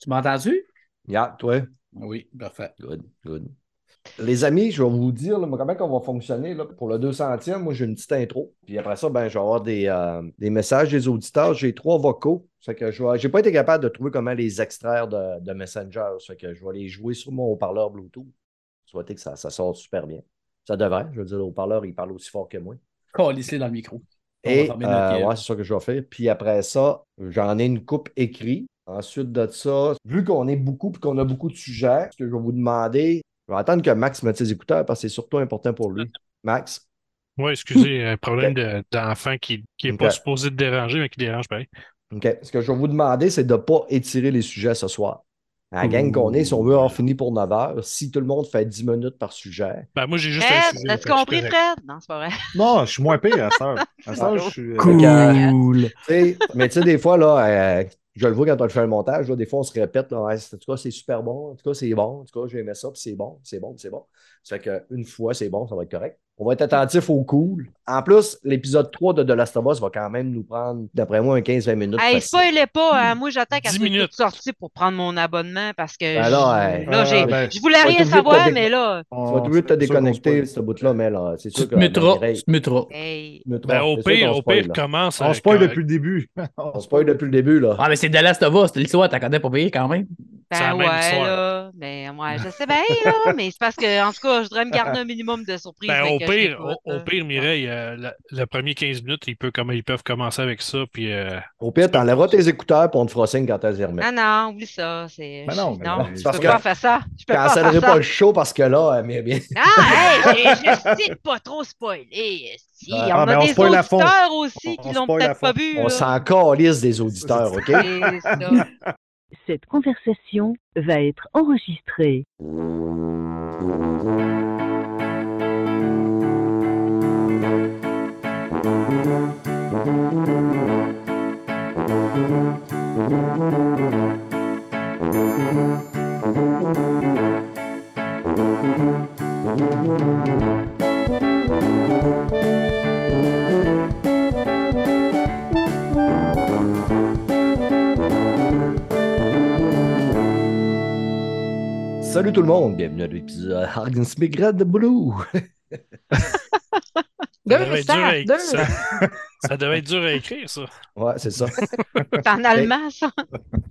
Tu m'entends-tu? Yeah, toi? Oui, parfait. Good, good. Les amis, je vais vous dire là, comment on va fonctionner là, pour le 200e. Moi, j'ai une petite intro. Puis après ça, ben, je vais avoir des, euh, des messages des auditeurs. J'ai trois vocaux. Ça que je n'ai pas été capable de trouver comment les extraire de, de Messenger. Ça que je vais les jouer sur mon haut-parleur Bluetooth. Souhaiter que ça, ça sorte super bien. Ça devrait. Je veux dire, le haut-parleur, il parle aussi fort que moi. Collez-les dans le micro. Et euh, ouais, c'est ça que je vais faire. Puis après ça, j'en ai une coupe écrite. Ensuite de ça, vu qu'on est beaucoup et qu'on a beaucoup de sujets, ce que je vais vous demander, je vais attendre que Max mette ses écouteurs parce que c'est surtout important pour lui. Max? Oui, excusez, un problème d'enfant qui n'est pas supposé te déranger, mais qui dérange pareil. OK. Ce que je vais vous demander, c'est de ne pas étirer les sujets ce soir. À la gang qu'on est, si on veut avoir fini pour 9 heures, si tout le monde fait 10 minutes par sujet. Ben, moi, j'ai juste Fred, un sujet. as-tu compris, Fred? Non, c'est pas vrai. Non, je suis moins pire à ça. À ça, je suis. Cool. mais tu sais, des fois, là, euh, je le vois quand on fait le montage, des fois, on se répète, en tout cas, c'est super bon, en tout cas, c'est bon, en tout cas, j'ai aimé ça, puis c'est bon, c'est bon, c'est bon. Ça fait qu'une fois, c'est bon, ça va être correct. On va être attentif au cool. En plus, l'épisode 3 de The Last of Us va quand même nous prendre, d'après moi, un 15-20 minutes. Hey, spoilez pas, hein. moi j'attends qu'elle 10 soit sortie pour prendre mon abonnement parce que Ben je, là, hey. là, j'ai- Ah, ben, je voulais rien savoir, mais là, Tu vas toujours te déconnecter, ce bout-là, mais là, c'est sûr que. mettras. hey, Ben, au pire, au pire, commence. On avec, spoil euh, depuis le début. On spoil depuis le début, là. Ah, mais c'est The Last of Us. L'histoire, t'as connais pas payé quand même. C'est la ben même ouais, histoire. là, mais moi, je sais bien, là, mais c'est parce que, en tout cas, je voudrais me garder un minimum de surprise. Ben, au pire, au, au là. pire, Mireille, euh, le, le premier 15 minutes, ils peuvent, comme, ils peuvent commencer avec ça. Puis, euh, Au pire, t'enlèveras tes écouteurs pour on te fera signe quand elles y remettent. Ah non, oublie ça. C'est... Ben non, mais non, non, je peux que- pas faire ça. Je peux pas faire pas ça. le show parce que là, euh, mais bien. Ah, hey, je sais pas trop spoiler. Si, Ah, on mais a on des fond. auditeurs aussi On- qui on l'ont peut-être pas vu. On s'en calisse des auditeurs, OK? C'est ça. Cette conversation va être enregistrée. Salut tout le monde, bienvenue à l'épisode Hargens Migrate de Blue. ça, devait être dur à, Deux, deux. ça, ça devait être dur à écrire, ça. Ouais, c'est ça. C'est en allemand, ça.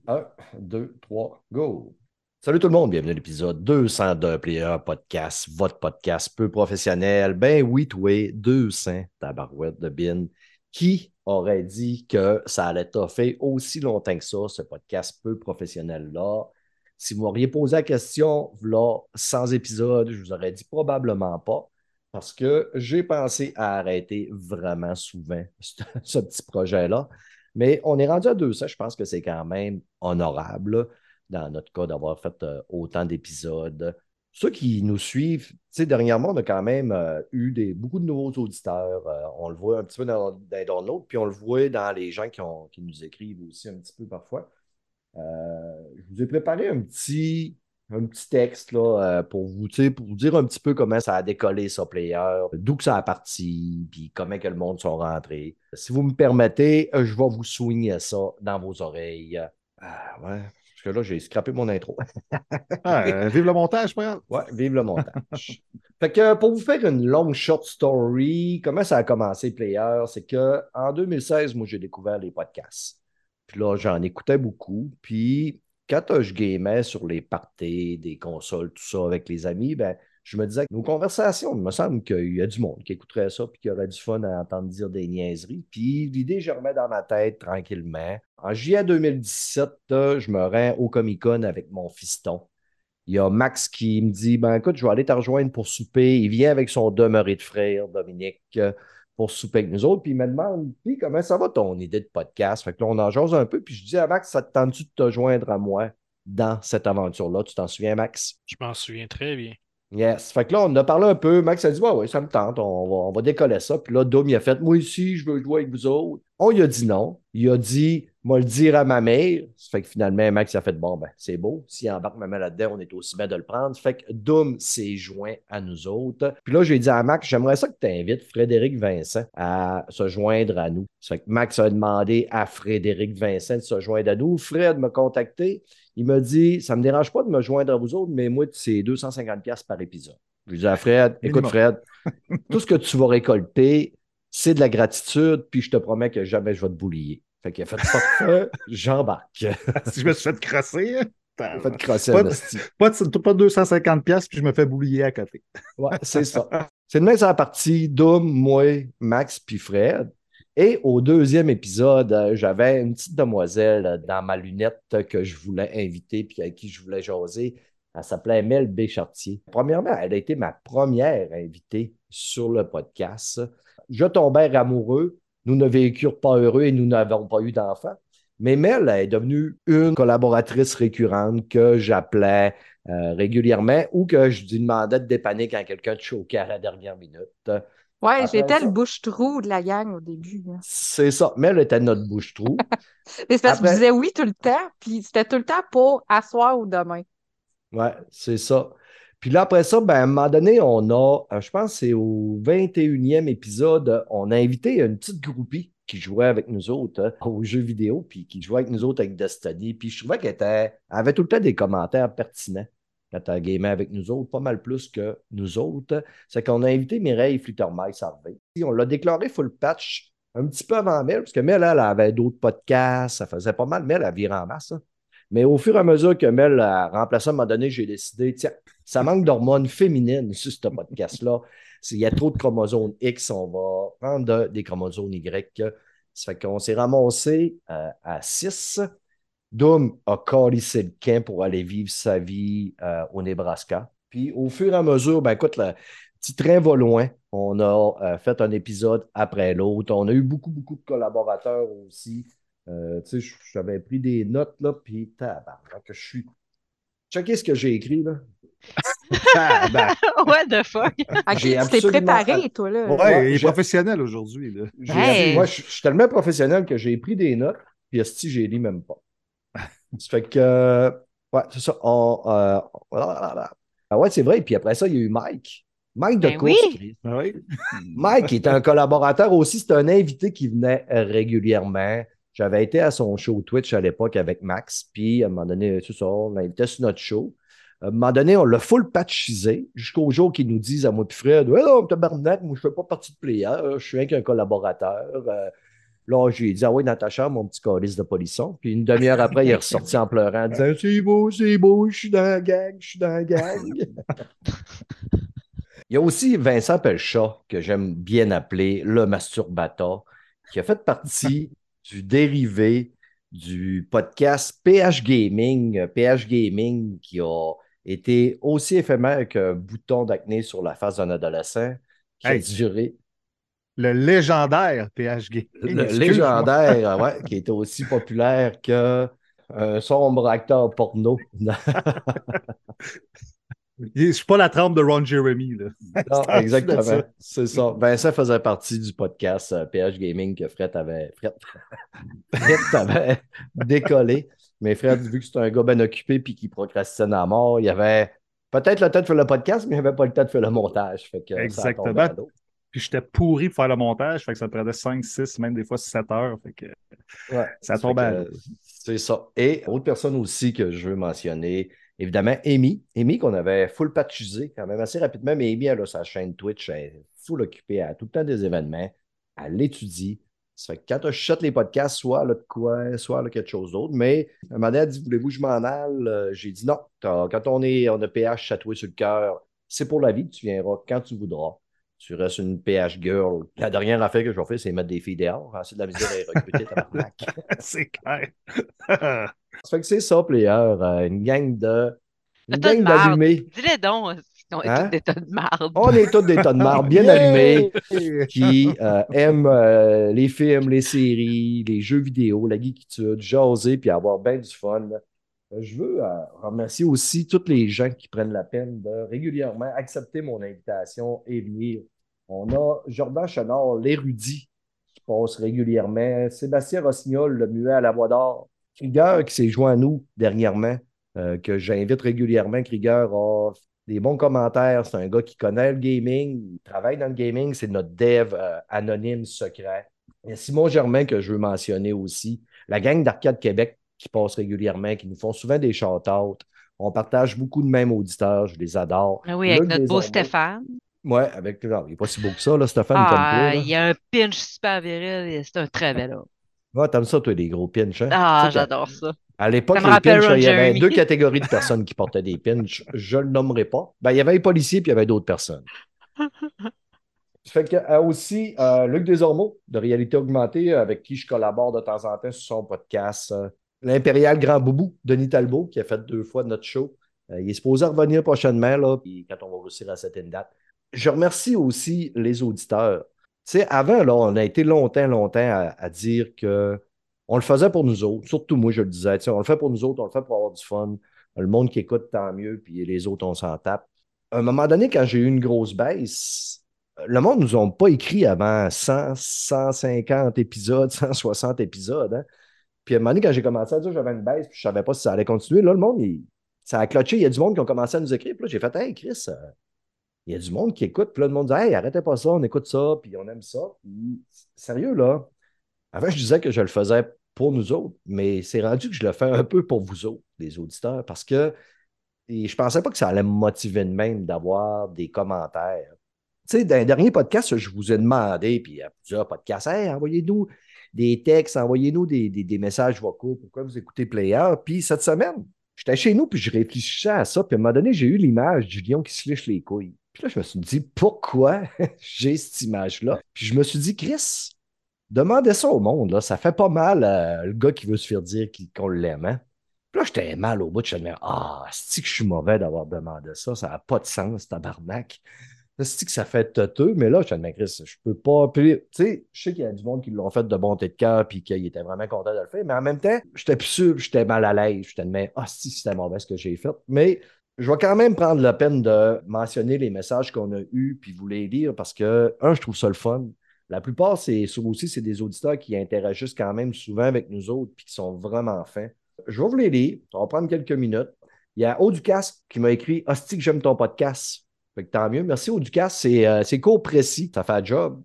Un, deux, trois, go. Salut tout le monde, bienvenue à l'épisode 202 Player Podcast, votre podcast peu professionnel. Ben oui, toi, 200 tabarouettes de bin. Qui aurait dit que ça allait toffer aussi longtemps que ça, ce podcast peu professionnel-là? Si vous m'auriez posé la question, là, sans épisode, je vous aurais dit probablement pas, parce que j'ai pensé à arrêter vraiment souvent ce, petit projet-là. Mais on est rendu à 200, je pense que c'est quand même honorable, dans notre cas, d'avoir fait euh, autant d'épisodes. Ceux qui nous suivent, dernièrement, on a quand même euh, eu beaucoup de nouveaux auditeurs. Euh, on le voit un petit peu dans, dans les puis on le voit dans les gens qui nous écrivent aussi un petit peu parfois. Euh, je vous ai préparé un petit, un petit texte là, euh, pour, vous, pour vous dire un petit peu comment ça a décollé, ça, Player, d'où que ça a parti, puis comment que le monde sont rentrés. Si vous me permettez, euh, je vais vous soigner ça dans vos oreilles. Ah, ouais, parce que là, j'ai scrappé mon intro. Ah, vive le montage, grave. Ouais, vive le montage. fait que pour vous faire une longue short story, comment ça a commencé, Player? C'est que en 2016, moi, j'ai découvert les podcasts. Puis là, j'en écoutais beaucoup. Puis quand je gamais sur les parties, des consoles, tout ça avec les amis, ben, je me disais que nos conversations, il me semble qu'il y a du monde qui écouterait ça puis qui aurait du fun à entendre dire des niaiseries. Puis l'idée, je remets dans ma tête tranquillement. En juillet 2017, euh, je me rends au Comic-Con avec mon fiston. Il y a Max qui me dit Ben écoute, je vais aller te rejoindre pour souper. Il vient avec son demeuré de frère, Dominique, pour souper avec nous autres. Puis il me demande Puis comment ça va ton idée de podcast? Fait que là, on en jase un peu. Puis je dis à Max Ça te tente-tu de te joindre à moi dans cette aventure-là? Tu t'en souviens, Max? Je m'en souviens très bien. Yes. Fait que là, on a parlé un peu. Max a dit Ouais, ouais, ça me tente. On va, on va décoller ça. Puis là, Dom, il a fait Moi ici, je veux jouer avec vous autres. On lui a dit non. Il a dit, moi le dire à ma mère. Ça fait que finalement, Max a fait bon, ben, c'est beau. S'il embarque ma mère là-dedans, on est aussi bien de le prendre. Ça fait que Doom s'est joint à nous autres. Puis là, j'ai dit à Max, j'aimerais ça que tu invites Frédéric Vincent à se joindre à nous. Ça fait que Max a demandé à Frédéric Vincent de se joindre à nous. Fred m'a contacté. Il m'a dit, ça me dérange pas de me joindre à vous autres, mais moi, c'est 250$ par épisode. Je lui ai dit à Fred, écoute. Fred, tout ce que tu vas récolter, c'est de la gratitude, puis je te promets que jamais je vais te boulier. Fait qu'il a fait parfait, j'embarque. Si je me suis fait crosser, hein, fait crosser Pas de- esti. pas, de, pas de 250 pièces puis je me fais boulier à côté. Ouais, c'est ça. C'est de même, c'est la partie Doom, moi, Max, puis Fred. Et au deuxième épisode, euh, j'avais une petite demoiselle dans ma lunette que je voulais inviter puis avec qui je voulais jaser. Elle s'appelait Mel Béchartier. Premièrement, elle a été ma première invitée sur le podcast. Je tombais amoureux. Nous ne vécurent pas heureux et nous n'avons pas eu d'enfants. Mais Mel est devenue une collaboratrice récurrente que j'appelais euh, régulièrement ou que je lui demandais de dépanner quand quelqu'un te choquait à la dernière minute. Ouais, Après j'étais le bouche-trou de la gang au début. C'est ça. Mel était notre bouche-trou. Mais c'est parce que je disais oui tout le temps, puis c'était tout le temps pour asseoir ou demain. Ouais, c'est ça. Puis là, après ça, ben, à un moment donné, on a, euh, je pense c'est au 21e épisode, on a invité une petite groupie qui jouait avec nous autres hein, aux jeux vidéo, puis qui jouait avec nous autres avec Destiny. Puis je trouvais qu'elle était- avait tout le temps des commentaires pertinents quand elle gamait avec nous autres, pas mal plus que nous autres. C'est qu'on a invité Mireille Harvey. Puis On l'a déclaré full patch un petit peu avant Mel, parce que Mel, elle, avait d'autres podcasts, ça faisait pas mal. Mel, elle virait en masse. hein. Mais au fur et à mesure que Mel a remplacé, à un moment donné, j'ai décidé, tiens, ça manque d'hormones féminines sur ce podcast-là. Il y a trop de chromosomes X, on va prendre de- des chromosomes Y. Ça fait qu'on s'est ramassé euh, à 6. Doom a calissé le camp pour aller vivre sa vie euh, au Nebraska. Puis au fur et à mesure, ben écoute, le petit train va loin. On a euh, fait un épisode après l'autre. On a eu beaucoup, beaucoup de collaborateurs aussi. Euh, tu sais, j'avais pris des notes, là, puis tabarnak, que je suis. Checkez ce que j'ai écrit, là. Ah, What the fuck? J'ai tu t'es préparé, toi, là. ouais, Ouais, il est professionnel aujourd'hui. là. Hey! Moi, je je suis tellement professionnel que j'ai pris des notes, puis esti, j'ai lu même pas. Ça fait que, ouais, c'est ça. On, euh, ah ouais, c'est vrai. Puis après ça, il y a eu Mike. Mike de Ben course. oui. Ah oui? Mike était un collaborateur aussi. C'était un invité qui venait régulièrement. J'avais été à son show Twitch à l'époque avec Max. Puis à un moment donné, c'est ça, on l'invitait sur notre show. À un moment donné, on l'a full patchisé jusqu'au jour qu'ils nous disent à moi et Fred Ouais, non, tabarnak, moi, je fais pas partie de player, je suis rien qu'un collaborateur. Euh, là, j'ai dit Ah oui, dans ta chambre, mon petit calice de polisson. Puis une demi-heure après, il est ressorti en pleurant, en disant C'est beau, c'est beau, je suis dans la gang, je suis dans la gang. Il y a aussi Vincent Pelchat, que j'aime bien appeler le masturbateur, qui a fait partie du dérivé du podcast PH Gaming. PH Gaming qui a été aussi éphémère qu'un bouton d'acné sur la face d'un adolescent, qui a duré. Le légendaire PHG. Le légendaire, ouais, qui était aussi populaire que un sombre acteur porno. Je suis pas la trempe de Ron Jeremy. Là. Non, exactement. C'est ça. Vincent faisait partie du podcast euh, PH Gaming que Fred avait, Fred, Fred avait décollé. Mais Fred, vu que c'est un gars bien occupé et qui procrastine à mort, il avait peut-être le temps de faire le podcast, mais il n'avait pas le temps de faire le montage. Fait que Exactement. Puis j'étais pourri pour faire le montage, fait que ça me prenait 5, 6, même des fois 7 heures. Fait que Ouais. ça tombe à euh, C'est ça. Et autre personne aussi que je veux mentionner, évidemment, Amy. Amy qu'on avait full patchisé quand même assez rapidement, mais Amy, elle a sa chaîne Twitch, elle est full occupée, elle a tout le temps des événements, elle l'étudie. Ça fait que quand tu chuchotes les podcasts, soit là de quoi, soit là quelque chose d'autre. Mais un moment donné, elle dit Voulez-vous que je m'en aille? Euh, J'ai dit non. Quand on, est, on a PH tatoué sur le cœur, c'est pour la vie, tu viendras quand tu voudras. Tu restes une PH girl. La dernière affaire que je vais faire, c'est mettre des filles dehors. hein, C'est de la misère à recruter. C'est clair. Ça fait que c'est ça, player. euh, une gang de. Une gang d'allumés. Dis-le donc, on est Hein? tous des tas de marde. On est tous des tas de marde bien Yeah! allumés qui euh, aiment euh, les films, les séries, les jeux vidéo, la geekitude, jaser puis avoir bien du fun. Je veux euh, remercier aussi tous les gens qui prennent la peine de régulièrement accepter mon invitation et venir. On a Jordan Chenard, l'érudit, qui passe régulièrement. Sébastien Rossignol, le muet à la voix d'or. Krieger qui s'est joint à nous dernièrement, euh, que j'invite régulièrement. Krieger a des bons commentaires. C'est un gars qui connaît le gaming, il travaille dans le gaming. C'est notre dev euh, anonyme secret. A Simon Germain que je veux mentionner aussi. La gang d'Arcade Québec qui passe régulièrement, qui nous font souvent des shout-outs. On partage beaucoup de mêmes auditeurs, je les adore. Ah oui, avec notre beau Stéphane. Ouais, avec. non, il n'est pas si beau que ça, là, Stéphane, Ah, il y a un pinch super viril et c'est un très bel homme. Ouais, t'aimes ça, toi, les gros pinches. hein? Ah, Tu sais, j'adore ça. À l'époque, les pinches, il y avait deux catégories de personnes qui portaient des pinches. Je ne le nommerai pas. Ben, il y avait les policiers puis il y avait d'autres personnes. Fait que euh, aussi, euh, Luc Desormeaux, de Réalité Augmentée, avec qui je collabore de temps en temps sur son podcast. euh, L'Impérial Grand Boubou, Denis Talbot, qui a fait deux fois notre show. Il est supposé revenir prochainement, là, puis quand on va réussir à cette date. Je remercie aussi les auditeurs. Sais, avant, là, on a été longtemps, longtemps à, dire que on le faisait pour nous autres. Surtout moi, je le disais. On le fait pour nous autres, on le fait pour avoir du fun. Le monde qui écoute, tant mieux, puis les autres, on s'en tape. À un moment donné, quand j'ai eu une grosse baisse, le monde ne nous a pas écrit avant 100, 150 épisodes, 160 épisodes. hein. Puis à un moment donné, quand j'ai commencé à dire que j'avais une baisse, puis je ne savais pas si ça allait continuer, là, le monde, ça a cloché. Il y a du monde qui ont commencé à nous écrire. Puis là, j'ai fait Hey, Chris, euh, il y a du monde qui écoute. Puis là, le monde dit Hey, arrêtez pas ça, on écoute ça, puis on aime ça. Sérieux, là. Avant, je disais que je le faisais pour nous autres, mais c'est rendu que je le fais un peu pour vous autres, les auditeurs, parce que et je pensais pas que ça allait me motiver de même d'avoir des commentaires. Tu sais, dans le dernier podcast, je vous ai demandé, puis à plusieurs podcasts, hey, envoyez-nous des textes, envoyez-nous des, des- des messages vocaux, pourquoi vous écoutez Player? Puis cette semaine, j'étais chez nous, puis je réfléchissais à ça, puis à un moment donné, j'ai eu l'image du lion qui se liche les couilles. Puis là, je me suis dit, pourquoi j'ai cette image-là? Puis je me suis dit, Chris, demandez ça au monde, là. Ça fait pas mal euh, le gars qui veut se faire dire qu'on l'aime, hein? Puis là, j'étais mal au bout. Je me disais, ah, c'est que je suis mauvais d'avoir demandé ça? Ça n'a pas de sens, tabarnak. C'est que ça fait teuteux, mais là, je me Chris, je peux pas. Puis, tu sais, je sais qu'il y a du monde qui l'ont fait de bonté de cœur puis qu'il était vraiment content de le faire, mais en même temps, j'étais plus sûr, j'étais mal à l'aise. J'étais de ah, si, c'était mauvais ce que j'ai fait. Mais je vais quand même prendre la peine de mentionner les messages qu'on a eus puis vous les lire parce que, un, je trouve ça le fun. La plupart, c'est aussi, c'est des auditeurs qui interagissent quand même souvent avec nous autres puis qui sont vraiment fins. Je vais vous les lire. Ça va prendre quelques minutes. Il y a Auducas qui m'a écrit Hostie j'aime ton podcast. Fait que tant mieux. Merci Auducas. C'est euh, court, précis. Ça fait un job.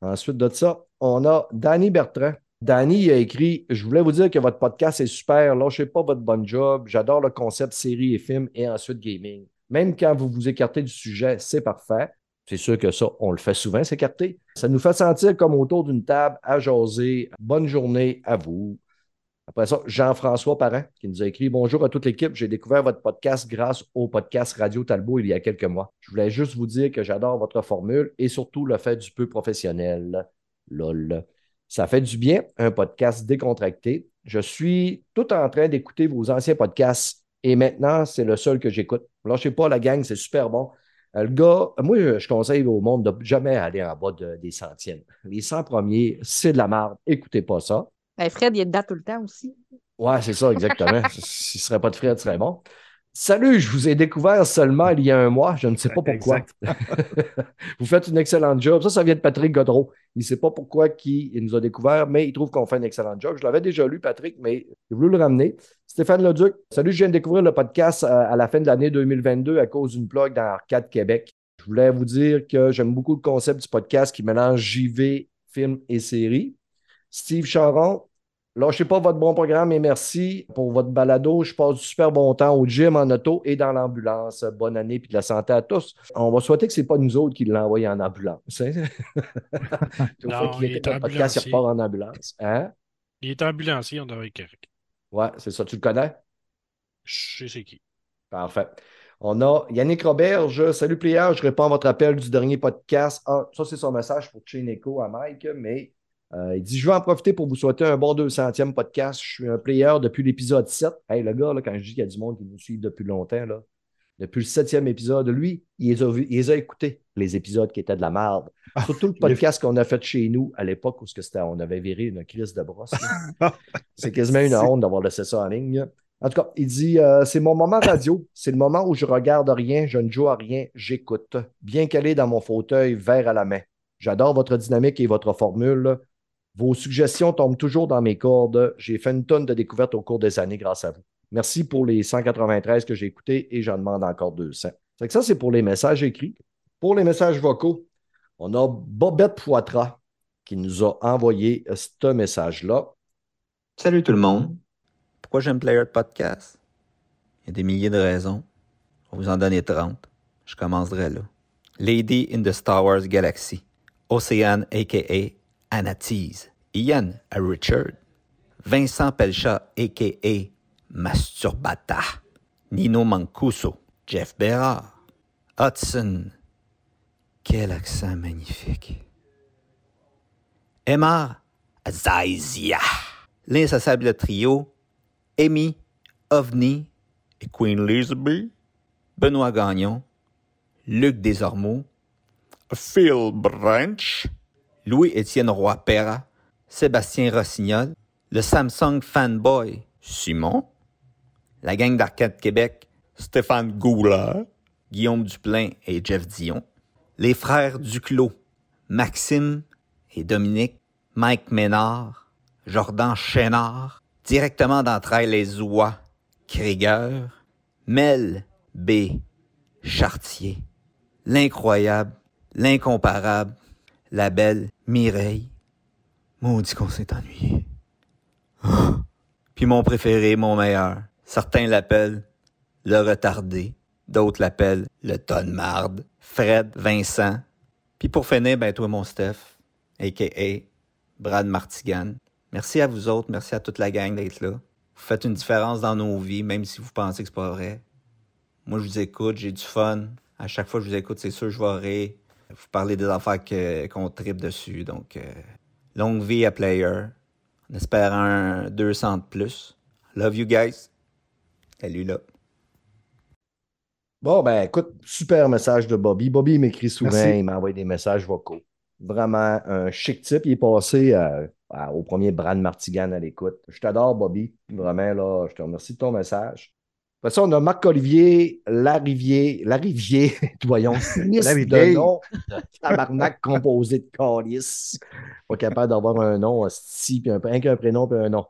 Ensuite de ça, on a Danny Bertrand. Danny a écrit Je voulais vous dire que votre podcast est super. Lâchez pas votre bon job. J'adore le concept série et film et ensuite gaming. Même quand vous vous écartez du sujet, c'est parfait. C'est sûr que ça, on le fait souvent, s'écarter. Ça nous fait sentir comme autour d'une table à jaser. Bonne journée à vous. Après ça, Jean-François Parent qui nous a écrit Bonjour à toute l'équipe. J'ai découvert votre podcast grâce au podcast Radio Talbot il y a quelques mois. Je voulais juste vous dire que j'adore votre formule et surtout le fait du peu professionnel. LOL. Ça fait du bien, un podcast décontracté. Je suis tout en train d'écouter vos anciens podcasts et maintenant, c'est le seul que j'écoute. Lâchez pas la gang, c'est super bon. Euh, Le gars, moi, je, je conseille au monde de jamais aller en bas de- des centièmes. Les 100 premiers, c'est de la merde. Écoutez pas ça. Ben, Fred, il est dedans tout le temps aussi. Ouais, c'est ça, exactement. S'il ne serait pas de Fred, ce serait bon. Salut, je vous ai découvert seulement il y a un mois. Je ne sais pas pourquoi. Vous faites une excellente job. Ça, ça vient de Patrick Godreau. Il ne sait pas pourquoi qui, il nous a découvert, mais il trouve qu'on fait un excellent job. Je l'avais déjà lu, Patrick, mais j'ai voulu le ramener. Stéphane Leduc. Salut, je viens de découvrir le podcast euh, à la fin de l'année 2022 à cause d'une plug dans Arcade Québec. Je voulais vous dire que j'aime beaucoup le concept du podcast qui mélange JV, film et série. Steve Charon, Lâchez pas votre bon programme et merci pour votre balado. Je passe du super bon temps au gym, en auto et dans l'ambulance. Bonne année et de la santé à tous. On va souhaiter que ce n'est pas nous autres qui l'ont envoyé en ambulance. hein? Tout Non, il était est le podcast, il repart en ambulance. Hein? Il est ambulancier, on devrait être correct. Ouais, c'est ça. Tu le connais? Je sais qui. Parfait. On a Yannick Roberge. Salut, player. Je réponds à votre appel du dernier podcast. Ah, ça, c'est son message pour Chineco à Mike, mais euh, il dit Je veux en profiter pour vous souhaiter un bon 200e podcast. Je suis un player depuis l'épisode 7. Hey, le gars, là, quand je dis qu'il y a du monde qui nous suit depuis longtemps, là, depuis le septième épisode, lui, il les a, vus- il les a écoutés, les épisodes qui étaient de la merde. Surtout le podcast qu'on a fait chez nous à l'époque où c'était- on avait viré une crise de brosse. C'est quasiment une honte d'avoir laissé ça en ligne. En tout cas, il dit euh, C'est mon moment radio. C'est le moment où je regarde rien, je ne joue à rien, j'écoute. Bien calé dans mon fauteuil, verre à la main. J'adore votre dynamique et votre formule. Vos suggestions tombent toujours dans mes cordes. J'ai fait une tonne de découvertes au cours des années grâce à vous. Merci pour les 193 que j'ai écoutés et j'en demande encore 200. Fait ça, c'est pour les messages écrits. Pour les messages vocaux, on a Bobette Poitras qui nous a envoyé ce message-là. Salut tout le monde. Pourquoi j'aime Player Podcast? Il y a des milliers de raisons. On vous en donner 30. Je commencerai là. Lady in the Star Wars Galaxy. Océane, a.k.a. Anatise. Ian Richard. Vincent Pelcha, a.k.a. Masturbata. Nino Mancuso. Jeff Bérard. Hudson. Quel accent magnifique. Emma Zaizia. L'insassable trio. Amy, OVNI et Queen Elizabeth. Benoît Gagnon. Luc Desormeaux. Phil Branch. Louis-Étienne Roy-Perra. Sébastien Rossignol. Le Samsung Fanboy. Simon. La gang d'Arcade Québec. Stéphane Goulard. Guillaume Duplain et Jeff Dion. Les frères Duclos. Maxime et Dominique. Mike Ménard. Jordan Chénard. Directement d'entrailles les oies. Krieger. Mel B. Chartier. L'incroyable, l'incomparable, la belle Mireille. Maudit qu'on s'est ennuyé. Ah! Puis mon préféré, mon meilleur. Certains l'appellent le retardé, d'autres l'appellent le tonne marde. Fred, Vincent. Puis pour finir, ben toi mon Steph, a.k.a. Brad Martigan. Merci à vous autres, merci à toute la gang d'être là. Vous faites une différence dans nos vies, même si vous pensez que c'est pas vrai. Moi, je vous écoute, j'ai du fun. À chaque fois que je vous écoute, c'est sûr, je vais rire. Vous parlez des affaires que- qu'on tripe dessus. Donc, euh, longue vie à Player. En espérant un 200 de plus. Love you guys. Salut là. Bon, ben écoute, super message de Bobby. Bobby m'écrit souvent, Merci. il m'envoie des messages vocaux. Vraiment un chic type. Il est passé euh, à- au premier Brad Martigan à l'écoute. Je t'adore, Bobby. Vraiment, là, je te remercie de ton message. Après ça, on a Marc-Olivier Larivier. Larivier, voyons. Larivier. de nom de tabarnak composé de calice. Pas capable d'avoir un nom, sti, puis un, rien qu'un prénom, puis un nom.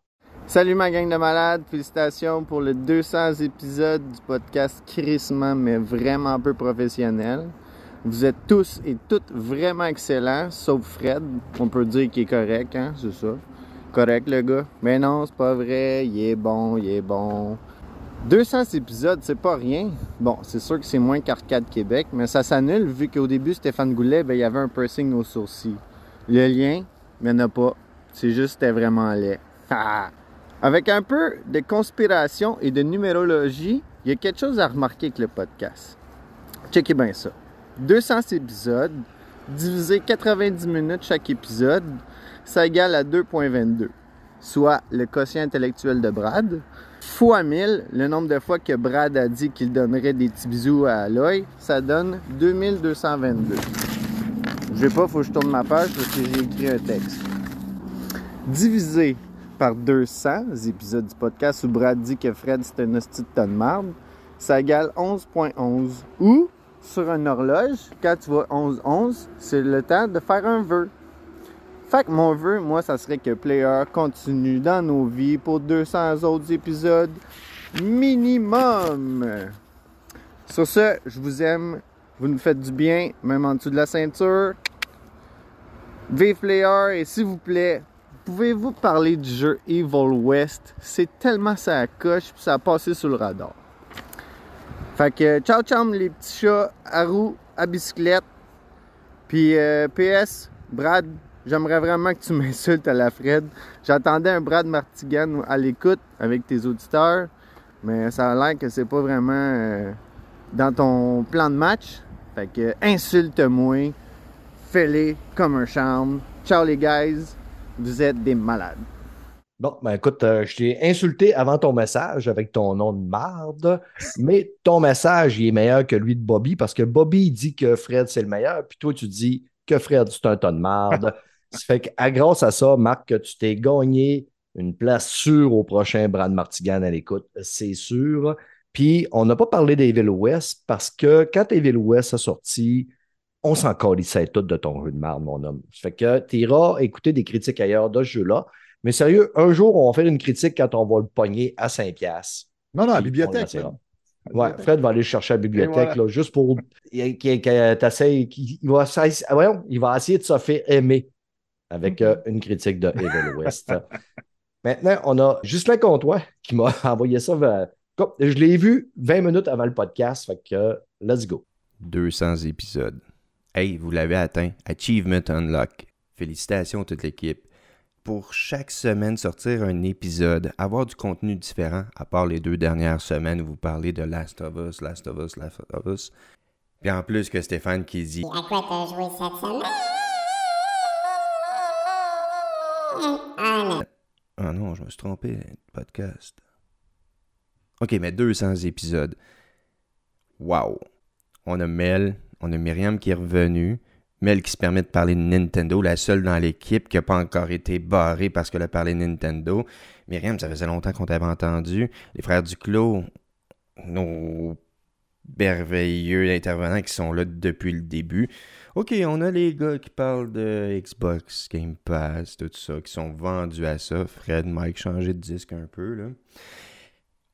Salut ma gang de malades, félicitations pour le 200 épisode du podcast Crissement mais vraiment peu professionnel. Vous êtes tous et toutes vraiment excellents, sauf Fred, on peut dire qu'il est correct, hein, c'est ça. Correct le gars. Mais non, c'est pas vrai, il est bon, il est bon. 200 épisodes, c'est pas rien. Bon, c'est sûr que c'est moins qu'Arcade Québec, mais ça s'annule vu qu'au début, Stéphane Goulet, ben, il y avait un piercing au sourcil. Le lien, mais il n'y en a pas. C'est juste c'était vraiment laid. Avec un peu de conspiration et de numérologie, il y a quelque chose à remarquer avec le podcast. Checkez bien ça. 200 épisodes, divisé 90 minutes chaque épisode, ça égale à 2.22, soit le quotient intellectuel de Brad, fois 1000, le nombre de fois que Brad a dit qu'il donnerait des petits bisous à Aloy, ça donne 2222. Je sais pas, faut que je tourne ma page parce que j'ai écrit un texte. Divisé par 200 épisodes du podcast où Brad dit que Fred c'est un hostie de tonne de marde, ça égale 11.11. Ou, sur une horloge, quand tu vois 11.11, c'est le temps de faire un vœu. Fait que mon vœu, moi, ça serait que Player continue dans nos vies pour 200 autres épisodes minimum. Sur ce, je vous aime. Vous nous faites du bien, même en dessous de la ceinture. Vive Player et s'il vous plaît, pouvez-vous parler du jeu Evil West? C'est tellement ça coche puis ça a passé sous le radar. Fait que ciao ciao les petits chats à roues, à bicyclette. Puis euh, PS, Brad, j'aimerais vraiment que tu m'insultes à la Fred. J'attendais un Brad Martigan à l'écoute avec tes auditeurs, mais ça a l'air que c'est pas vraiment euh, dans ton plan de match. Fait que insulte-moi, fais-les comme un charme. Ciao les guys, vous êtes des malades. Bon, ben écoute, euh, je t'ai insulté avant ton message avec ton nom de marde, mais ton message, il est meilleur que lui de Bobby parce que Bobby il dit que Fred, c'est le meilleur, puis toi, tu dis que Fred, c'est un ton de marde. ça fait qu'à grâce à ça, Marc, que tu t'es gagné une place sûre au prochain Brad Martigan à l'écoute, c'est sûr. Puis, on n'a pas parlé d'Evil West parce que quand Evil West a sorti, on s'en calissait tout de ton jeu de marde, mon homme. Ça fait que tu iras écouter des critiques ailleurs de ce jeu-là. Mais sérieux, un jour, on va faire une critique quand on va le pogner à 5$. piastres. Non, non, la Puis, bibliothèque. Ouais, Fred va aller chercher à la bibliothèque, voilà. là, juste pour qu'il- que il, va, essayer- voyons, il va essayer de se faire aimer avec euh, une critique de Evil West. Maintenant, on a Justin Comtois qui m'a envoyé ça. vers- comme- Je l'ai vu 20 minutes avant le podcast, fait que euh, let's go. 200 épisodes. Hey, vous l'avez atteint. Achievement Unlock. Félicitations à toute l'équipe. Pour chaque semaine sortir un épisode, avoir du contenu différent, à part les deux dernières semaines où vous parlez de Last of Us, Last of Us, Last of Us. Puis en plus que Stéphane qui dit À quoi t'as joué cette semaine? Ah non. Ah non, je me suis trompé, podcast. Ok, mais 200 épisodes. Wow. On a Mel, on a Myriam qui est revenue. Mel qui se permet de parler de Nintendo, la seule dans l'équipe qui n'a pas encore été barrée parce qu'elle a parlé de Nintendo. Myriam, ça faisait longtemps qu'on t'avait entendu. Les frères Duclos, nos merveilleux intervenants qui sont là depuis le début. Ok, on a les gars qui parlent de Xbox, Game Pass, tout ça, qui sont vendus à ça. Fred, Mike, changer de disque un peu, là.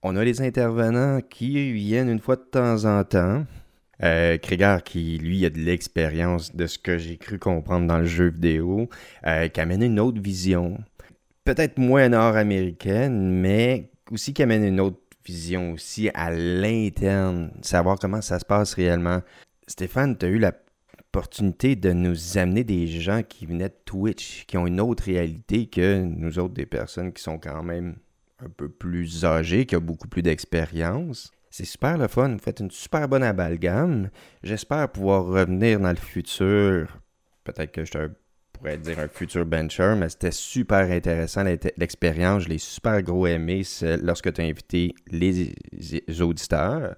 On a les intervenants qui viennent une fois de temps en temps. Euh, Krieger, qui lui a de l'expérience de ce que j'ai cru comprendre dans le jeu vidéo, euh, qui amène une autre vision. Peut-être moins nord-américaine, mais aussi qui amène une autre vision aussi à l'interne, savoir comment ça se passe réellement. Stéphane, tu as eu de nous amener des gens qui venaient de Twitch, qui ont une autre réalité que nous autres, des personnes qui sont quand même un peu plus âgées, qui ont beaucoup plus d'expérience. C'est super le fun, vous faites une super bonne amalgame. J'espère pouvoir revenir dans le futur. Peut-être que je te pourrais dire un futur bencher, mais c'était super intéressant l'expérience. Je l'ai super gros aimé lorsque tu as invité les auditeurs.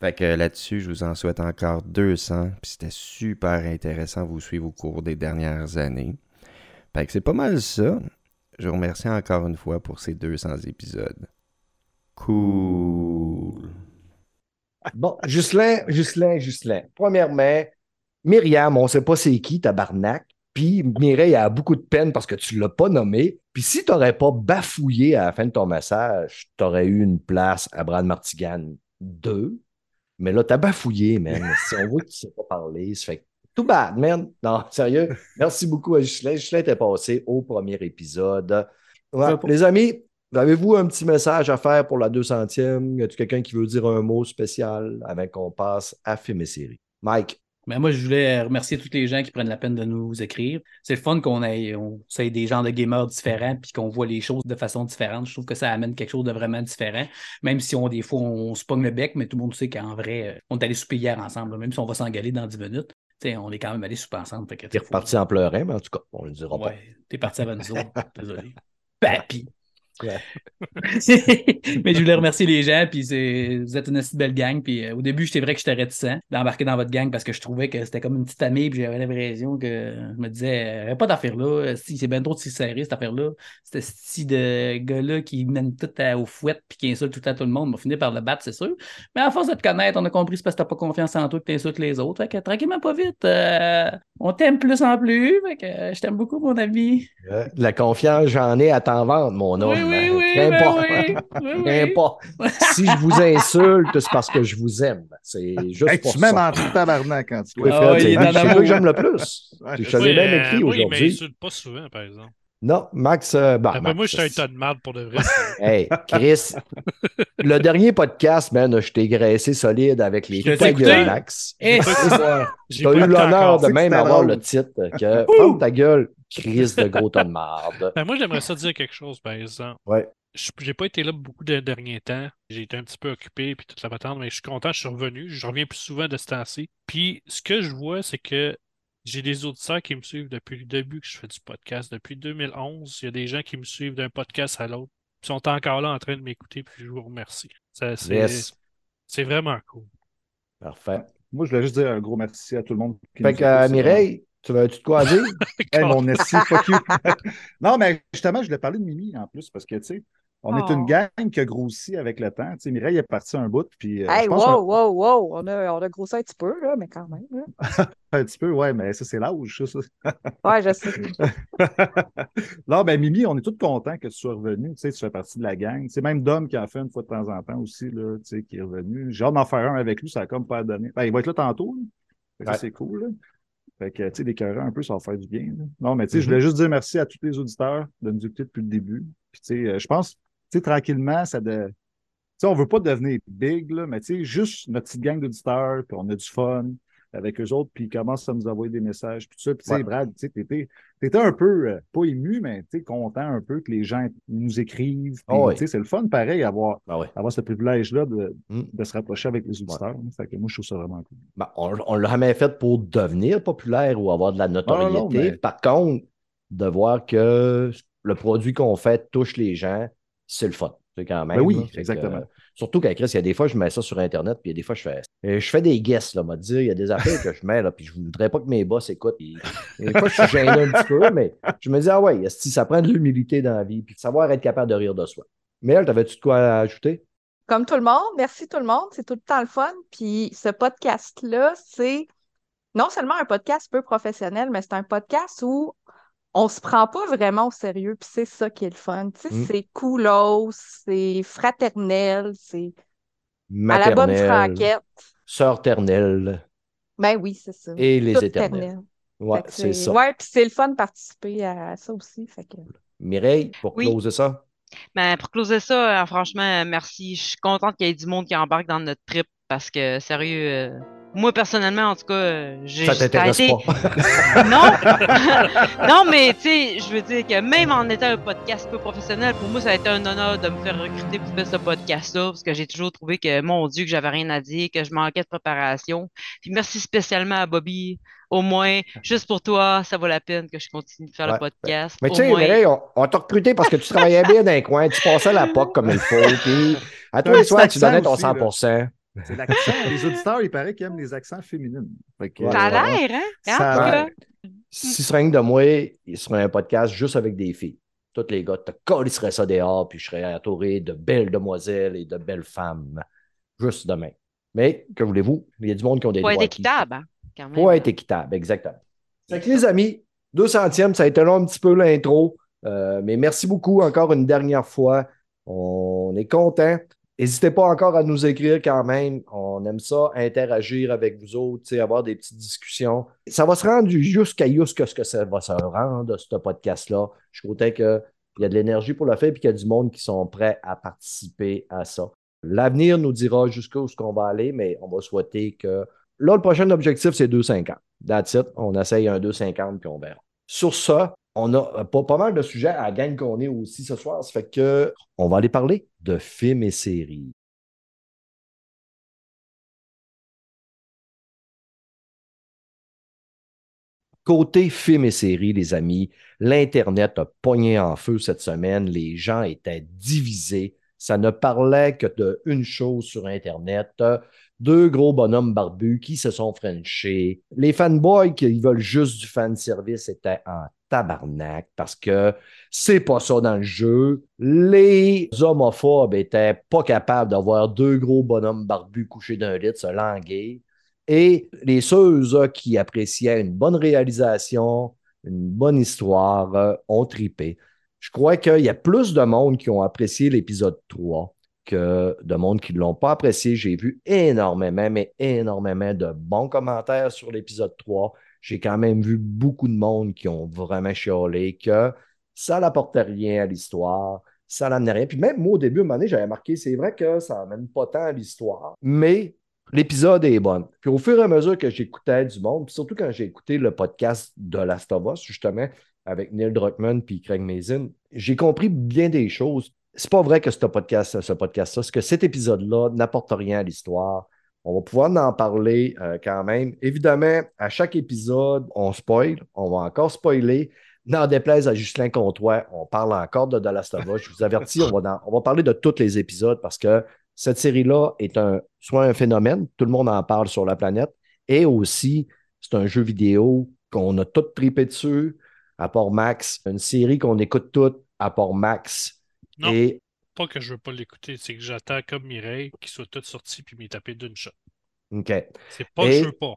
Fait que là-dessus, je vous en souhaite encore 200. Puis c'était super intéressant vous suivre au cours des dernières années. Fait que c'est pas mal ça. Je vous remercie encore une fois pour ces 200 épisodes. Cool. Bon, Ghislain, Ghislain, Ghislain. Premièrement, Myriam, on sait pas c'est qui, tabarnak. Puis Mireille a beaucoup de peine parce que tu l'as pas nommé. Puis si tu n'aurais pas bafouillé à la fin de ton message, tu aurais eu une place à Brad Martigan 2. Mais là, tu as bafouillé, man. si on voit que tu sais pas parler, ça fait tout bad, man. Non, sérieux. Merci beaucoup à Ghislain. Ghislain était passé au premier épisode. Ouais, pour- les amis, avez-vous un petit message à faire pour la 200e? Y a-t-il quelqu'un qui veut dire un mot spécial avant qu'on passe à film et série? Mike. Mais moi, je voulais remercier tous les gens qui prennent la peine de nous écrire. C'est le fun qu'on ait, on des gens de gamers différents puis qu'on voit les choses de façon différente. Je trouve que ça amène quelque chose de vraiment différent. Même si on, des fois, on, se pogne le bec, mais tout le monde sait qu'en vrai, euh, on est allé souper hier ensemble. Même si on va s'engaler dans 10 minutes, on est quand même allé souper ensemble. T'es reparti en pleurant, mais en tout cas, on le dira pas. Ouais, t'es parti avant nous autres. Désolé. Papi. Ouais. mais je voulais remercier les gens, puis c'est- vous êtes une assez belle gang. Puis euh, au début, j'étais vrai que j'étais réticent d'embarquer dans votre gang parce que je trouvais que c'était comme une petite amie, puis j'avais l'impression que je me disais, euh, pas d'affaire là, si c'est bien trop si serré cette affaire-là. C'était ce style de gars-là qui mène tout à- au fouet, puis qui insulte tout temps tout le monde, on va finir par le battre, c'est sûr. Mais à force de te connaître, on a compris c'est parce que t'as pas confiance en toi que t'insultes les autres. Fait que tranquillement, pas vite, euh, on t'aime plus en plus. Fait que euh, je t'aime beaucoup, mon ami. Euh, La confiance, j'en ai à t'en vendre, mon homme. Oui, oui, oui, Crains ben pas. oui, oui, oui. Si je vous insulte, c'est parce que je vous aime. C'est juste Hey, pour tu m'aimes ça. en tout tabarnak quand tu Oui, Ah c'est que j'aime le plus. Ouais, je te l'ai Oui, euh, écrit il aujourd'hui. m'insulte pas souvent, par exemple. Non, Max. euh, bah, Après Max, moi, je suis un tas de merde pour de vrai. Hey, Chris, le dernier podcast, man, je t'ai graissé solide avec les Je t'ai ta écouté? gueule, Max. J'ai Tu as pas eu l'honneur de même avoir le titre que Ferme ta gueule, Chris de gros tas de marde. Ben, moi, j'aimerais ça dire quelque chose, par exemple. Ouais. Je- J'ai pas été là beaucoup de derniers temps. J'ai été un petit peu occupé puis toute la patente, mais je suis content, je suis revenu. Je reviens plus souvent de ce temps-ci. Puis ce que je vois, c'est que j'ai des auditeurs qui me suivent depuis le début que je fais du podcast. Depuis 2011, il y a des gens qui me suivent d'un podcast à l'autre. Ils sont encore là en train de m'écouter, puis je vous remercie. C'est Yes. c'est vraiment cool. Parfait. Moi, je voulais juste dire un gros merci à tout le monde. qui Fait que, euh. Mireille, tu veux-tu de quoi dire? Hey, mon esti, fuck you. non, mais justement, je voulais parler de Mimi en plus parce que, tu sais, On est Oh. une gang qui a grossi avec le temps. Tu sais, Mireille est partie un bout, puis euh, Hey, wow, wow, wow! On a, on a grossi un petit peu, là, mais quand même. un, petit peu, ouais, mais ça, c'est l'âge, ça. ça. Ouais, je sais. non, ben Mimi, on est tous contents que tu sois revenu. Tu sais, tu fais partie de la gang. C'est même Dom qui en fait une fois de temps en temps aussi, là, tu sais, qui est revenu. J'ai hâte d'en faire un avec lui, ça a comme pas donné. Ben, il va être là tantôt. là. Ça, Ouais. c'est cool. Là. Fait que, tu sais, d'écœurer un peu, ça va faire du bien. là. Non, mais tu sais, je voulais juste dire merci à tous les auditeurs de nous écouter depuis le début. Puis, tu sais, euh, je pense, tu sais, tranquillement, ça de. Tu sais, on veut pas devenir big, là, mais tu sais, juste notre petite gang d'auditeurs, puis on a du fun avec eux autres, puis ils commencent à nous envoyer des messages, puis tout ça. Puis, tu sais, Ouais. Brad, tu t'étais un peu, euh, pas ému, mais tu content un peu que les gens nous écrivent. Ouais. sais, c'est le fun, pareil, avoir, Ah ouais. avoir ce privilège-là de, Mm. de se rapprocher avec les auditeurs. Fait que moi, je trouve ça vraiment cool. Ben, on on l'a jamais fait pour devenir populaire ou avoir de la notoriété. Ah, non, mais- Par contre, de voir que le produit qu'on fait touche les gens, c'est le fun. C'est quand même. Ben oui. Fait que, exactement. Surtout qu'à Chris, il y a des fois, je mets ça sur Internet, puis il y a des fois, je fais, euh, je fais des guesses, là, m'a dire, il y a des affaires que je mets, là, puis je voudrais pas que mes boss écoutent. Puis, des fois, je suis gêné un petit peu, mais je me dis, ah ouais, esti, ça prend de l'humilité dans la vie, puis de savoir être capable de rire de soi? Mais elle, t'avais-tu de quoi ajouter? Comme tout le monde, merci tout le monde, c'est tout le temps le fun. Puis ce podcast-là, c'est non seulement un podcast peu professionnel, mais c'est un podcast où on se prend pas vraiment au sérieux, puis c'est ça qui est le fun. Tu sais, Mm. c'est coolos, c'est fraternel, c'est à la bonne franquette. sœur ternelle Ben oui, c'est ça. et les Tout éternels. ternel. Ouais, c'est ça. Ouais, puis c'est le fun de participer à ça aussi. Fait que... Mireille, pour Oui. closer ça? Ben, pour closer ça, euh, franchement, merci. Je suis contente qu'il y ait du monde qui embarque dans notre trip parce que, sérieux, euh, moi, personnellement, en tout cas, euh, j'ai Ça t'intéresse été- pas. Non! non, mais tu sais, je veux dire que même en étant un podcast peu professionnel, pour moi, ça a été un honneur de me faire recruter pour faire ce podcast-là, parce que j'ai toujours trouvé que, mon Dieu, que j'avais rien à dire, que je manquais de préparation. Puis merci spécialement à Bobby. Au moins, juste pour toi, ça vaut la peine que je continue de faire Ouais, le podcast. Mais tu sais, moins- on, on t'a recruté parce que tu travaillais bien dans les coins, tu passais la POC comme il faut, puis à tous les soirs, tu donnais ton accent 100 C'est l'accent. les auditeurs, il paraît qu'ils aiment les accents féminins. Fait que, Ça a euh, l'air, hein? Ça. Si ce que de moi, il serait un podcast juste avec des filles. Tous les gars te colleraient ça dehors, puis je serais entouré de belles demoiselles et de belles femmes. Juste demain. Mais, que voulez-vous, il y a du monde qui ont des Faut être droits acquis. équitable, hein, quand même. Faut être équitable, exactement. Fait que les amis, 200e, ça a été long un petit peu l'intro, euh, mais merci beaucoup encore une dernière fois. On est content. N'hésitez pas encore à nous écrire quand même. On aime ça, interagir avec vous autres, avoir des petites discussions. Ça va se rendre jusqu'à jusqu'à ce que ça va se rendre, ce podcast-là. Je suis content qu'il y a de l'énergie pour le faire et qu'il y a du monde qui sont prêts à participer à ça. L'avenir nous dira jusqu'où ce qu'on va aller, mais on va souhaiter que. Là, le prochain objectif, c'est 2,50. That's it. On essaye un 2,50 puis on verra. Sur ça, on a pas, pas mal de sujets à la gang qu'on est aussi ce soir. Ça fait que on va aller parler de films et séries. Côté films et séries, les amis, l'Internet a pogné en feu cette semaine. Les gens étaient divisés. Ça ne parlait que d'une chose sur Internet. Deux gros bonhommes barbus qui se sont frenchés. Les fanboys qui veulent juste du fan service étaient en tabarnak parce que c'est pas ça dans le jeu. Les homophobes étaient pas capables d'avoir deux gros bonhommes barbus couchés d'un lit se languer. Et les ceux là, qui appréciaient une bonne réalisation, une bonne histoire, euh, ont tripé. Je crois qu'il y a plus de monde qui ont apprécié l'épisode 3 que de monde qui ne l'ont pas apprécié. J'ai vu énormément, mais énormément de bons commentaires sur l'épisode 3. J'ai quand même vu beaucoup de monde qui ont vraiment chialé que ça n'apportait rien à l'histoire, ça n'amenait rien. Puis même moi, au début, à un moment donné, j'avais marqué, c'est vrai que ça n'amène pas tant à l'histoire, mais l'épisode est bon. Puis au fur et à mesure que j'écoutais du monde, puis surtout quand j'ai écouté le podcast de Last of Us, justement, avec Neil Druckmann puis Craig Mazin, j'ai compris bien des choses. C'est pas vrai que ce podcast, ce podcast-là, que cet épisode-là n'apporte rien à l'histoire. On va pouvoir en parler euh, quand même. Évidemment, à chaque épisode, on spoil, on va encore spoiler. N'en déplaise à Justin Comtois, on parle encore de The Last of Us. Je vous avertis, on va, dans- on va parler de tous les épisodes parce que cette série-là est un, soit un phénomène, tout le monde en parle sur la planète, et aussi, c'est un jeu vidéo qu'on a tout tripé dessus, à part Max, une série qu'on écoute toutes, à part Max. Non. Et pas que je veux pas l'écouter, c'est que j'attends comme Mireille qu'il soit tout sorti puis m'y taper d'une shot. OK. C'est pas que je veux pas.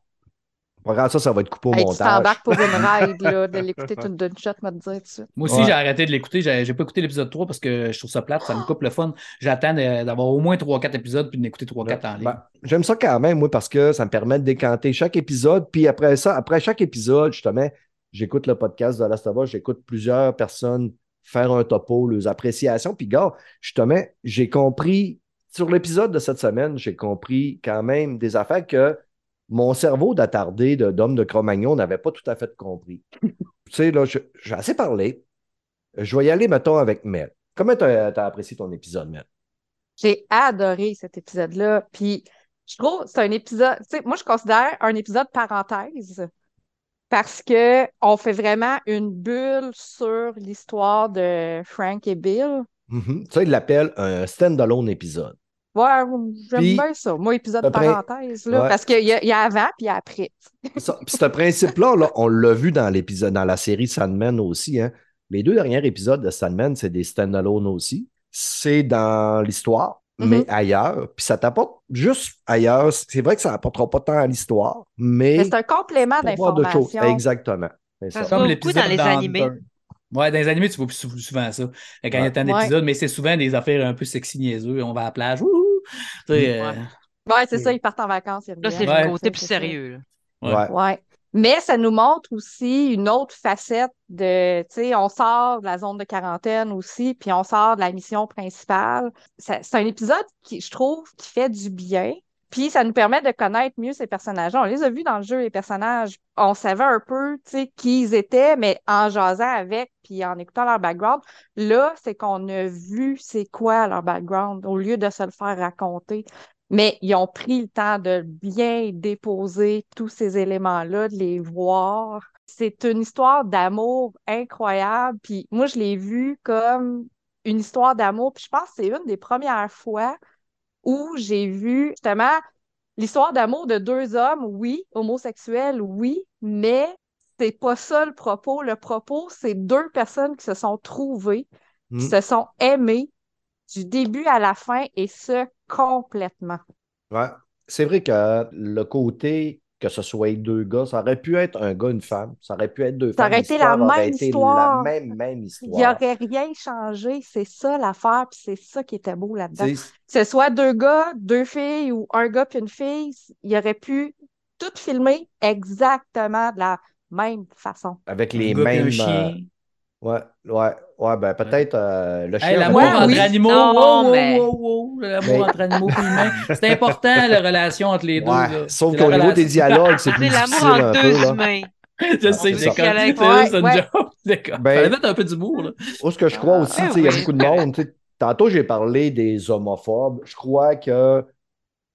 Regarde ça, ça va être coupé au Hey, tu montage. t'embarques pour une ride là, de l'écouter toute d'une shot, me dire tout de suite. Moi aussi, Ouais. j'ai arrêté de l'écouter. J'ai j'ai pas écouté l'épisode 3 parce que je trouve ça plate, ça me coupe le fun. J'attends d'avoir au moins 3-4 épisodes puis de l'écouter 3-4 en ligne. Ben, J'aime ça quand même, moi, parce que ça me permet de décanter chaque épisode. Puis après ça, après chaque épisode, justement, j'écoute le podcast de Last of Us, j'écoute plusieurs personnes faire un topo, leurs appréciations. Puis, gars, justement, j'ai compris, sur l'épisode de cette semaine, j'ai compris quand même des affaires que mon cerveau d'attardé de- d'homme de Cro-Magnon n'avait pas tout à fait compris. tu sais, là, j'ai assez parlé. Je vais y aller, mettons, avec Mel. Comment tu as, apprécié ton épisode, Mel? J'ai adoré cet épisode-là. Puis, je trouve c'est un épisode, tu sais, moi, je considère un épisode parenthèse parce que on fait vraiment une bulle sur l'histoire de Frank et Bill. Mhm. Ça, il l'appelle un stand-alone épisode. Ouais, j'aime Puis, bien ça. Moi, épisode parenthèse, là, Ouais. parce qu'il y, a- il y a avant puis il y a après. Ça- Puis ce principe-là, là, on l'a vu dans l'épisode, dans la série Sandman aussi. hein. Les deux derniers épisodes de Sandman, c'est des stand-alone aussi. C'est dans l'histoire, Mais ailleurs. Puis ça t'apporte juste ailleurs. C'est vrai que ça n'apportera pas tant à l'histoire, mais Mais c'est un complément d'information. Exactement. C'est Ça ça. se voit beaucoup l'épisode dans les animés. Ouais, dans les animés, tu vois plus sou- souvent ça. Quand il y a Ouais. tant d'épisodes, mais c'est souvent des affaires un peu sexy niaiseux. On va à la plage. Wouhou! Tu sais, euh, Ouais, c'est ça, ils partent en vacances. Là, c'est le côté plus sérieux. là. ouais. Mais ça nous montre aussi une autre facette de, tu sais, on sort de la zone de quarantaine aussi, puis on sort de la mission principale. C'est un épisode qui, je trouve, qui fait du bien. Puis ça nous permet de connaître mieux ces personnages-là. On les a vus dans le jeu, les personnages. On savait un peu, tu sais, qui ils étaient, mais en jasant avec, puis en écoutant leur background, là, c'est qu'on a vu c'est quoi leur background, au lieu de se le faire raconter. Mais ils ont pris le temps de bien déposer tous ces éléments-là, de les voir. C'est une histoire d'amour incroyable. Puis moi, je l'ai vu comme une histoire d'amour. Puis je pense que c'est une des premières fois où j'ai vu justement l'histoire d'amour de deux hommes, oui, homosexuels, oui, mais c'est pas ça le propos. Le propos, c'est deux personnes qui se sont trouvées, qui Mm. se sont aimées du début à la fin et ce complètement. Ouais. C'est vrai que le côté que ce soit deux gars, ça aurait pu être un gars, une femme. Ça aurait pu être deux Ça femmes. aurait été la même été histoire. La même, même Il n'y histoire. aurait rien changé, c'est ça l'affaire, puis c'est ça qui était beau là-dedans. Que ce soit deux gars, deux filles ou un gars puis une fille, il aurait pu tout filmer exactement de la même façon. avec les mêmes. euh, ouais, ouais, ouais, ben peut-être euh, le chien. Hey, l'amour entre oui. animaux, Non, wow, wow, mais- wow, wow, l'amour Mais- entre animaux et humains. C'est important, la relation entre les deux. Ouais, là. sauf qu'au niveau des dialogues, c'est plus C'est l'amour difficile entre un deux humains. Je sais, c'est c'est ça. comme Ouais, c'est c'est une ouais. joke. D'accord. Ben- Fallait mettre un peu d'humour, là. Où ce que je crois aussi, Ah, tu sais, il y a beaucoup de monde. tu sais, Tantôt, j'ai parlé des homophobes. Je crois que,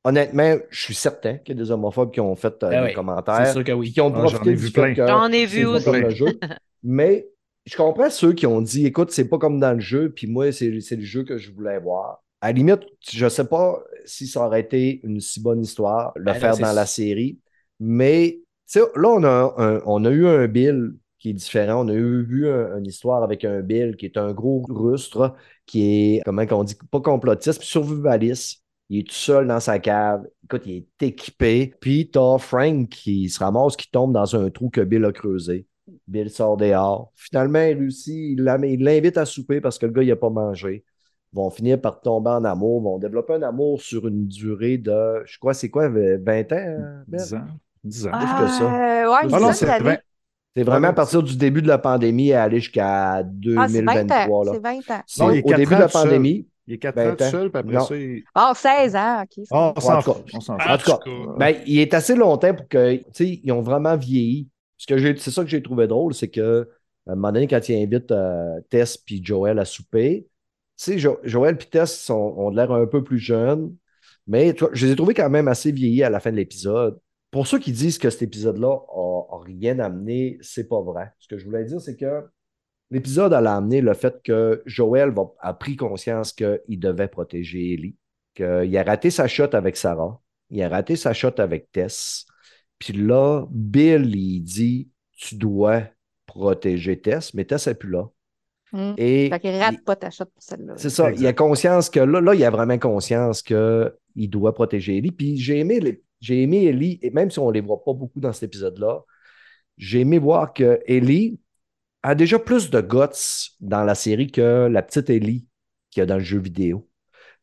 honnêtement, je suis certain qu'il y a des homophobes qui ont fait euh, Ben des oui, commentaires. C'est sûr que oui. qui ont Ah, profité j'en ai vu plein. J'en ai vu aussi. Mais je comprends ceux qui ont dit écoute, c'est pas comme dans le jeu, puis moi, c'est le jeu que je voulais voir. À la limite, je sais pas si ça aurait été une si bonne histoire, le Ben là, faire dans la série. Mais là, on a, un- on a eu un Bill qui est différent. On a eu, un- une histoire avec un Bill qui est un gros rustre, qui est, comment on dit, pas complotiste, puis survivaliste. Il est tout seul dans sa cave. Écoute, il est équipé. Puis t'as Frank qui se ramasse, qui tombe dans un trou que Bill a creusé. Bill sort dehors. Finalement, il réussit. Il l'invite à souper parce que le gars, il n'a pas mangé. Ils vont finir par tomber en amour. Ils vont développer un amour sur une durée de, je crois, c'est quoi, 20 ans? euh, Bill? 10 ans. 10 ans. Plus que ça. Euh, ouais, Ah une non, c'est d'années. 20. C'est vraiment à Ouais, partir du début de la pandémie et aller jusqu'à Ah, c'est 20 ans. 2023. là. C'est 20 ans. C'est Non, il est au début de la seul. pandémie. Il est 4 Ben, ans tout seul, puis après Non. ça, il... Ah, 16 ans, OK. Ah, on s'en en tout fout. cas. On s'en En fout. tout cas, ben, il est assez longtemps pour que, tu sais, ils ont vraiment vieilli. Que c'est ça que j'ai trouvé drôle, c'est que, à un moment donné, quand il invite euh, Tess puis Joël à souper, tu sais, Jo- Joël puis Tess sont- ont l'air un peu plus jeunes, mais je les ai trouvés quand même assez vieillis à la fin de l'épisode. Pour ceux qui disent que cet épisode-là a, a rien amené, c'est pas vrai. Ce que je voulais dire, c'est que l'épisode a amené le fait que Joël a pris conscience qu'il devait protéger Ellie, qu'il a raté sa shot avec Sarah, il a raté sa shot avec Tess. Puis là, Bill, il dit Tu dois protéger Tess, mais Tess n'est plus là. Mm. Et Fait qu'il rate pas ta shot pour celle-là. c'est ça, il a conscience que là, là, il a vraiment conscience qu'il doit protéger Ellie. Puis j'ai aimé, les- j'ai aimé Ellie, et même si on ne les voit pas beaucoup dans cet épisode-là, j'ai aimé voir que Ellie a déjà plus de guts dans la série que la petite Ellie qu'il y a dans le jeu vidéo.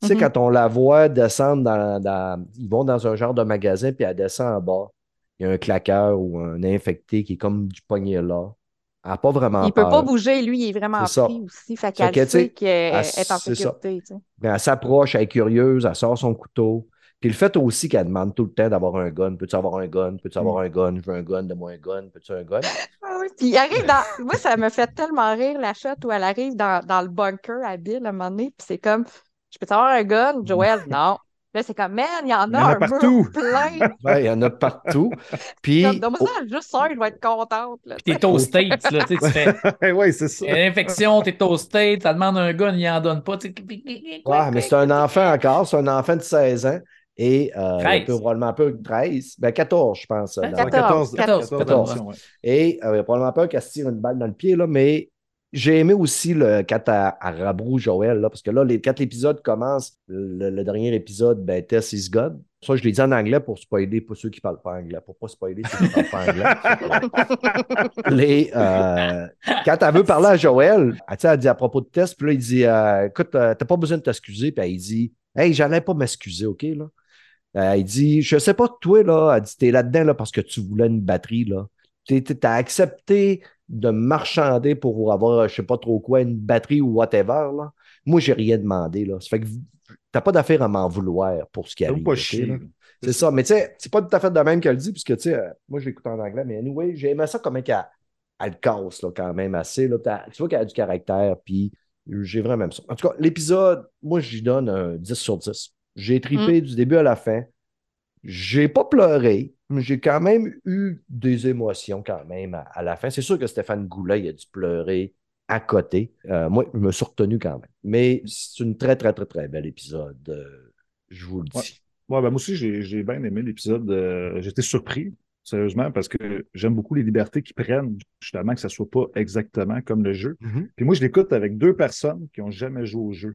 Tu sais, Mhm. quand on la voit descendre dans, dans- Ils vont dans un genre de magasin, puis elle descend en bas. Il y a un claqueur ou un infecté qui est comme du poignet là. Elle n'a pas vraiment Il peut peur. pas bouger, lui, il est vraiment C'est ça. pris aussi. Fait qu'elle sait qu'elle elle- est en sécurité. tu sais. Mais elle s'approche, elle est curieuse, elle sort son couteau. Puis le fait aussi qu'elle demande tout le temps d'avoir un gun. Peux-tu avoir un gun? Peux-tu avoir un gun? Je veux un gun, donne-moi un gun. Peux-tu un gun? Ah oui, Puis il arrive dans. Moi, ça me fait tellement rire la shot où elle arrive dans, dans le bunker à Bill à un moment donné. Puis c'est comme Je peux avoir un gun? Joël, non. Là, c'est comme Man, il y en a, Il y en a un partout. plein. Ouais, il y en a partout. Puis, Comme, Donne-moi ça, juste un, je vais être contente. Là, Puis t'es au States, là, tu sais, tu fais ouais, c'est ça. une infection, t'es au States, ça demande un gun, il en donne pas. ouais, mais c'est un enfant encore, c'est un enfant de 16 ans. Et euh, 13. il a probablement pas 13, ben 14, je pense. Hein? dans- 14. 14, 14, 14, émissions, ouais. Et euh, il a probablement peur qu'elle se tire une balle dans le pied, là, mais j'ai aimé aussi le, quand elle, elle rabroue Joël, là, parce que là, les, quand l'épisode commence, le, le dernier épisode, ben, Tess is God. Ça, je l'ai dit en anglais pour spoiler pour ceux qui ne parlent pas anglais, pour pas spoiler ceux qui ne parlent pas anglais. Les, euh, quand elle veut parler à Joël, elle, tu elle dit à propos de Tess, puis là, il dit euh, Écoute, euh, t'as pas besoin de t'excuser, puis elle dit Hey, j'allais pas m'excuser, OK, là. Euh, il dit Je sais pas, toi, là, elle dit T'es là-dedans, là, parce que tu voulais une batterie, là. Tu as accepté de marchander pour avoir, je sais pas trop quoi, une batterie ou whatever, là. Moi, j'ai rien demandé, là. Ça fait que t'as pas d'affaire à m'en vouloir pour ce qui arrive. C'est ça, mais tu sais, c'est pas tout à fait de même qu'elle dit, puisque tu sais, euh, moi je l'écoute en anglais, mais anyway, j'ai aimé ça comme qu'elle elle le casse là, quand même assez. Là, tu vois qu'elle a du caractère, puis j'ai vraiment aimé ça. En tout cas, l'épisode, moi j'y donne un 10 sur 10. J'ai tripé du début à la fin. J'ai pas pleuré, j'ai quand même eu des émotions quand même à, à la fin. C'est sûr que Stéphane Goulet, il a dû pleurer à côté. Euh, moi, je me suis retenu quand même. Mais c'est une très, très, très, très bel épisode. euh, je vous le dis. Ouais. Ouais, ben moi aussi, j'ai bien aimé l'épisode. euh, J'étais surpris, sérieusement, parce que j'aime beaucoup les libertés qu'ils prennent, justement, que ça soit pas exactement comme le jeu. Mhm. Puis moi, je l'écoute avec deux personnes qui ont jamais joué au jeu.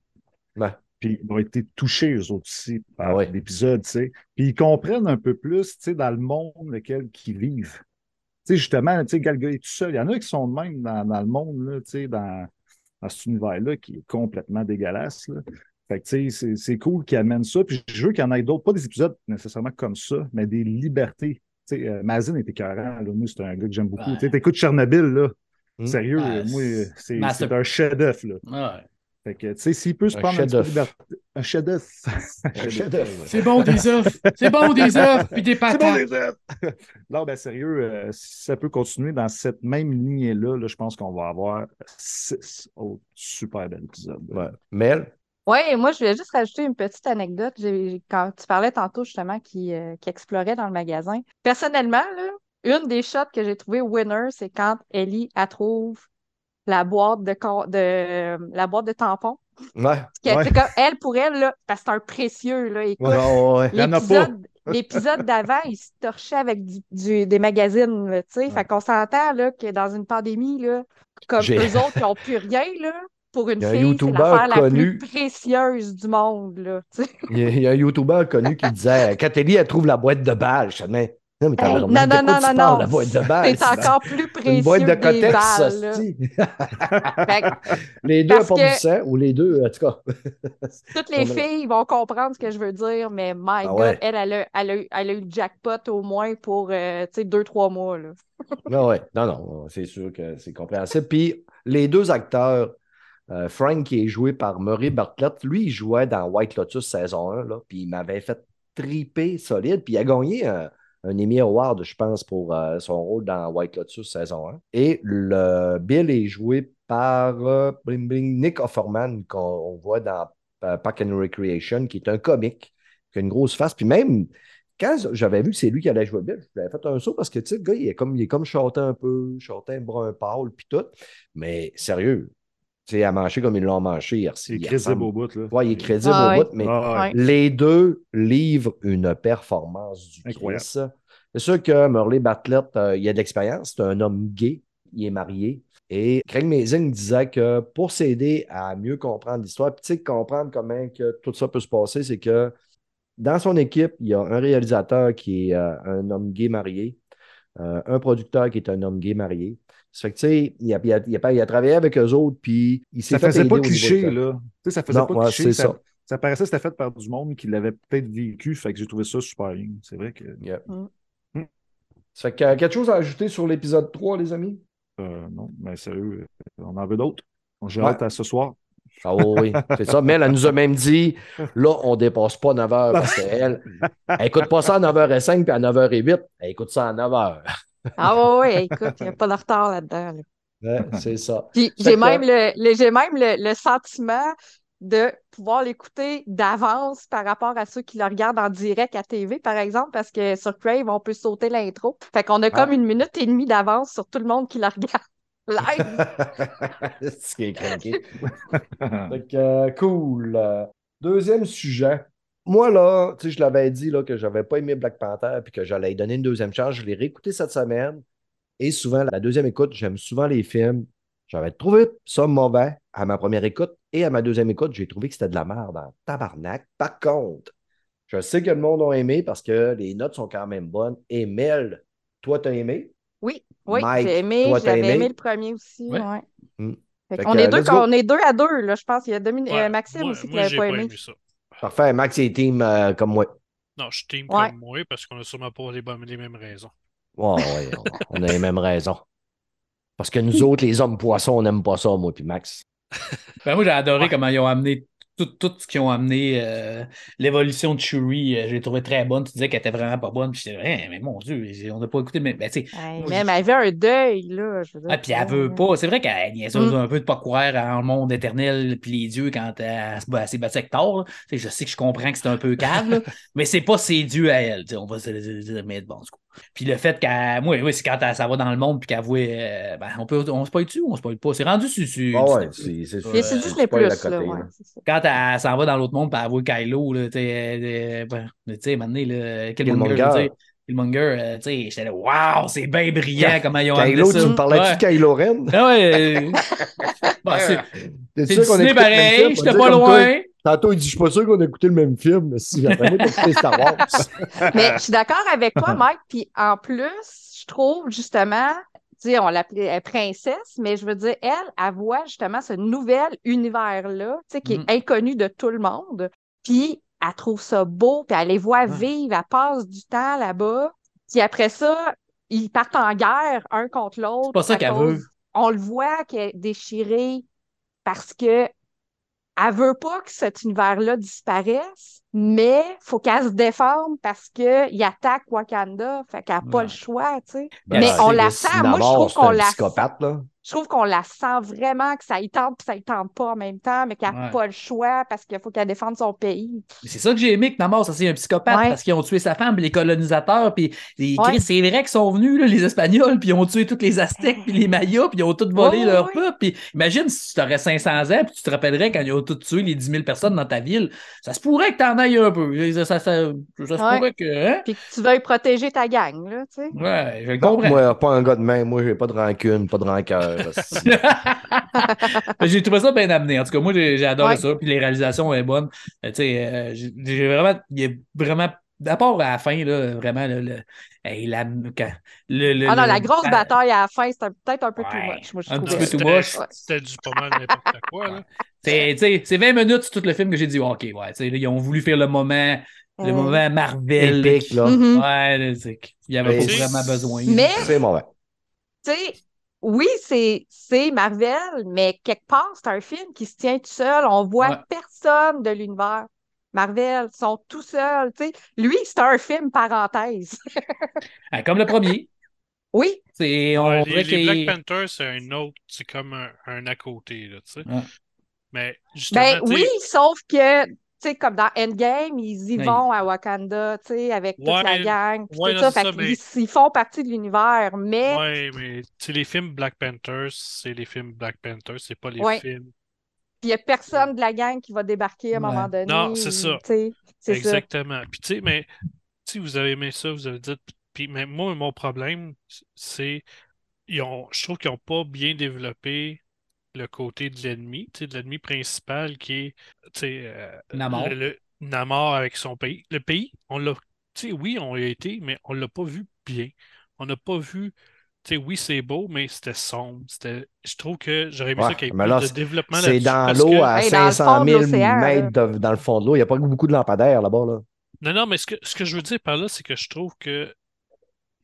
Ouais. Puis ils ont été touchés, eux autres aussi, par Ah ouais. l'épisode, tu sais. Puis ils comprennent un peu plus, tu sais, dans le monde lequel ils vivent. Tu sais, justement, tu sais, Galga est tout seul. Il y en a qui sont de même dans, dans le monde, là, tu sais, dans, dans cet univers-là qui est complètement dégueulasse, là. Fait que, tu sais, c'est- c'est cool qu'ils amènent ça. Puis je veux qu'il y en ait d'autres, pas des épisodes nécessairement comme ça, mais des libertés. Tu sais, euh, Mazin était écœurant, là. Moi, c'est un gars que j'aime beaucoup. Ouais. Tu sais, t'écoutes Chernobyl, là. Mm. Sérieux, Ah, moi, c'est un chef-d'œuvre, là. Fait que, tu sais, s'il peut se Un prendre un petit liberté. Un. Un chef-d'œuvre. C'est bon des œufs! C'est bon des œufs! Puis des C'est bon, patates! les œufs! non, ben sérieux, euh, si ça peut continuer dans cette même lignée-là, là, je pense qu'on va avoir six autres super belles épisodes. Ouais. Mel? Oui, moi, je voulais juste rajouter une petite anecdote. J'ai- Quand tu parlais tantôt, justement, qui, euh, qui explorait dans le magasin. Personnellement, là, une des shots que j'ai trouvé winner, c'est quand Ellie, elle trouve la boîte de, de, la boîte de tampons. Ouais. Comme, elle, pour elle, là, parce que c'est un précieux, là. Écoute, Ouais, ouais, ouais. Il y en a pas. l'épisode, l'épisode d'avant, il se torchait avec du, du- des magazines, là, tu sais. Fait qu'on s'entend, là, que dans une pandémie, là, comme eux autres, qui n'ont plus rien, là, pour une un fille, c'est l'affaire la plus précieuse du monde, là. Il y, a, il y a un YouTuber connu qui disait quand Ellie, elle trouve la boîte de balles, je dis, mais non, mais Hey, non, non, non, tu non, non. la boîte de balles. C'est encore plus précieux une boîte de cotex, que Les deux apportent du sang, ou les deux, en tout cas. toutes les filles vont comprendre ce que je veux dire, mais my Ah God, ouais. elle, elle a, elle, a, eu- elle a eu le jackpot au moins pour, euh, tu sais, deux, trois mois, là. Non, ouais. non, non, c'est sûr que c'est compréhensible. Puis les deux acteurs, euh, Frank qui est joué par Murray Bartlett, lui, il jouait dans White Lotus saison 1, là, puis il m'avait fait triper solide, puis il a gagné un, un Emmy Award, je pense, pour euh, son rôle dans White Lotus saison 1. Et le Bill est joué par euh, Nick Offerman, qu'on on voit dans euh, Park and Recreation, qui est un comique, qui a une grosse face, puis même quand j'avais vu que c'est lui qui allait jouer Bill, j'avais fait un saut parce que, tu sais, le gars, il est comme, il est comme chanté un peu, chanté un brun pâle, puis tout. Mais sérieux, tu sais, à manger comme ils l'ont mangé, il, C'est il crédible ressemble- au bout, là. Ouais, il est crédible Ah au ouais. bout, mais Ah, ouais. les deux livrent une performance du Incroyable. Christ. C'est sûr que Murley Bartlett, euh, il a de l'expérience, c'est un homme gay, il est marié. Et Craig Mazing disait que pour s'aider à mieux comprendre l'histoire, puis tu sais, comprendre comment que tout ça peut se passer, c'est que dans son équipe, il y a un réalisateur qui est euh, un homme gay marié, euh, un producteur qui est un homme gay marié. Ça fait que, tu sais, il a, il, a, il, a, il a travaillé avec eux autres, puis il s'est Ça fait faisait aider au cliché, là. Tu sais, ça faisait Non, pas ouais, cliché. c'est Ça, ça. ça paraissait que c'était fait par du monde qui l'avait peut-être vécu, fait que j'ai trouvé ça super bien. C'est vrai que. Yep. Mm. Mm. Ça fait que, euh, quelque chose à ajouter sur l'épisode 3, les amis? Euh, non, mais sérieux, euh, on en veut d'autres? J'ai Ouais. hâte à ce soir. Ah oui, c'est ça. Mais elle nous a même dit, là, on dépasse pas 9 h parce qu'elle, elle écoute pas ça à 9h05 puis à 9h08, elle écoute ça à 9h. Ah ouais, ouais, écoute, il n'y a pas de retard là-dedans. là. Ouais, c'est ça. Puis j'ai même, le, le- j'ai même le, le sentiment de pouvoir l'écouter d'avance par rapport à ceux qui le regardent en direct à TV, par exemple, parce que sur Crave, on peut sauter l'intro. Fait qu'on a comme Ah. une minute et demie d'avance sur tout le monde qui le regarde live. c'est qui est craqué. Fait que, euh, cool. Deuxième sujet. Moi, là, tu sais, je l'avais dit là, que j'avais pas aimé Black Panther puis que j'allais lui donner une deuxième chance. Je l'ai réécouté cette semaine. Et souvent, la deuxième écoute, j'aime souvent les films. J'avais trouvé ça mauvais à ma première écoute. Et à ma deuxième écoute, j'ai trouvé que c'était de la merde en tabarnak. Par contre, je sais que le monde a aimé parce que les notes sont quand même bonnes. Et Mel, toi, t'as aimé? Oui, oui, j'ai aimé, j'avais aimé? aimé le premier aussi. Ouais. ouais. Hmm. Fait Fait est deux, on est deux à deux, là, je pense. Il y a Dominique- Ouais, euh, Maxime moi, aussi qui j'ai pas pas aimé. aimé ça. Parfait. Max et team euh, comme moi. Non, je team Ouais. comme moi parce qu'on a sûrement pas les, bonnes- les mêmes raisons. Ouais, ouais, on- on a les mêmes raisons. Parce que nous autres, les hommes poissons, on n'aime pas ça, moi puis Max. Ben, moi, j'ai adoré Ouais. comment ils ont amené tout, tout ce qu'ils ont amené. euh, L'évolution de Shuri, euh, je l'ai trouvé très bonne. Tu disais qu'elle était vraiment pas bonne. Puis j'étais, Hein, mais mon Dieu, on n'a pas écouté. Mais, ben, tu sais, Ouais, moi, même je- elle avait un deuil, là. Je veux dire, Ah, puis elle veut pas. C'est vrai qu'elle niaise Mm. un peu de pas croire en le monde éternel puis les dieux quand elle, se bat- elle s'est battue avec Thor. Je sais que je comprends que c'est un peu là, mais c'est pas ses dieux à elle. On va se mais bon, du coup. Puis le fait qu'elle. Moi, oui, c'est quand elle, ça va dans le monde puis qu'elle voit. euh, ben, on peut, on spoil dessus ou on spoil pas? C'est rendu sur. sur Ah ouais, c'est c'est Mais c'est Euh, Disney Plus, côté, là, ouais, là. Quand elle s'en va dans l'autre monde, puis elle voit Kylo, là, tu sais, euh, ben, tu sais, maintenant, là, Killmonger, je veux Killmonger. dire, Killmonger, euh, tu sais, j'étais là, waouh, c'est bien brillant comment ils ont Kylo, ça. tu me parlais-tu Ouais. de Kylo Ren? Ah ouais. euh, bon, c'est sûr qu'on même pareil, j'étais pas loin. Tantôt, il dit, je suis pas sûr qu'on a écouté le même film, mais si, écouté Star Wars. Mais je suis d'accord avec toi, Mike. Puis en plus, je trouve justement, tu sais, on l'appelait euh, princesse, mais je veux dire, elle, elle voit justement ce nouvel univers-là, tu sais, qui Mhm. est inconnu de tout le monde. Puis elle trouve ça beau, puis elle les voit vivre, elle passe du temps là-bas. Puis après ça, ils partent en guerre un contre l'autre. C'est pas ça qu'elle veut. On le voit qu'elle est déchirée parce que elle veut pas que cet univers-là disparaisse, mais faut qu'elle se défende parce qu'il attaque Wakanda. Fait qu'elle n'a pas le choix, tu sais. Ben, mais on la sent, moi, je trouve qu'on la sent. Je trouve qu'on la sent vraiment que ça y tente puis ça y tente pas en même temps, mais qu'elle n'a Ouais. pas le choix parce qu'il faut qu'elle défende son pays. C'est ça que j'ai aimé que Namor, ça c'est un psychopathe Ouais. parce qu'ils ont tué sa femme, puis les colonisateurs, puis les Ouais. Chris, c'est vrai qu'ils sont venus, là, les Espagnols, puis ils ont tué tous les Aztèques, puis les Mayas, puis ils ont tout volé leur peuple. Puis imagine si tu aurais 500 ans, puis tu te rappellerais quand ils ont tout tué les 10 000 personnes dans ta ville. Ça se pourrait que t'en ailles un peu. Ça, ça, ça- Ouais. que. Hein? Puis que tu veuilles protéger ta gang, là, tu sais. Ouais, je comprends. moi, pas un gars de main. Moi, j'ai pas de rancune, pas de rancœur. j'ai trouvé ça bien amené. En tout cas, moi, j'ai adoré Ouais. ça. Puis les réalisations sont bonnes. Euh, tu sais, euh, j'ai vraiment. Il y a vraiment. D'abord, à la fin, là, vraiment, le, le, hey, la, quand- le- le- Ah non, le- la grosse la- bataille à la fin, c'était peut-être un peu Ouais, too much, moi, je un petit peu too much. C'était du pas mal n'importe quoi. Là. C'est tu sais, c'est 20 minutes sur tout le film que j'ai dit, OK, ouais, tu sais, là, ils ont voulu faire le moment, le moment Marvel. Épique, là. mhm. Ouais, là, c'est qu'il n'y avait Mais pas vraiment besoin. Mais C'est mauvais. tu sais, oui, c'est, c'est Marvel, mais quelque part, c'est un film qui se tient tout seul. On voit Ouais. personne de l'univers. Marvel sont tout seuls. tu sais. Lui, c'est un film parenthèse. Ah, Comme le premier. oui, C'est, on Ouais, les, les qu'il- Black Panther, c'est un autre, c'est comme un, un à côté. Là, tu sais. Ouais. Mais justement, ben oui, sauf que, tu sais, comme dans Endgame, ils y vont à Wakanda, tu sais, avec toute Ouais, la gang, puis ouais, tout ça. Fait mais- ils font partie de l'univers, mais Ouais, mais tu sais, les films Black Panther, c'est les films Black Panther, c'est pas les Ouais. films. Il n'y a personne de la gang qui va débarquer à un Ouais. moment donné. Non, c'est ça. Exactement. Puis tu sais, mais si vous avez aimé ça, vous avez dit. Puis mais moi, mon problème, c'est ils ont, je trouve qu'ils n'ont pas bien développé le côté de l'ennemi, tu sais, de l'ennemi principal qui est tu sais, euh, Namor. le, le- Namor avec son pays. Le pays, on l'a, tu sais, oui, on y a été, mais on l'a pas vu bien. On n'a pas vu, oui, c'est beau, mais c'était sombre. C'était, je trouve que j'aurais aimé Ouais, ça qu'il y ait mais plus là, de c'est- développement C'est dans l'eau que- à Hey, dans le 500 fond de 000 l'océan, mètres de- dans le fond de l'eau. Il n'y a pas beaucoup de lampadaires là-bas. Là. Non, non, mais ce que, ce que je veux dire par là, c'est que je trouve que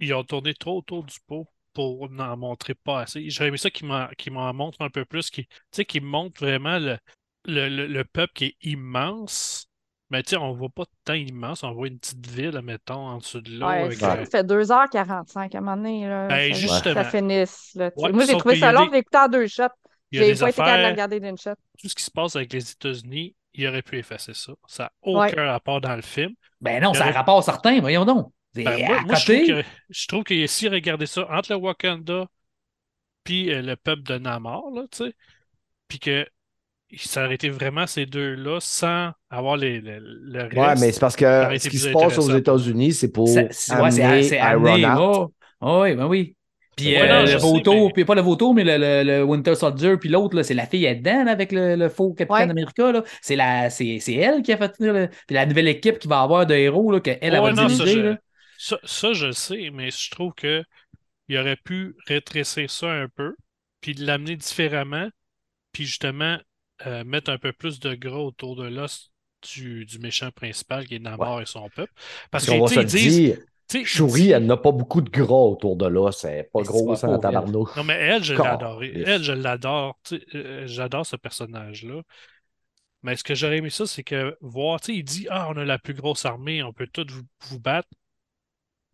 ils ont tourné trop autour du pot pour n'en montrer pas assez. J'aurais aimé ça qu'ils m'en qu'ils m'en montrent un peu plus, qu'ils tu sais, qu'ils montrent vraiment le, le, le- le peuple qui est immense. Mais tu sais, on voit pas tant immense, on voit une petite ville, mettons, en dessous de l'eau. Ouais, avec, ça euh, fait 2h45 à un moment donné. Là, Ben, ça, justement. ça finisse. là. Ouais, Moi, j'ai trouvé ça long des- de l'écouter en deux shots. J'ai pas été capable de regarder d'une shot. tout ce qui se passe avec les États-Unis, il aurait pu effacer ça. Ça n'a Ouais. aucun rapport dans le film. Ben non, ça a aurait- rapport certain, voyons donc. Ben, moi, je trouve que, je trouve que si regarder ça entre le Wakanda puis euh, le peuple de Namor, là, tu sais, puis que ça aurait été vraiment ces deux-là sans avoir les, le, le reste. Ouais, mais c'est parce que ce qui se passe aux. États-Unis, c'est pour C'est- c'est- ouais, c'est amener c'est Iron ouais. Ouais, ben oui. Puis Ouais, euh, le sais, Vautour, mais- puis pas le Vautour, mais le, le- le Winter Soldier, puis l'autre, là, c'est la fille est dedans là, avec le, le faux Capitaine Ouais. America. là. C'est la- c'est c'est elle qui a fait tenir le- Puis la nouvelle équipe qui va avoir de héros, là, qu'elle va non, ça, je, là. ça, ça, je le sais, mais je trouve que il aurait pu rétrécir ça un peu, puis l'amener différemment, puis justement euh, mettre un peu plus de gras autour de l'os du, du méchant principal qui est Namor et son peuple. Parce Parce qu'on va que, se disent. dire, Shuri, elle n'a pas beaucoup de gras autour de là. C'est pas Mais c'est gros, pas ça, en elle. tabarnouche. Non, mais elle, je yes. Elle, je l'adore. Tu sais, euh, J'adore ce personnage-là. Mais ce que j'aurais aimé ça, c'est que voir, tu sais, il dit Ah, on a la plus grosse armée, on peut tous vous, vous battre.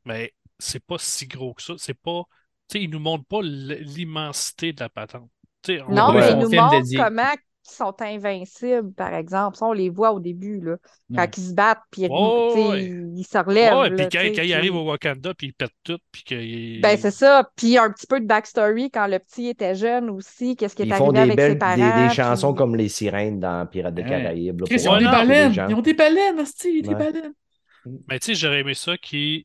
Mais c'est pas si gros que ça. C'est pas. Tu sais, il nous montre pas l'immensité de la patente. On Non, mais ils nous dédié. comment ils sont invincibles, par exemple. Ça, on les voit au début, là. Quand Ouais. ils se battent, puis ouais. ils, ils se relèvent. Ouais, là, puis quand, quand il puis- arrive au Wakanda, puis il pète tout, puis. Ben, c'est ça. Puis un petit peu de backstory quand le petit était jeune aussi. Qu'est-ce qui est Ils font arrivé des avec belles ses parents. des, des chansons puis- comme les sirènes dans Pirates des Ouais. Caraïbes. ils ont des baleines. les gens. Ils ont des baleines, hostie, des Ouais. baleines. Mais tu sais, j'aurais aimé ça qu'ils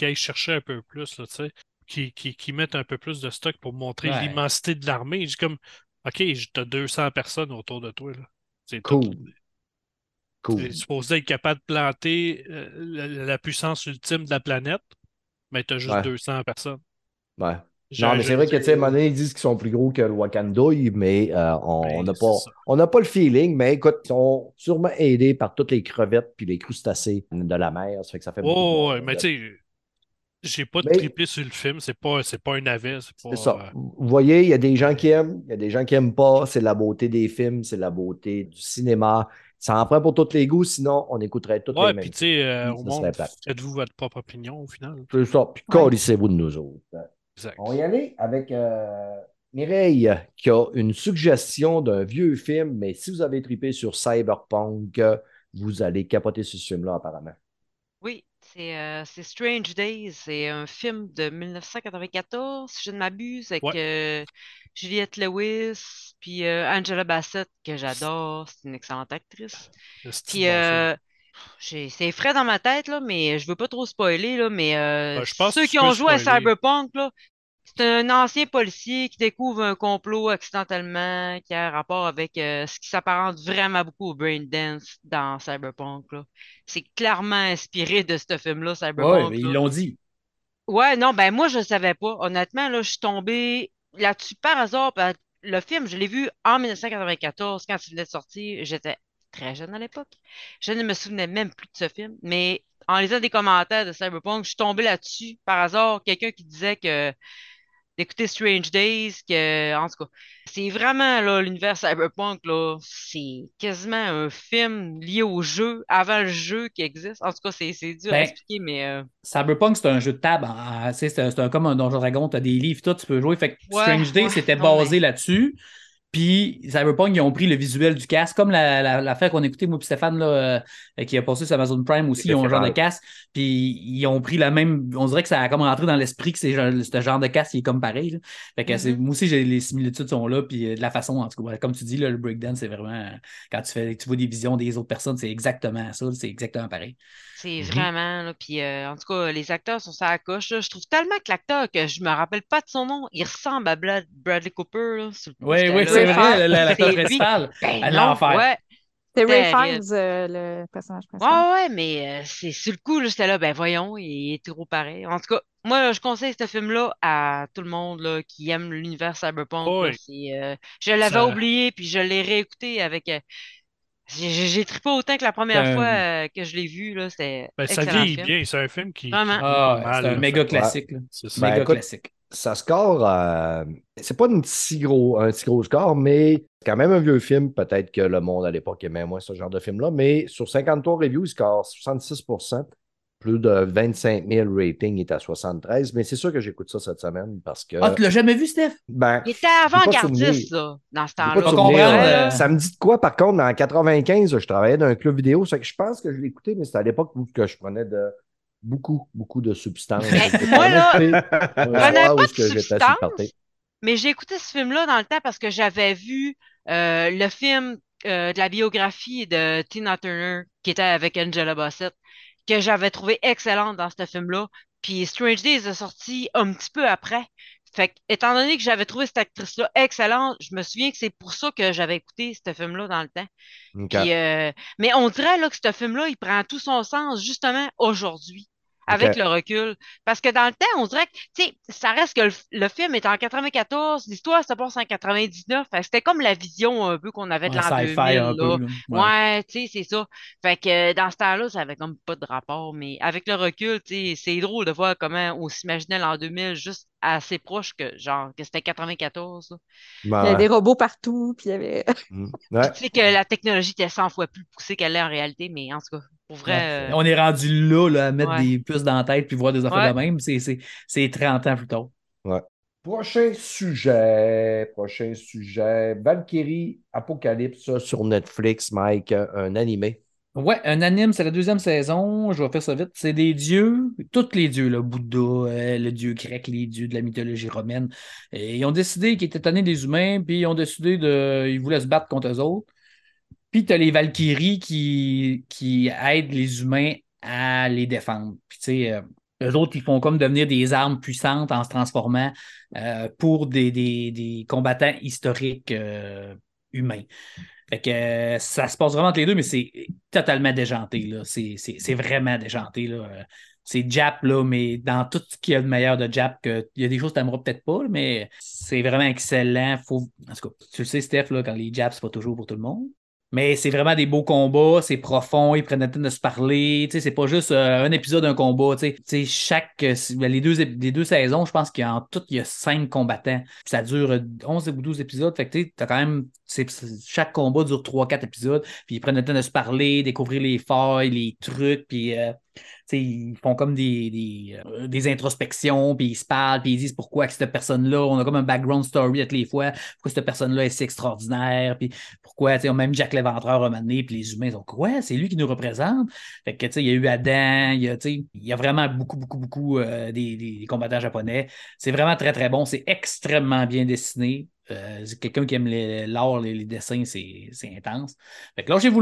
aillent chercher un peu plus, là, tu sais. Qu'ils qu'ils- qu'ils mettent un peu plus de stock pour montrer Ouais. l'immensité de l'armée. J'ai comme, OK, t'as 200 personnes autour de toi, là. C'est Cool. tout. Cool. Tu es supposé être capable de planter euh, la, la puissance ultime de la planète, mais t'as juste Ouais. 200 personnes. Ouais. Non, mais c'est vrai que, tu sais, donné, ils disent qu'ils sont plus gros que le Wakandouille, mais euh, on Ben, n'a c'est pas, on pas le feeling. Mais écoute, ils sont sûrement aidés par toutes les crevettes puis les crustacés de la mer. Ça fait que ça fait beaucoup Oh, monde, ouais, mais tu sais, j'ai pas de Mais- triplé sur le film. C'est pas, c'est pas un navet. C'est pas, C'est ça. euh, Vous voyez, il y a des gens qui aiment, il y a des gens qui n'aiment pas. C'est la beauté des films, c'est la beauté du cinéma. Ça en prend pour tous les goûts, sinon on écouterait toutes Ouais, les puis mêmes. tu sais, euh, au monde, faites-vous votre propre opinion au final. C'est ça. Puis Ouais. calissez-vous de nous autres. Exact. On va y aller avec euh, Mireille qui a une suggestion d'un vieux film, mais si vous avez trippé sur Cyberpunk, vous allez capoter sur ce film-là apparemment. Oui, c'est euh, c'est Strange Days. C'est un film de 1994, si je ne m'abuse, avec euh, Juliette Lewis, puis euh, Angela Bassett, que j'adore. C'est une excellente actrice. C'est Puis, c'est frais dans ma tête, là, mais je veux pas trop spoiler, là, mais euh, Ben, je pense ceux qui ont joué à. Cyberpunk, là, c'est un ancien policier qui découvre un complot accidentellement qui a un rapport avec euh, ce qui s'apparente vraiment beaucoup au braindance dans Cyberpunk. C'est clairement inspiré de ce film-là, Ouais, Cyberpunk. mais ils l'ont dit. Ouais, non, ben moi, je ne savais pas. Honnêtement, là, je suis tombée là-dessus par hasard. Le film, je l'ai vu en 1994, quand il venait de sortir. J'étais très jeune à l'époque. Je ne me souvenais même plus de ce film. Mais en lisant des commentaires de Cyberpunk, je suis tombée là-dessus par hasard. Quelqu'un qui disait que d'écouter Strange Days, que, en tout cas, c'est vraiment là, l'univers Cyberpunk, là, c'est quasiment un film lié au jeu, avant le jeu qui existe. En tout cas, c'est c'est dur à Ben, expliquer, mais. euh, Cyberpunk, c'est un jeu de table. sais, C'est c'est un- comme un Donjon Dragon, tu as des livres, tout, tu peux jouer. Fait que Ouais, Strange Days, ouais, c'était non, basé mais- là-dessus. Puis Cyberpunk, ils ont pris le visuel du casque, comme l'affaire la, l'affaire qu'on a écoutée, moi et Stéphane, là, euh, qui a passé sur Amazon Prime aussi, ils ont un genre de casque. Puis ils ont pris la même. On dirait que ça a comme rentré dans l'esprit que c'est ce genre de casque qui est comme pareil. là. Fait que c'est- moi aussi, les similitudes sont là. Puis euh, de la façon, en tout cas, comme tu dis, là, le breakdown, c'est vraiment. euh, Quand tu fais tu vois des visions des autres personnes, c'est exactement ça. C'est exactement pareil. C'est Mhm. vraiment, là, puis euh, en tout cas, les acteurs sont ça à la coche, là. Je trouve tellement que l'acteur, que je me rappelle pas de son nom, il ressemble à Brad- Bradley Cooper, là. sur le coup, Oui, oui, c'est vrai, la- la- l'acteur c'est lui. principal. Ben l'enfer. ouais. C'est Ray. Fiennes, euh, le personnage Ouais, principal. ouais, mais euh, c'est sur le coup, là, j'étais là, ben voyons, il est trop pareil. En tout cas, moi, je conseille ce film-là à tout le monde là, qui aime l'univers cyberpunk. Oui. Euh, je l'avais Ça- oublié, puis je l'ai réécouté avec. euh, j'ai trippé autant que la première Ben, fois euh, que je l'ai vu. Là, c'était Ben, ça vieillit film. bien. C'est un film qui. Vraiment. Ah, est c'est un méga classique. C'est ça. Ben, méga écoute, classique. Ça score, euh, c'est pas une si gros, un si gros score, mais c'est quand même un vieux film. Peut-être que le monde à l'époque aimait moins ce genre de film-là, mais sur 53 reviews, il score 66% plus de 25 000 ratings, il est à 73. Mais c'est sûr que j'écoute ça cette semaine parce que. Ah, tu l'as jamais vu, Steph? ben, Il était avant-gardiste, là, dans ce temps-là. Euh, Ça me dit de quoi, par contre, en 95, je travaillais dans un club vidéo. Ça que je pense que je l'ai écouté, mais c'était à l'époque où que je prenais de beaucoup, beaucoup de substances. Moi, là, prenais soir pas où de terre. Mais j'ai écouté ce film-là dans le temps parce que j'avais vu euh, le film euh, de la biographie de Tina Turner qui était avec Angela Bassett, que j'avais trouvé excellente dans ce film-là. Puis Strange Days est sorti un petit peu après. Fait que, étant donné que j'avais trouvé cette actrice-là excellente, je me souviens que c'est pour ça que j'avais écouté ce film-là dans le temps. Puis, euh, mais on dirait là, que ce film-là, il prend tout son sens justement aujourd'hui, avec le recul. Parce que dans le temps, on dirait que, tu sais, ça reste que le, le film est en 94, l'histoire se passe en 99. Fait que c'était comme la vision un peu qu'on avait de l'an sci-fi 2000, un là. peu, là. Ouais. Ouais, tu sais, c'est ça. Fait que euh, dans ce temps-là, ça avait comme pas de rapport. Mais avec le recul, tu sais, c'est drôle de voir comment on s'imaginait l'an 2000 juste assez proche que, genre, que c'était 94. là. Il y avait des robots partout, puis il y avait. Mm. Ouais. Tu sais que la technologie était 100 fois plus poussée qu'elle est en réalité, mais en tout cas, pour vrai. euh, On est rendu là, là, à mettre Ouais. des puces dans la tête puis voir des affaires Ouais. de même. C'est- C'est c'est 30 ans plus tard. Prochain sujet, prochain sujet. Valkyrie Apocalypse sur Netflix, Mike, un animé. Ouais, un anime, c'est la deuxième saison. Je vais faire ça vite. C'est des dieux, tous les dieux, là, Bouddha, euh, le dieu grec, les dieux de la mythologie romaine. Et ils ont décidé qu'ils étaient tannés des humains, puis ils ont décidé de. Ils voulaient se battre contre eux autres. Puis tu as les Valkyries qui, qui aident les humains à les défendre. Puis tu sais, euh, eux autres, ils font comme devenir des armes puissantes en se transformant euh, pour des, des, des combattants historiques euh, humains. Fait que ça se passe vraiment entre les deux, mais c'est totalement déjanté. C'est vraiment déjanté. là. C'est Jap, là, mais dans tout ce qu'il y a de meilleur de Jap, il y a des choses que tu n'aimeras peut-être pas, mais c'est vraiment excellent. Faut, en tout cas, tu le sais, Steph, là, quand les Japs, c'est pas toujours pour tout le monde. Mais c'est vraiment des beaux combats, c'est profond, ils prennent le temps de se parler. Tu sais, c'est pas juste euh, un épisode, un combat. Tu sais. Chaque, euh, ben, les, deux, les deux saisons, je pense qu'en tout, il y a cinq combattants. Ça dure euh, 11 ou 12 épisodes. Fait que tu sais, t'as quand même. chaque combat dure 3-4 épisodes. Puis ils prennent le temps de se parler, découvrir les failles, les trucs. Puis euh, ils font comme des, euh, des introspections, puis ils se parlent, puis ils disent pourquoi cette personne-là, on a comme un background story toutes les fois, pourquoi cette personne-là est si extraordinaire, puis pourquoi, tu sais, même Jack l'Éventreur a mené, puis les humains ils ont quoi, c'est lui qui nous représente? Fait que, tu sais, il y a eu Adam, il y a, il y a vraiment beaucoup, beaucoup, beaucoup euh, des, des- combattants japonais. C'est vraiment très, très bon, c'est extrêmement bien dessiné. Euh, quelqu'un qui aime l'art, les, les dessins, c'est intense. Fait que lâchez-vous.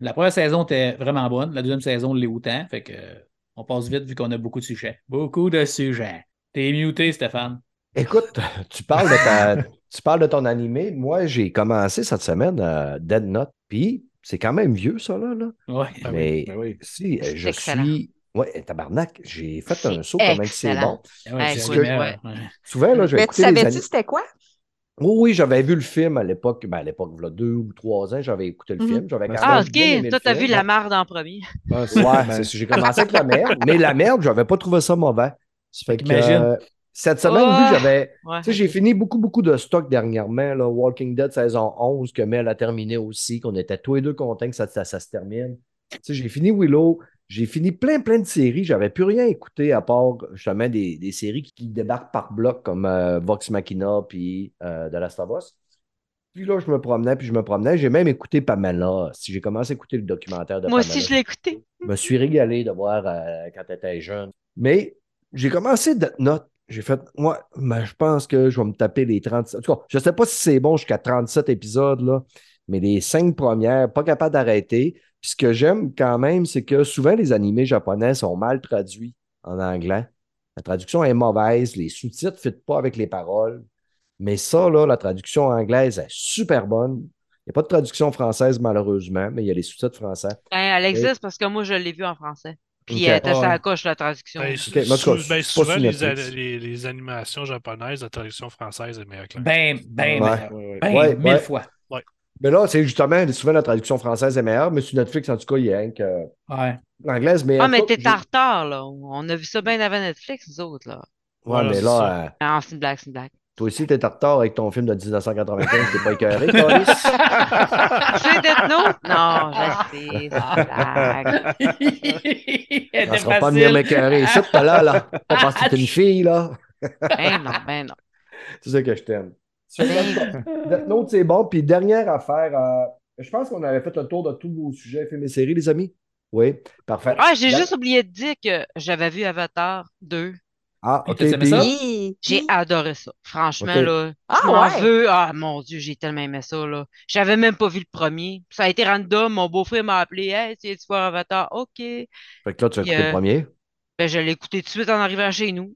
La première saison était vraiment bonne. La deuxième saison l'est autant. Fait que euh, on passe vite vu qu'on a beaucoup de sujets. Beaucoup de sujets. T'es muté, Stéphane. Écoute, tu parles de, ta- tu parles de ton animé. Moi, j'ai commencé cette semaine à Dead Note, puis c'est quand même vieux, ça, là. là. Ouais. Oui, Mais ben oui. si, euh, je excellent. suis. Ouais, tabarnak, j'ai fait un saut comment que c'est excellent. bon. Ouais. Souvent, là, je vais Mais tu écouter savais-tu c'était quoi? Oui, oui, j'avais vu le film à l'époque. Ben, à l'époque, il y a deux ou trois ans, j'avais écouté le Mhm. film. J'avais quand Ah, même bien aimé ok. Toi, t'as vu la marde en premier. Ah, c'est- Ouais, ben. J'ai commencé avec la merde, mais la merde, j'avais pas trouvé ça mauvais. Ça fait que, Imagine. euh, cette semaine, Oh! j'avais. Ouais. Tu sais, j'ai fini beaucoup, beaucoup de stock dernièrement. Là, Walking Dead saison 11, que Mel a terminé aussi, qu'on était tous les deux contents que ça, ça, ça se termine. Tu sais, j'ai fini Willow, j'ai fini plein, plein de séries. J'avais plus rien écouté à part justement des, des séries qui, qui débarquent par bloc comme euh, Vox Machina puis euh, The Last of Us. Puis là, je me promenais, puis je me promenais. J'ai même écouté Pamela. Si j'ai commencé à écouter le documentaire de Moi Pamela. aussi, je l'ai écouté. Je me suis régalé de voir euh, quand elle était jeune. Mais j'ai commencé de note. J'ai fait, moi, ben, je pense que je vais me taper les 37. En tout cas, je ne sais pas si c'est bon jusqu'à 37 épisodes, là, mais les cinq premières, pas capable d'arrêter. Puis ce que j'aime quand même, c'est que souvent les animés japonais sont mal traduits en anglais. La traduction est mauvaise, les sous-titres ne fitent pas avec les paroles. Mais ça, là, la traduction anglaise est super bonne. Il n'y a pas de traduction française, malheureusement, mais il y a les sous-titres français. Ben, elle existe parce que moi, je l'ai vue en français. Puis Ok. elle était Ah sur ouais. la coche, la traduction. Ben, Ok, mais en tout cas, sou- ben, souvent, les, Netflix. les- les animations japonaises, la traduction française est meilleure que la Ben, ben, Ouais. meilleur. Ouais, ouais. Ben, Ouais, mille ouais. fois. Mais là, c'est justement, souvent la traduction française est meilleure, mais sur Netflix, en tout cas, il y a rien que Ouais. l'anglaise. Mais Ah, mais t'es en retard, là. On a vu ça bien avant Netflix, nous autres, là. Ouais, Ouais, mais là, euh, Ah, c'est une blague, c'est une blague. toi aussi, t'es en retard avec ton film de 1995, t'es pas écœuré, Carlis? C'est Death? Non, je sais, c'est une blague. Était sera pas venir m'écœurer ici, tout à l'heure, là. Pas parce que t'es une fille, là. Ben non, ben non. C'est ça que je t'aime. Longtemps. Death Note, c'est bon. Puis dernière affaire, euh, je pense qu'on avait fait le tour de tous vos sujets, films et séries, les amis. Oui, parfait. Ah, j'ai juste oublié de dire que j'avais vu Avatar 2. Ah, ok. puis-! J'ai adoré ça. Franchement, là. Ah, je m'en ouais? veux. Ah, mon Dieu, j'ai tellement aimé ça, là. J'avais même pas vu le premier. Ça a été random. Mon beau-frère m'a appelé. Hey, tu tu voir Avatar? OK. Fait que là, tu as écouté le euh, premier. Ben, je l'ai écouté tout de suite en arrivant chez nous.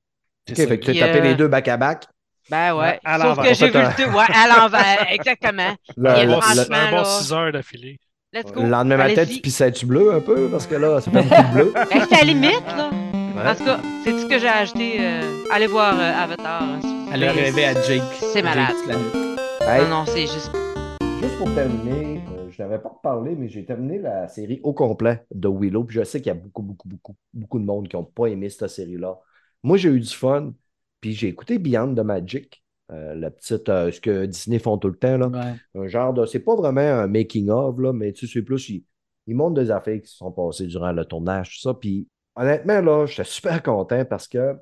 Ok, ça. fait que tu as tapé euh, les deux back-à-back. Ben ouais. À Sauf l'envers. que j'ai vu un- le deux. Ouais, à l'envers. Exactement. Le, le- franchement, un bon là- 6 heures d'affilée. Let's le go. lendemain matin, tu pissais-tu bleu un peu? Parce que là, ça fait beaucoup de bleu. Ben, c'est à la limite, là. Ouais. En tout cas, c'est ce que j'ai acheté. euh, allez voir euh, Avatar. hein, s'il vous Elle a plaît. rêvé à Jake. C'est malade. Jake. Hey, Non, non, c'est juste. Juste pour terminer, euh, je n'avais pas reparlé, mais j'ai terminé la série au complet de Willow. Puis je sais qu'il y a beaucoup, beaucoup, beaucoup, beaucoup de monde qui n'ont pas aimé cette série-là. Moi, j'ai eu du fun. Puis j'ai écouté Beyond the Magic, euh, la petite, euh, ce que Disney font tout le temps. Là. Ouais. Un genre de. C'est pas vraiment un making-of, là, mais tu sais, c'est plus. Ils, ils montrent des affaires qui se sont passées durant le tournage, tout ça. Puis honnêtement, là, j'étais super content parce que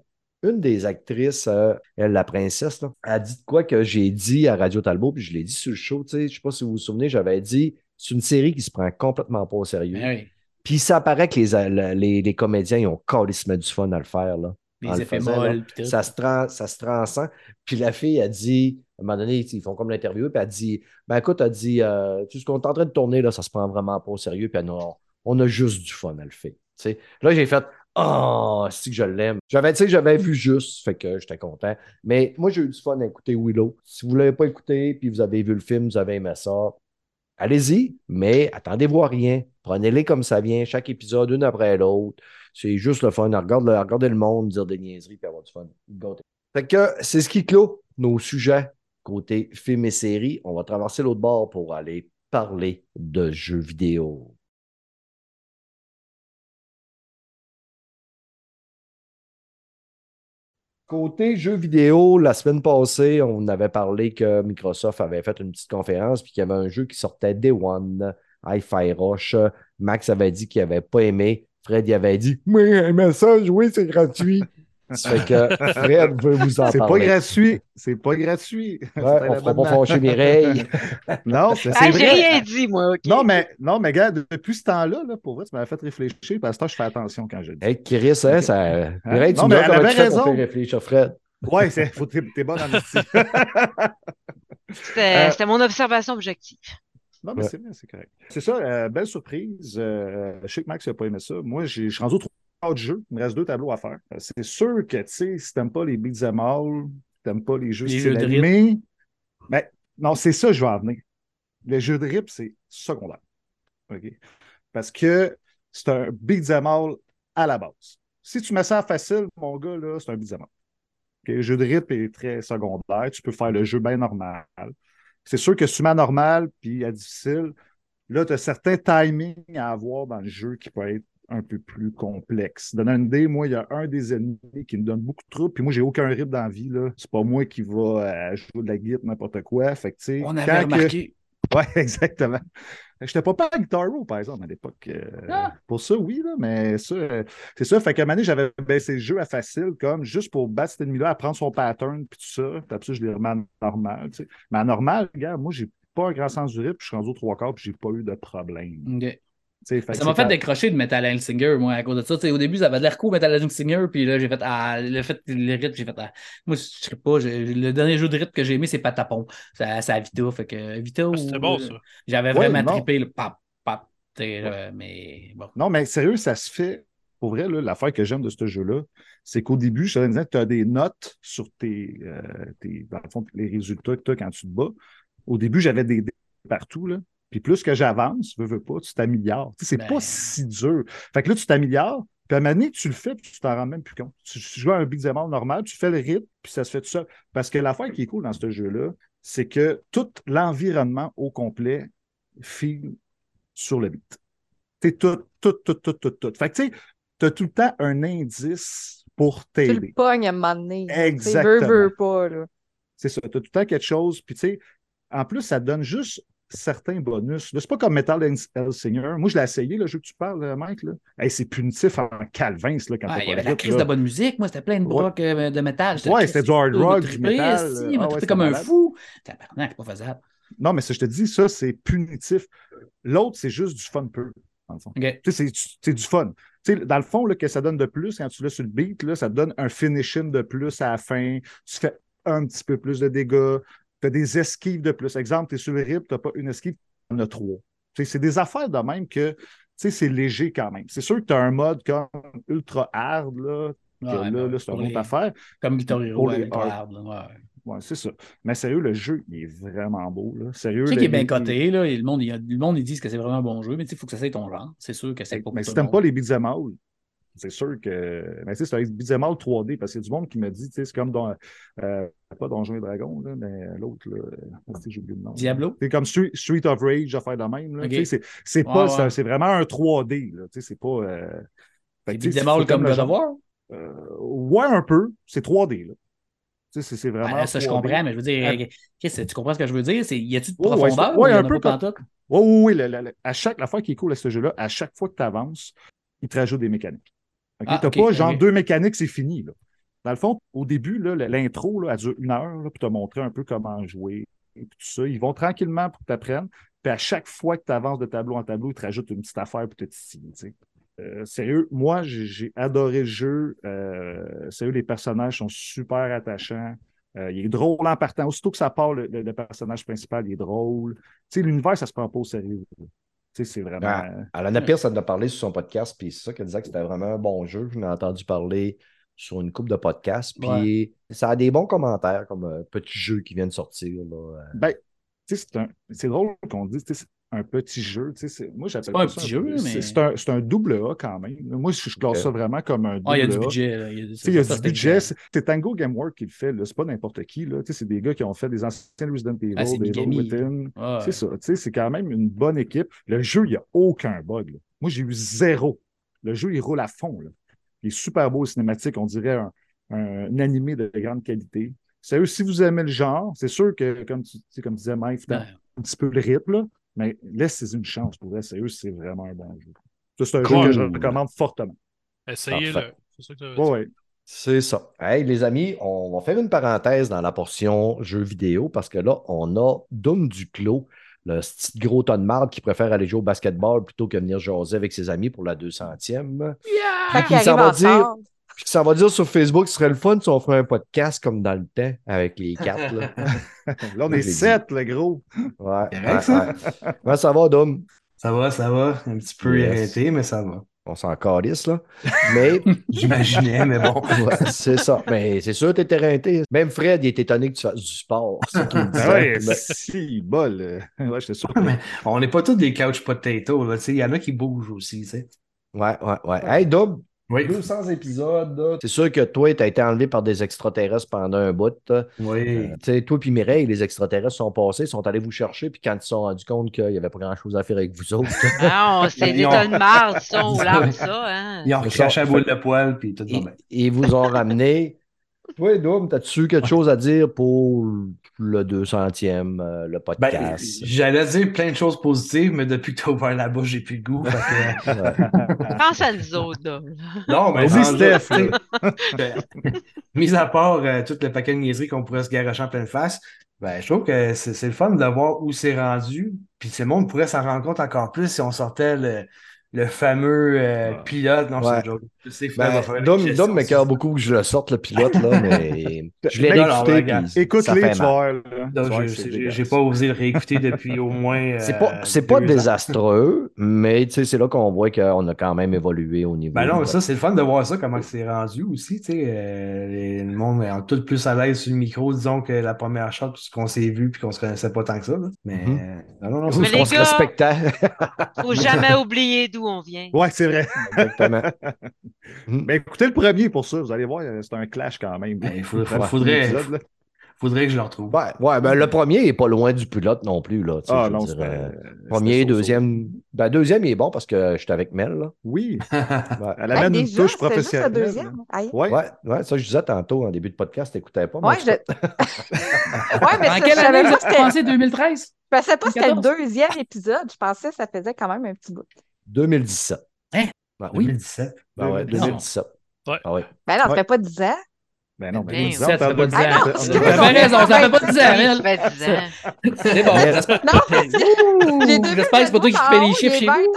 une des actrices, euh, elle, la princesse, là, a dit de quoi que j'ai dit à Radio Talbot, puis je l'ai dit sur le show, tu sais, je sais pas si vous vous souvenez, j'avais dit, c'est une série qui se prend complètement pas au sérieux. Ben oui. Puis ça paraît que les, les, les comédiens, ils ont calissement du fun à le faire, là. Les le effets molles. Ça se, trans- ça se transcend. Puis la fille a dit, à un moment donné, ils font comme l'interview, puis elle dit, ben écoute, elle dit, euh, tout ce qu'on est en train de tourner, là, ça se prend vraiment pas au sérieux, puis elle, non, on a juste du fun à le faire. Là, j'ai fait, oh, c'est que je l'aime. J'avais, tu sais, j'avais vu juste, fait que j'étais content. Mais moi, j'ai eu du fun à écouter Willow. Si vous ne l'avez pas écouté, puis vous avez vu le film, vous avez aimé ça, allez-y, mais attendez-vous à rien. Prenez-les comme ça vient, chaque épisode, une après l'autre. C'est juste le fun. Regarde le, regardez le monde, dire des niaiseries, puis avoir du fun. Fait que c'est ce qui clôt nos sujets côté films et séries. On va traverser l'autre bord pour aller parler de jeux vidéo. Côté jeux vidéo, la semaine passée, on avait parlé que Microsoft avait fait une petite conférence puis qu'il y avait un jeu qui sortait Day One, Hi-Fi Rush. Max avait dit qu'il n'avait pas aimé. Fred il avait dit Moi, aimé ça, jouer, c'est gratuit. Ça fait que Fred veut vous en C'est pas parler. gratuit. C'est pas gratuit. Ouais, on ne fera pas fâcher Mireille. Non, c'est Ah, c'est j'ai vrai. rien dit, moi. Non, mais, non, mais gars, depuis ce temps-là, là, pour vrai, tu m'avais fait réfléchir, parce que je fais attention quand je le dis. Hey, Chris, hein, ça. Mireille, tu Non, me mais dis elle comment avait tu fais raison. pour faire réfléchir Fred. Ouais, c'est, faut, t'es, t'es bon dans le style. C'était Euh, c'était mon observation objective. Non, mais Ouais. c'est bien, c'est correct. C'est ça, euh, belle surprise. Euh, je sais que Max n'a pas aimé ça. Moi, j'ai- je suis rendu au trois de jeu. Il me reste deux tableaux à faire. Euh, C'est sûr que, tu sais, si t'aimes pas les beats all, t'aimes pas les jeux Les style jeux animé, ben, non, c'est ça que je vais en venir. Le jeu de rip, c'est secondaire. OK? Parce que c'est un beat'em all à la base. Si tu mets ça facile, mon gars, là, c'est un beat'em all. OK? Le jeu de rythme est très secondaire. Tu peux faire le jeu bien normal. C'est sûr que si tu mets à normal puis à difficile, là, tu as certains timings à avoir dans le jeu qui peut être un peu plus complexe. Donner une idée, moi, il y a un des ennemis qui me donne beaucoup de troubles, puis moi, j'ai aucun rythme dans la vie. Là. C'est pas moi qui va euh, jouer de la guitare, n'importe quoi. Fait que, On que- Ouais, exactement. Je n'étais pas pas à Guitar Hero, par exemple, à l'époque. Euh, Ah. Pour ça, oui, là, mais ça, euh, c'est ça. Fait qu'à un moment donné, j'avais baissé le jeu à facile, comme juste pour battre cet ennemi-là, apprendre son pattern, puis tout ça. Puis après ça, je l'ai remis à normal. tu sais. Mais à normal, regarde, moi, j'ai pas un grand sens du rythme, puis je suis rendu au trois quarts, puis j'ai pas eu de problème. Ça m'a c'est fait décrocher de Metal Hellsinger, moi, à cause de ça. Au début, ça avait de l'air cool, Metal Hellsinger, puis là, j'ai fait, ah, le fait, le rythme, j'ai fait, ah, moi, je sais pas, le dernier jeu de rythme que j'ai aimé, c'est Patapon. Ça, ça a Vita, fait que Vita. Ah, C'était bon, ça. J'avais Ouais, vraiment trippé le pap, pap, là, mais bon. Non, mais sérieux, ça se fait. Pour vrai, l'affaire que j'aime de ce jeu-là, c'est qu'au début, je te disais que tu as des notes sur tes, euh, tes- dans le fond, les résultats que tu as quand tu te bats. Au début, j'avais des partout, là. Puis plus que j'avance, veux, veux pas, tu t'améliores. Tu sais, c'est Ben. pas si dur. Fait que là, tu t'améliores, puis à un moment donné, tu le fais, puis tu t'en rends même plus compte. Tu, tu joues à un beat'em normal, tu fais le rythme, puis ça se fait tout seul. Parce que l'affaire qui est cool dans ce jeu-là, c'est que tout l'environnement au complet file sur le beat. Tu sais, tout, tout, tout, tout, tout, tout. Fait que tu sais, tu as tout le temps un indice pour Tu le t'aider. pognes à un moment donné. Exactement. Veux, veux pas, là. C'est ça. Tu as tout le temps quelque chose. Puis, tu sais, en plus, ça donne juste certains bonus. C'est pas comme Metal Hellsinger. Moi, je l'ai essayé, le jeu que tu parles, euh, Mike. Là. Hey, c'est punitif en calvin, là, quand t'as il y avait la crise de bonne musique, moi, c'était plein de Ouais. brocs euh, de métal. Ouais, c'était du hard rock, du métal, esti, euh, il m'a ah ouais, comme un malade. fou. C'est pas faisable. Non, mais ça, je te dis, ça, c'est punitif. L'autre, c'est juste du fun peu, dans le fond. C'est- du fun. Dans le fond, là, que ça donne de plus quand tu l'as sur le beat, là, ça te donne un finishing de plus à la fin. Tu fais un petit peu plus de dégâts. Tu as des esquives de plus. Exemple, tu es sur le rip, tu n'as pas une esquive, tu en as trois. Tu c'est des affaires de même que tu sais, c'est léger quand même. C'est sûr que tu as un mode comme ultra hard, là. que Ouais, là, ben, là, c'est une pour autre affaire. Comme Guitar Hero, Pour les avec hard. là, ouais. Ouais, c'est ça. Mais sérieux, le jeu, il est vraiment beau. Là. Sérieux, Je sais qu'il est bien coté, là, et le monde, il y a- le monde, ils disent que c'est vraiment un bon jeu, mais il faut que ça soit ton genre. C'est sûr que c'est pas Mais pour si tout le t'aimes pas les beat'em all, c'est sûr que. Mais tu sais, c'est un all 3D, parce qu'il y a du monde qui me dit, tu sais, c'est comme dans. euh, pas Donjons et Dragons, là, mais l'autre, sais, j'ai oublié le nom. Diablo? C'est comme Street, Street of Rage, affaire de même. Là, Ok. tu sais, C'est c'est Ouais, pas. ouais. c'est un- C'est vraiment un 3D. Là, tu sais, c'est pas. Euh... C'est c'est comme le God of War? Euh, ouais, un peu. C'est 3D. Là. Tu sais, c'est- vraiment. Ah, là, ça, je 3D. comprends, mais je veux dire, Ah. tu comprends ce que je veux dire? C'est, y a-tu de profondeur? c'est- ou ouais, un peu comme-? Oui, oui, oui. à chaque, la fois qui est cool à ce jeu-là, à chaque fois que tu avances, il te rajoute des mécaniques. Tu Ah, n'as ok, pas genre deux mécaniques, c'est fini. Là. Dans le fond, au début, l'intro, elle dure une heure pour te montrer un peu comment jouer et tout ça. Ils vont tranquillement pour que tu apprennes. Puis à chaque fois que tu avances de tableau en tableau, ils te rajoutent une petite affaire pour te titiller. tu. Euh, sérieux, moi, j'ai j'ai adoré le jeu. Euh, sérieux, les personnages sont super attachants. Euh, il est drôle en partant. Aussitôt que ça part, le, le- le personnage principal, il est drôle. Tu sais, l'univers, ça se prend pas au sérieux. Tu sais, c'est vraiment. Ah, Alana Pierce, elle en a parlé sur son podcast, puis c'est ça qu'elle disait que c'était vraiment un bon jeu. Je l'ai entendu parler sur une coupe de podcasts, puis ça a des bons commentaires comme un petit jeu qui vient de sortir. Là. Euh, Ben, tu sais, c'est un- c'est drôle qu'on dise, un petit jeu. tu sais, Moi, j'appelle pas un ça petit jeu, c'est- mais- C'est un, double A quand même. Moi, je, je classe ça vraiment comme un double Ah, il y a du budget. là, il y a, y du budget. C'est Tango Gamework qui le fait. C'est pas n'importe qui. là. Tu sais, C'est des gars qui ont fait des anciens Resident Evil, Ah, des Evil. Within. Ah, ouais. C'est ça. tu sais, C'est quand même une bonne équipe. Le jeu, il n'y a aucun bug. là. Moi, j'ai eu zéro. Le jeu, il roule à fond. là. Il est super beau, cinématique. On dirait un, un, un animé de grande qualité. Sérieux, si vous aimez le genre, c'est sûr que, comme tu, comme disait Mike, Ouais. un petit peu le rythme, là, mais laissez une chance pour vrai. Sérieux, c'est vraiment un bon jeu. C'est un Cool. jeu que je recommande fortement. Essayez-le. C'est ça que tu Ouais, ouais. C'est ça. Hey, les amis, on va faire une parenthèse dans la portion jeux vidéo parce que là, on a Doom Duclos, le petit gros ton de marde qui préfère aller jouer au basketball plutôt que venir jaser avec ses amis pour la 200e. Quand Puis il il s'en va dire, ça va dire sur Facebook, ce serait le fun si on ferait un podcast comme dans le temps avec les quatre. Là. Là, on est sept, le gros. Ouais, Correct, ouais, ça? ouais. Comment ça va, Dom? Ça va, ça va. Un petit peu Yes. irrité, mais ça va. On s'en calisse, là. Mais J'imaginais, mais bon. Ouais, c'est ça. Mais c'est sûr, t'es éreinté. Même Fred, il est étonné que tu fasses du sport. Ben disait. ouais, Ben, si, bol. Ouais, j'étais sûr. Mais on n'est pas tous des couch potatoes. là, tu sais. Il y en a qui bougent aussi. tu sais. Ouais, ouais, ouais. Hey, Dom, Oui. 200 épisodes. là. C'est sûr que toi, t'as été enlevé par des extraterrestres pendant un bout. là. Oui. Euh, tu sais, toi puis Mireille, les extraterrestres sont passés, sont allés vous chercher, puis quand ils se sont rendus compte qu'il n'y avait pas grand-chose à faire avec vous autres, Ah, c'est des Ils ont- tas de marde, ça, on lave ça, hein. Ils ont recraché la boule de poil, puis tout ils, bien. ils vous ont ramené. Toi, Dom, t'as-tu quelque chose à dire pour le 200e, euh, le Ben, podcast? j'allais dire plein de choses positives, mais depuis que tu as ouvert la bouche, j'ai plus le goût. que- Ouais. Pense à nous autres, là. Non, mais Vas-y, sans- Steph, ben, mis à part euh, tout le paquet de niaiseries qu'on pourrait se garocher en pleine face, Ben, je trouve que c'est le fun de voir où c'est rendu. Puis c'est le monde pourrait s'en rendre compte encore plus si on sortait le, le fameux euh, pilote. Non, c'est Ouais. une joke. Sais, Fred Ben, une Dom, Dom m'écœure beaucoup que je le sorte, le pilote, là, mais je l'ai réécouté. Écoute-les, fait tu c'est j'ai pas osé le réécouter depuis au moins. C'est euh, pas, c'est pas désastreux, mais tu sais, c'est là qu'on voit qu'on a quand même évolué au niveau. Ben non, ça, c'est le fun de voir ça, comment c'est rendu aussi. Tu sais, euh, les- le monde est tout plus à l'aise sur le micro, disons, que la première shot, puis ce qu'on s'est vu, puis qu'on se connaissait pas tant que ça. là. Mais euh, non, non, non, c'est Mais ce les qu'on se respectait. Faut jamais oublier d'où on vient. Ouais, c'est vrai. Exactement. Mais écoutez le premier pour ça, vous allez voir, c'est un clash quand même. Ben, il faut- faudrait- faudrait que je le retrouve. Ouais, ouais, ben le premier est pas loin du pilote non plus. Là, Ah non, dire, euh, premier, deuxième. Ben, deuxième, il est bon parce que j'étais avec Mel. Là. Oui, Ouais. elle Hey, amène une déjà, touche c'était juste le professionnelle. deuxième? Ouais. Ouais, ouais, ça je disais tantôt en début de podcast, t'écoutais pas. Ouais, je... ouais, mais En quelle je savais année vous pas avez que c'était- commencé 2013? je pensais pas que c'était le 14? deuxième épisode. Je pensais que ça faisait quand même un petit bout. 2017. Hein? Ben oui. 2017. Ben ouais, 2017. Ouais. Ah ouais. Ben non, ça fait pas 10 ans. Ben non, mais Ben, 10 ans, ça, on ça fait pas parle de 10 Ah non, raison, ça fait pas 10 ans, Oui, Mel. ça fait 10 ans. C'est bon. Non, J'espère que c'est pas toi qui fais les chiffres chez vous.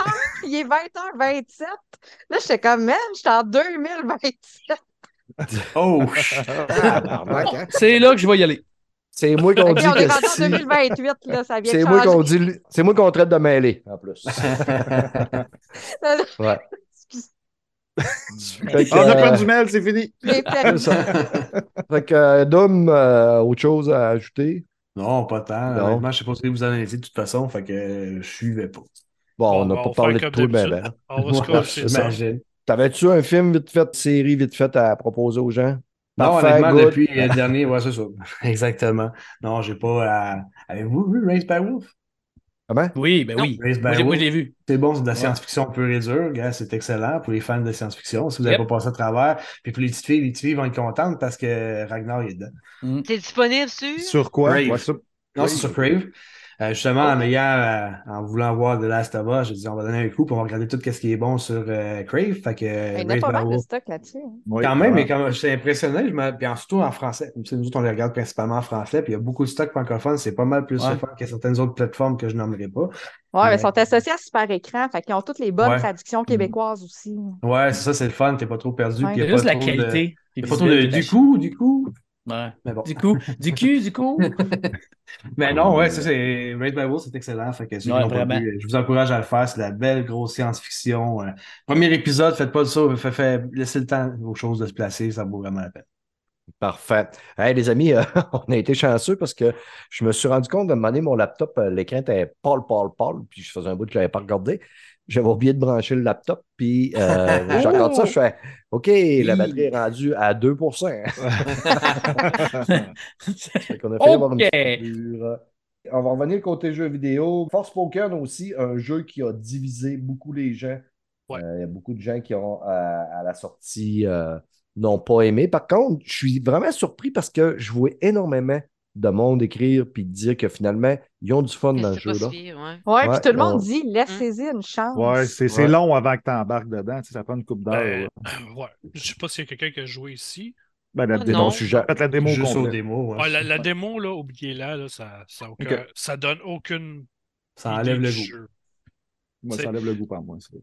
Il est 20h27. Là, j'étais comme, man, j'étais en 2027. Oh! Tabarnak, hein? C'est là que je vais y aller. C'est moi qu'on dit on est que si- 2028, là, ça vient C'est moi qu'on dit, c'est moi qu'on traite de mêlé, en plus. Ouais. Fait que, On a euh, perdu Mel, c'est fini. Fait que, euh, Dom, euh, autre chose à ajouter? Non, pas tant. Non. Honnêtement, je sais pas ce que vous en avez dit de toute façon, fait que je suivais pas. Bon, on n'a on pas parlé de comme ben, d'habitude. ben. On va se. T'avais-tu un film vite fait, série vite fait à proposer aux gens? Non, Parfait, honnêtement, good. depuis le dernier, ouais, c'est ça. Exactement. Non, j'ai pas à. Avez-vous vu Race by Wolf? Comment? Oui, ben oui. Race by Moi, j'ai- vu. C'est bon, c'est de la science-fiction pure et dure. Gars, c'est excellent pour les fans de science-fiction. Si vous n'avez Yep. pas passé à travers, puis pour les petites filles, les petites filles vont être contentes parce que Ragnar est dedans. C'est disponible sur. Sur quoi? Ouais, Non, c'est sur Crave. Euh, justement, en ayant, euh, en voulant voir The Last of Us, j'ai dit on va donner un coup, puis on va regarder tout ce qui est bon sur euh, Crave. Fait que Il y en a pas mal de stock là-dessus. hein. Oui, Quand même, mais quand je suis impressionné, je me... puis en- surtout en français. Nous autres, on les regarde principalement en français, puis il y a beaucoup de stocks francophones, c'est pas mal plus Ouais. que certaines autres plateformes que je nommerai pas. Ouais, mais ils sont associés à Super Écran, fait qu'ils ont toutes les bonnes Ouais. traductions québécoises aussi. Ouais, c'est ça, c'est le fun, t'es pas trop perdu, Ouais. puis il y a juste pas la trop de- qualité. pas trop de... Du coup, du coup. Ouais. Mais bon. Du coup, du cul, du coup? Mais non, ouais, ça c'est Raid by Wolf, c'est excellent. Fait que Ouais, vraiment. vu, je vous encourage à le faire. C'est de la belle grosse science-fiction. Euh, premier épisode, faites pas de ça, fait, fait, laissez le temps aux choses de se placer, ça vaut vraiment la peine. Parfait. Hey, les amis, euh, on a été chanceux parce que je me suis rendu compte de demander mon laptop, euh, l'écran était pâle, pâle, pâle, puis je faisais un bout que je n'avais pas regardé. J'avais oublié de brancher le laptop, puis euh, je regarde ça, je fais OK, la batterie est rendue à 2 Fait qu'on a fait avoir une. On va revenir côté jeux vidéo. Forspoken aussi, un jeu qui a divisé beaucoup les gens. Ouais. Euh, Il y a beaucoup de gens qui ont, euh, à la sortie, euh, n'ont pas aimé. Par contre, je suis vraiment surpris parce que je vois énormément de monde écrire puis dire que finalement, ils ont du fun dans le si pire, ouais. Ouais, Ouais, puis tout le monde on- dit, laissez-y une chance. Ouais, c'est long avant que tu embarques dedans. tu sais, ça prend une coupe d'heure. Ben, là. ouais. Je sais pas s'il y a quelqu'un qui a joué ici. Ben, la Ah, démo, non. sujet. La démo Juste au démo. ouais. Ouais, la, la démo, là, oubliez-la, là, ça, ça, aucun- ça donne aucune. Ça enlève le goût. jeu. Moi, ça enlève le goût par moi. c'est-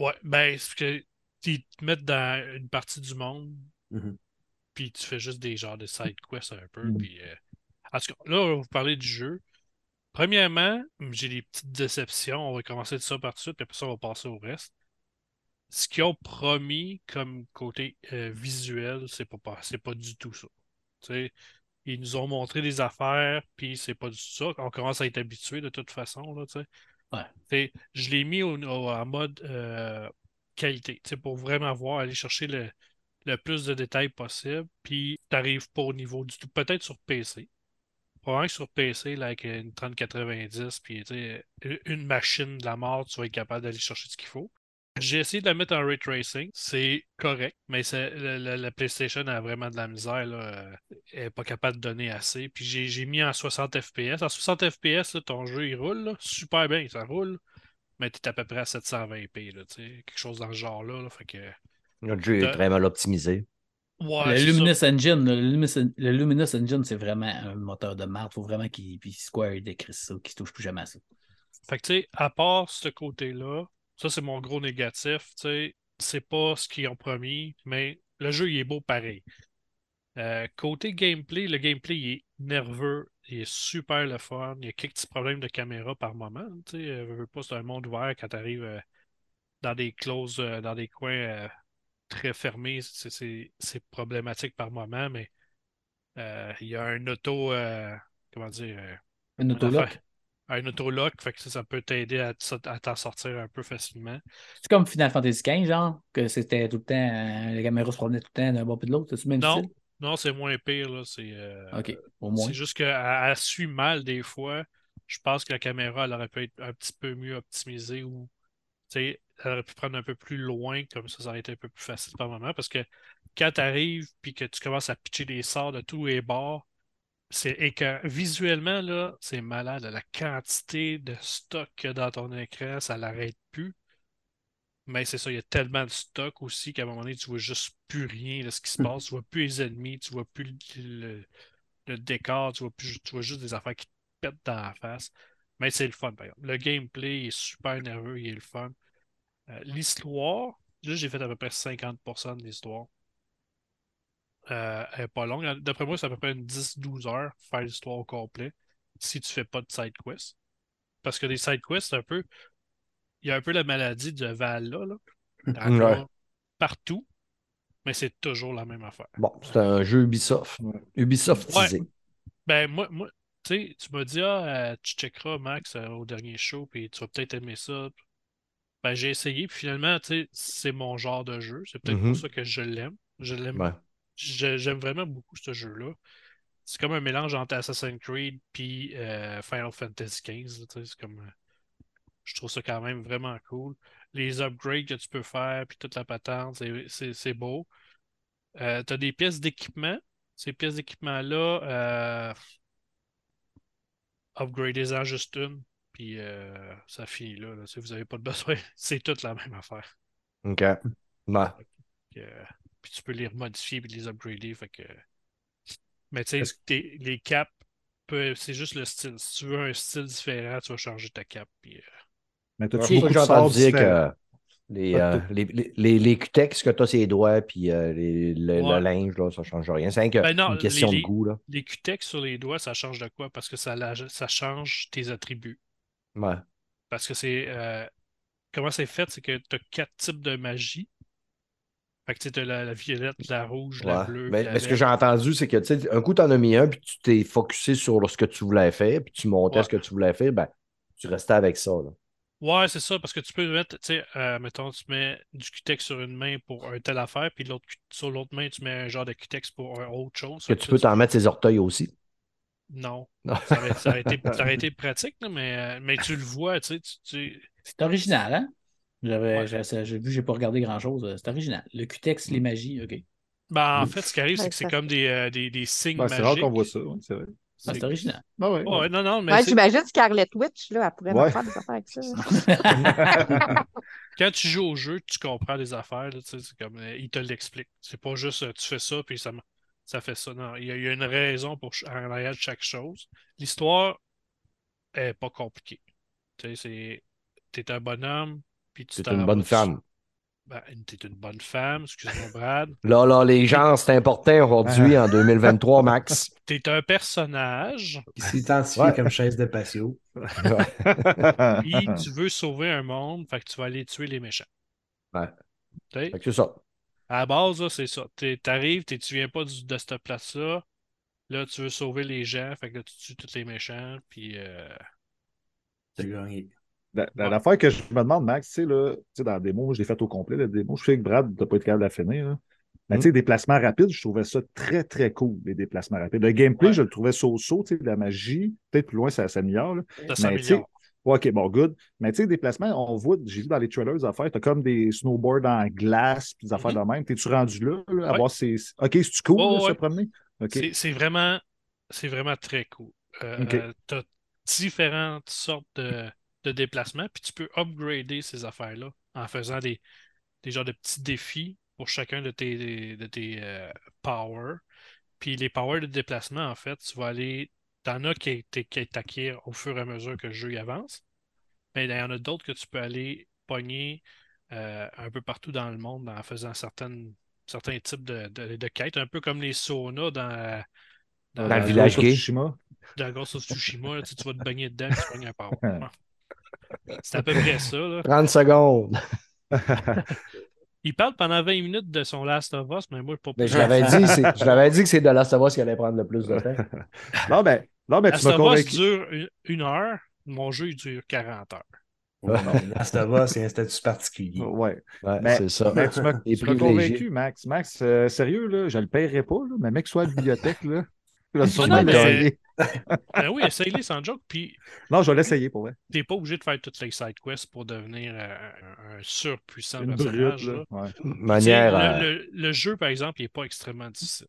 Ouais, ben, c'est que ils te mettent dans une partie du monde, Mhm. puis tu fais juste des genres de side quests un peu. Mhm. Puis, euh, en tout cas, là, on va vous parler du jeu. Premièrement, j'ai des petites déceptions. On va commencer de ça par dessus, puis après ça, on va passer au reste. Ce qu'ils ont promis comme côté euh, visuel, c'est pas, pas- c'est pas du tout ça. Ils nous ont montré des affaires, puis c'est pas du tout ça. On commence à être habitué de toute façon. Là. Ouais. Je l'ai mis au- au- en mode euh, qualité, pour vraiment voir, aller chercher le, le plus de détails possible, puis t'arrives pas au niveau du tout. Peut-être sur PC. Probablement que sur PC, là, avec une 3090, puis une machine de la mort, tu vas être capable d'aller chercher ce qu'il faut. J'ai essayé de la mettre en ray tracing, c'est correct, mais la, la- la PlayStation a vraiment de la misère, là, euh, elle n'est pas capable de donner assez. Puis j'ai mis en 60 FPS. En 60 FPS, là, ton jeu il roule, là, super bien, ça roule, mais tu es à peu près à 720p, là, tu sais, quelque chose dans ce genre-là. là, fait que Notre jeu est très mal optimisé. Ouais, le Luminous. Engine, le Luminous, le Luminous Engine, c'est vraiment un moteur de. Il faut vraiment qu'il puis Square décrisse ça, qu'il se touche plus jamais à ça. Fait que, tu sais, à part ce côté-là, ça, c'est mon gros négatif. Tu sais, c'est pas ce qu'ils ont promis, mais le jeu, il est beau pareil. Euh, côté gameplay, le gameplay, il est nerveux, il est super le fun. Il y a quelques petits problèmes de caméra par moment. Tu sais, euh, veux, pas, c'est un monde ouvert quand tu arrives dans des closes, euh, dans des coins euh, très fermés. C'est- problématique par moment, mais euh, il y a un auto, euh, comment dire, euh, Un autolock. un autolock, fait que ça, ça peut t'aider à, t'en sortir un peu facilement. C'est comme Final Fantasy XV, genre, que c'était tout le temps, euh, les caméras se promenaient tout le temps d'un bord puis de l'autre. C'est le même Non, style? non, c'est moins pire, là. C'est euh, Ok, au moins. c'est juste qu'elle elle suit mal des fois. Je pense que la caméra, elle aurait pu être un petit peu mieux optimisée ou sais, elle aurait pu prendre un peu plus loin, comme ça, ça aurait été un peu plus facile par moment. Parce que quand tu arrives puis que tu commences à pitcher des sorts de tous les bords, c'est et que visuellement, là, c'est malade. La quantité de stock qu'il y a dans ton écran, ça l'arrête plus. Mais c'est ça, il y a tellement de stock aussi qu'à un moment donné, tu vois juste plus rien de ce qui se passe. Tu vois plus les ennemis, tu vois plus le, le- le décor, tu vois, plus, tu vois juste des affaires qui te pètent dans la face. Mais c'est le fun, par exemple. Le gameplay est super nerveux, il est le fun. Euh, l'histoire, là, j'ai fait à peu près 50% de l'histoire. Euh, elle est pas longue. D'après moi, c'est à peu près une 10-12 heures faire l'histoire au complet si tu fais pas de side quest. Parce que les side quests, c'est un peu. Il y a un peu la maladie de Valhalla, là. Ouais. partout, mais c'est toujours la même affaire. Bon, c'est un jeu Ubisoft. Ubisoftisé. Ouais. Ben, moi, moi tu sais, tu m'as dit, ah, euh, tu checkeras Max euh, au dernier show, puis tu vas peut-être aimer ça. Ben, j'ai essayé, puis finalement, c'est mon genre de jeu. C'est peut-être pour ça que je l'aime. Je l'aime. Ouais. J'aime vraiment beaucoup ce jeu-là. C'est comme un mélange entre Assassin's Creed puis euh, Final Fantasy XV. C'est comme. euh, je trouve ça quand même vraiment cool. Les upgrades que tu peux faire, puis toute la patente, c'est- beau. Euh, tu as des pièces d'équipement. Ces pièces d'équipement-là, euh, upgradez-en juste une, puis euh, ça finit là. là. Si vous n'avez pas de besoin, c'est toute la même affaire. OK. Ouais. Puis, euh, puis tu peux les remodifier et les upgrader. Fait que... Mais tu sais, les caps, c'est juste le style. Si tu veux un style différent, tu vas changer ta cap. Puis, euh, Mais j'ai entendu sorts dire que les, euh, les, les, les, les cutex que tu as ses doigts puis euh, les- le, le linge, là, ça ne change rien. C'est Ben non, une question les- de goût. Là. les QTEX sur les doigts, ça change de quoi? Parce que ça, la- ça change tes attributs. Ouais. Parce que c'est. euh, comment c'est fait? C'est que tu as quatre types de magie. Fait que tu as la, la violette, la rouge, la bleue. Mais, puis la mais ce que j'ai entendu, c'est que tu sais, un coup, tu en as mis un, puis tu t'es focusé sur ce que tu voulais faire, puis tu montais Ouais. ce que tu voulais faire, ben, tu restais avec ça. Là. Ouais, c'est ça, parce que tu peux mettre, tu sais, euh, mettons, tu mets du QTEX sur une main pour un telle affaire, puis l'autre, sur l'autre main, tu mets un genre de QTEX pour un autre chose. Que tu peux t'en mettre ses orteils aussi. Non. Non. Ça aurait, ça aurait été, ça aurait été pratique, là, mais, euh, mais tu le vois, tu sais, tu- tu, C'est original, hein? J'avais j'ai j'ai vu, j'ai pas regardé grand-chose. C'est original. Le QTEX, les magies, OK. Ben, en fait, ce qui arrive, c'est que c'est comme des, euh, des, des signes Ben, c'est rare magiques. qu'on voit ça, c'est vrai. Ah, c'est original. Ah ouais, Ouais, ouais. non, non, mais Ouais, c'est- j'imagine Scarlet Witch, là, elle pourrait faire des affaires avec ça. quand tu joues au jeu, tu comprends des affaires, là, tu sais, c'est comme, euh, il te l'explique. C'est pas juste euh, tu fais ça, puis ça, m- ça fait ça. Non, il y a, il y a une raison pour en arrière de chaque chose. L'histoire est pas compliquée. Tu sais, c'est. T'es un bonhomme, puis tu t'en une bonne femme. Ben, t'es une bonne femme, excuse-moi, Brad. Là, là, les gens, c'est important aujourd'hui, en 2023, Max. T'es un personnage, Il s'identifie Ouais. comme chaise de patio. puis tu veux sauver un monde, fait que tu vas aller tuer les méchants. Ouais. Tu sais, Fait que c'est ça. À la base, c'est ça. T'es- T'arrives, t'es- tu viens pas du- de cette place-là. Là, tu veux sauver les gens, fait que là, tu tues tous les méchants, puis euh, T'as gagné. La- la- Ouais. L'affaire que je me demande, Max, tu sais, là, tu dans la démo, je l'ai fait au complet, la démo. Je sais que Brad, t'as pas été capable de la finir. là. Mais Mm. tu sais, déplacements rapides, je trouvais ça très, très cool, les déplacements rapides. Le gameplay, Ouais. je le trouvais so-so, tu sais, la magie, peut-être plus loin, ça s'améliore. là. ça Mais tu sais, s'améliore. OK, bon, good. Mais tu sais, déplacements, on voit, j'ai vu dans les trailers des affaires, t'as comme des snowboards en glace, puis des affaires de même. T'es-tu rendu là, là, à Ouais. voir ces... OK, c'est-tu cool, Ouais, là, ouais. se promener? C'est vraiment, très cool. Euh, Ok. euh, t'as différentes sortes de, de déplacements, puis tu peux upgrader ces affaires-là en faisant des, des genres de petits défis pour chacun de tes, de tes euh, powers. Puis les powers de déplacement, en fait, tu vas aller. T'en as qui, qui t'acquièrent au fur et à mesure que le jeu avance. Mais il y en a d'autres que tu peux aller pogner euh, un peu partout dans le monde en faisant certaines, certains types de, de, de quêtes, un peu comme les saunas dans, dans, le village gay. Dans Ghost of Tsushima, tu, sais, tu vas te baigner dedans et tu pognes un power. C'est à peu près ça. Là. 30 secondes. Il parle pendant 20 minutes de son Last of Us, mais moi, je pas je l'avais dit, je l'avais dit que c'est de Last of Us qui allait prendre le plus de temps. non, ben, non, ben tu m'as convaincu. dure une heure, mon jeu, il dure 40 heures. Ouais, Last of Us, c'est un statut particulier. Ouais, ouais c'est ça. Mais tu m'as convaincu, Max. Max, euh, sérieux, là, je ne le paierai pas, là, mais mec, soit à la bibliothèque, là. Là, non, mais... ben oui, essaye-les sans joke. Puis... Non, je vais l'essayer pour vrai. Tu n'es pas obligé de faire toutes les side quests pour devenir euh, un, surpuissant Une personnage. Brute, là. Ouais. Manière, le, le, le, jeu, par exemple, il n'est pas extrêmement difficile.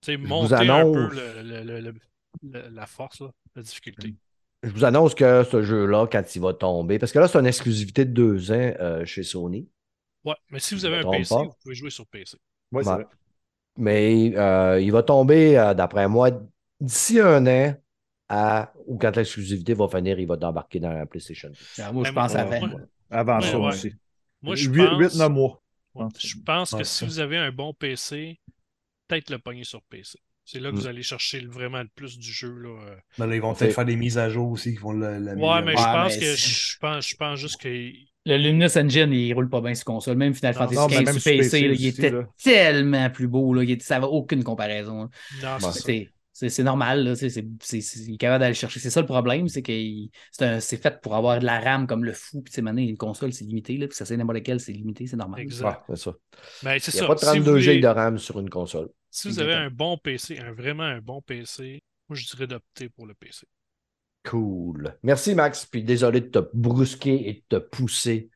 Tu sais, monter annonce... un peu la force, là, la difficulté. Je vous annonce que ce jeu-là, quand il va tomber, parce que là, c'est une exclusivité de deux ans euh, chez Sony. Ouais, mais si vous avez un PC, pas. vous pouvez jouer sur PC. Oui, c'est vrai. Mais euh, il va tomber, euh, d'après moi, d'ici un an, à, ou quand l'exclusivité va finir, il va embarquer dans la PlayStation. Ah, moi, je pense avant. Avant ça aussi. Moi, je 8, pense, 9 mois. Je pense que si vous avez un bon PC, peut-être le pogner sur PC. C'est là que vous mm. allez chercher vraiment le plus du jeu. Là. Mais ben là, ils vont peut-être faire des mises à jour aussi qui vont le, Ouais, mais je pense que je pense, je pense juste que le Luminous Engine, il roule pas bien sur console. Même Final Fantasy XV sur PC, il était tellement plus beau. Là, il ça n'a aucune comparaison. C'est normal. Là, c'est il est capable d'aller chercher. C'est ça le problème, c'est que c'est fait pour avoir de la RAM comme le fou. Puis, maintenant, une console, c'est limité. Là, puis ça, c'est n'importe lequel, c'est limité, c'est normal. Exact. c'est ça. Ben, il n'y a pas 32 si de RAM sur une console. Si vous avez un bon PC, un, vraiment un bon PC, moi, je dirais d'opter pour le PC. Cool. Merci, Max. Puis désolé de te brusquer et de te pousser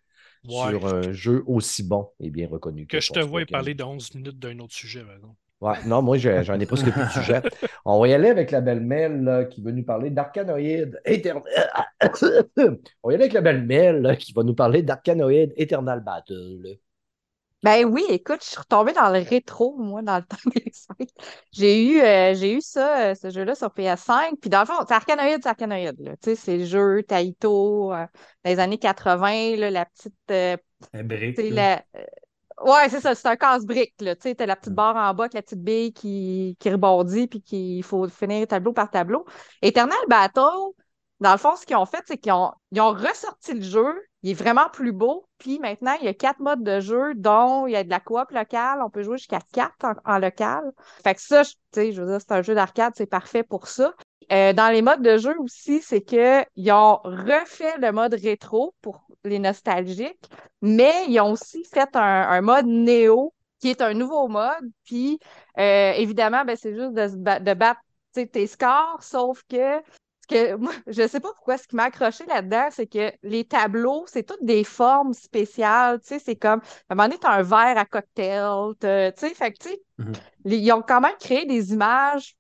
sur un jeu aussi bon et bien reconnu. Que, je te vois parler de 11 minutes d'un autre sujet, maintenant. Ouais, non, moi, j'en ai presque plus de sujet. On va y aller avec la belle Mel qui veut nous parler d'Arcanoïde Eternal. On va y aller avec la belle Mel qui va nous parler d'Arcanoïde Eternal Battle. Ben oui, écoute, je suis retombée dans le rétro, moi, dans le temps des J'ai eu, euh, j'ai eu ça, euh, ce jeu-là sur PS5. Puis dans le fond, c'est Arcanoid, c'est Arcanoid. Tu sais, c'est le jeu Taito euh, dans les années 80, là, la petite. la brique. La... Ouais, c'est ça, c'est un casse-brique. Tu sais, t'as la petite barre en bas avec la petite bille qui, qui rebondit, puis qu'il faut finir tableau par tableau. Eternal Battle, dans le fond, ce qu'ils ont fait, c'est qu'ils ont, ressorti le jeu il est vraiment plus beau. Puis maintenant, il y a quatre modes de jeu, dont il y a de la coop locale. On peut jouer jusqu'à quatre en, local. Fait que ça, sais, je veux dire, c'est un jeu d'arcade, c'est parfait pour ça. Euh, dans les modes de jeu aussi, c'est qu'ils ont refait le mode rétro pour les nostalgiques, mais ils ont aussi fait un, mode néo qui est un nouveau mode. Puis euh, évidemment, ben, c'est juste de, de battre tes scores, sauf que que moi, je sais pas pourquoi ce qui m'a accroché là-dedans, c'est que les tableaux, c'est toutes des formes spéciales. Tu sais, c'est comme, à un moment donné, tu as un verre à cocktail. Tu sais, fait que, tu sais, mm-hmm. ils ont quand même créé des images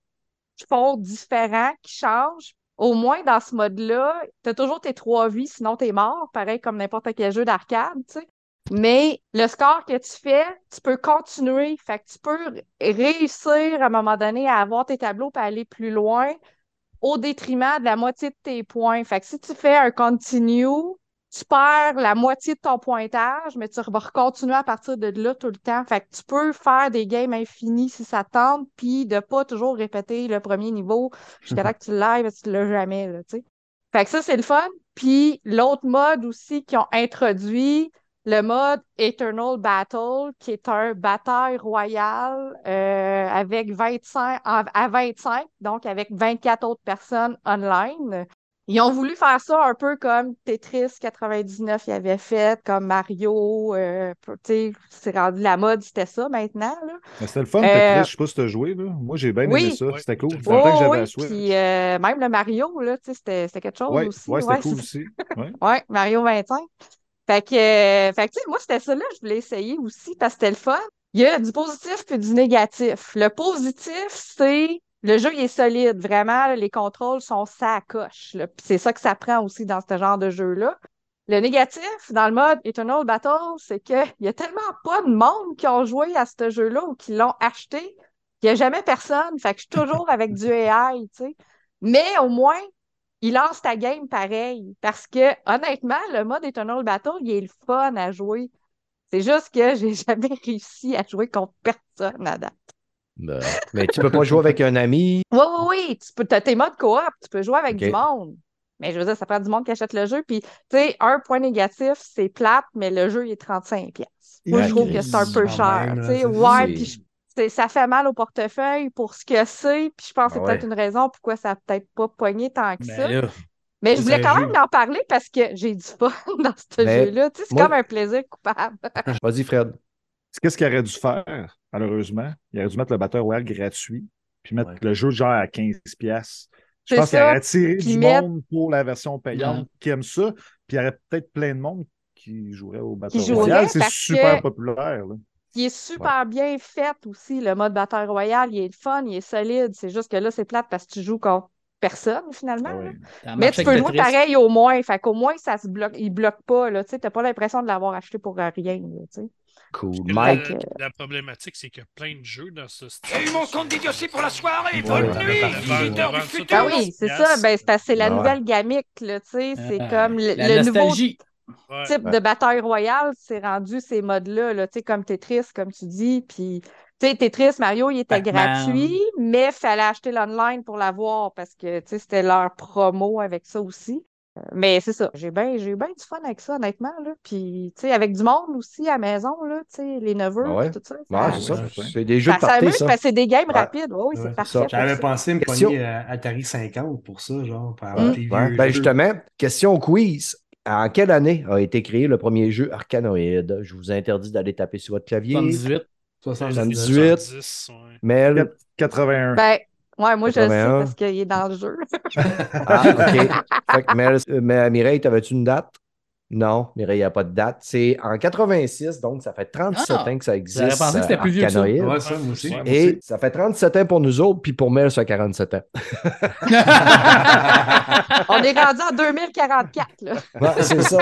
qui font différents, qui changent. Au moins, dans ce mode-là, tu as toujours tes trois vies, sinon tu es mort, pareil comme n'importe quel jeu d'arcade, tu sais. Mais le score que tu fais, tu peux continuer. Fait que tu peux réussir à un moment donné à avoir tes tableaux pour aller plus loin au détriment de la moitié de tes points. Fait que si tu fais un continue, tu perds la moitié de ton pointage, mais tu vas continuer à partir de là tout le temps. Fait que tu peux faire des games infinis si ça tente, puis de pas toujours répéter le premier niveau jusqu'à là que tu l'aies, tu l'as jamais, là, tu sais. Fait que ça, c'est le fun. Puis l'autre mode aussi qu'ils ont introduit, le mode Eternal Battle, qui est un bataille royale euh, avec 25 à 25, donc avec 24 autres personnes online. Ils ont voulu faire ça un peu comme Tetris 99 il avait fait, comme Mario. Euh, tu sais, c'est rendu la mode, c'était ça maintenant. C'était le fun, Tetris. Euh, je sais pas si tu as joué. Là. Moi, j'ai bien aimé ça. C'était cool. C'était que j'avais oui, Puis même le Mario, là, c'était quelque chose aussi. Oui, c'était cool aussi. Oui, Mario 25. Fait que, euh, fait que moi, c'était ça là, je voulais essayer aussi parce que c'était le fun. Il y a du positif et du négatif. Le positif, c'est le jeu il est solide. Vraiment, les contrôles sont ça coche. C'est ça que ça prend aussi dans ce genre de jeu-là. Le négatif dans le mode Eternal Battle, c'est qu'il y a tellement pas de monde qui ont joué à ce jeu-là ou qui l'ont acheté qu'il n'y a jamais personne. Fait que je suis toujours avec du AI, tu sais. Mais au moins, il lance ta game pareil. Parce que, honnêtement, le mode Eternal Battle, il est le fun à jouer. C'est juste que j'ai jamais réussi à jouer contre personne à date. Ben, mais tu peux pas jouer avec un ami. Oui, oui, oui. Tu peux, as tes modes coop, tu peux jouer avec du monde. Mais je veux dire, ça prend du monde qui achète le jeu. Puis, tu sais, un point négatif, c'est plate, mais le jeu, il est 35$. piastres. Moi, Ouais, je trouve que c'est un peu cher. tu sais. ouais, puis je- ça fait mal au portefeuille pour ce que c'est. Puis je pense que c'est Ah peut-être une raison pourquoi ça n'a peut-être pas pogné tant que ça. Ben là, Mais je voulais quand jeu. même en parler parce que j'ai du fun dans ce Mais jeu-là. Tu sais, c'est moi- comme un plaisir coupable. Vas-y, Fred. Qu'est-ce qu'il aurait dû faire, malheureusement? Il aurait dû mettre le batteur Royal gratuit, puis mettre Ouais. le jeu genre à 15$. piastres. Je C'est pense qu'il ça, aurait attiré puis du mettre- monde pour la version payante Ouais. qui aime ça, puis il y aurait peut-être plein de monde qui jouerait au batteur Royal. C'est super que- populaire. là. Il est super bien fait aussi, le mode Battle Royale. Il est fun, il est solide. C'est juste que là, c'est plate parce que tu joues contre personne, finalement. Ah ouais. Mais tu peux jouer pareil au moins. Fait qu'au moins, ça se bloque. Il bloque pas, là. Tu sais, t'as pas l'impression de l'avoir acheté pour euh, rien, là, tu sais. Cool. La- Mike. La, problématique, c'est qu'il y a plein de jeux dans ce style. J'ai eu mon compte d'idiotie pour la soirée. Ouais, Bonne ouais, nuit, ouais, visiteur du futur. Ah oui, c'est ça. Ben, c'est la Ouais. nouvelle gamique, là, tu sais. C'est Euh, comme le, la le nouveau. Ouais. type Ouais. de bataille royale, c'est rendu ces modes-là, là, tu sais, comme Tetris, comme tu dis. Puis, tu sais, Tetris, Mario, il était gratuit, mais il fallait acheter l'online pour l'avoir parce que, tu sais, c'était leur promo avec ça aussi. Euh, Mais c'est ça, j'ai bien j'ai bien du fun avec ça, honnêtement, là. Puis, tu sais, avec du monde aussi à la maison, là, tu sais, les neveux, Ah ouais? tout ça. Ouais, c'est ça. C'est des jeux ça de party, s'amuse ça. parce que c'est des games Ouais. rapides. Oui, oui, Ouais, c'est parfait. J'avais pensé me pogner euh, Atari 50 pour ça, genre, Mm. vieux Ben jeux. justement, question quiz. En quelle année a été créé le premier jeu Arcanoid? Je vous interdis d'aller taper sur votre clavier. 78. 78. 78. 70, ouais. Mel? 81. Ben, ouais, moi, je le sais 81. parce qu'il est dans le jeu. Ah, OK. fait que Mel, euh, mais Mireille, t'avais-tu une date? Non, Mireille, il n'y a pas de date. C'est en 86, donc ça fait 37 Ah! ans que ça existe. J'aurais pensé que c'était plus vieux que ça. Ouais, ça, moi aussi. Ouais. Et ça fait 37 ans pour nous autres, puis pour Mel, ça fait 47 ans. On est rendu en 2044, là. Ouais, c'est ça.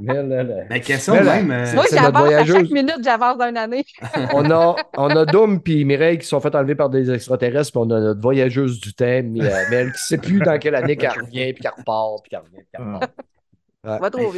Mel, là, là. La question Mais même. euh, c'est- Moi, j'avance à chaque minute, j'avance d'une année. on a, on a Doom puis Mireille qui sont fait enlever par des extraterrestres, puis on a notre voyageuse du temps, mais, euh, mais elle qui sait plus dans quelle année qu'elle revient, puis qu'elle repart, puis qu'elle revient, puis qu'elle repart. Ouais. Va trop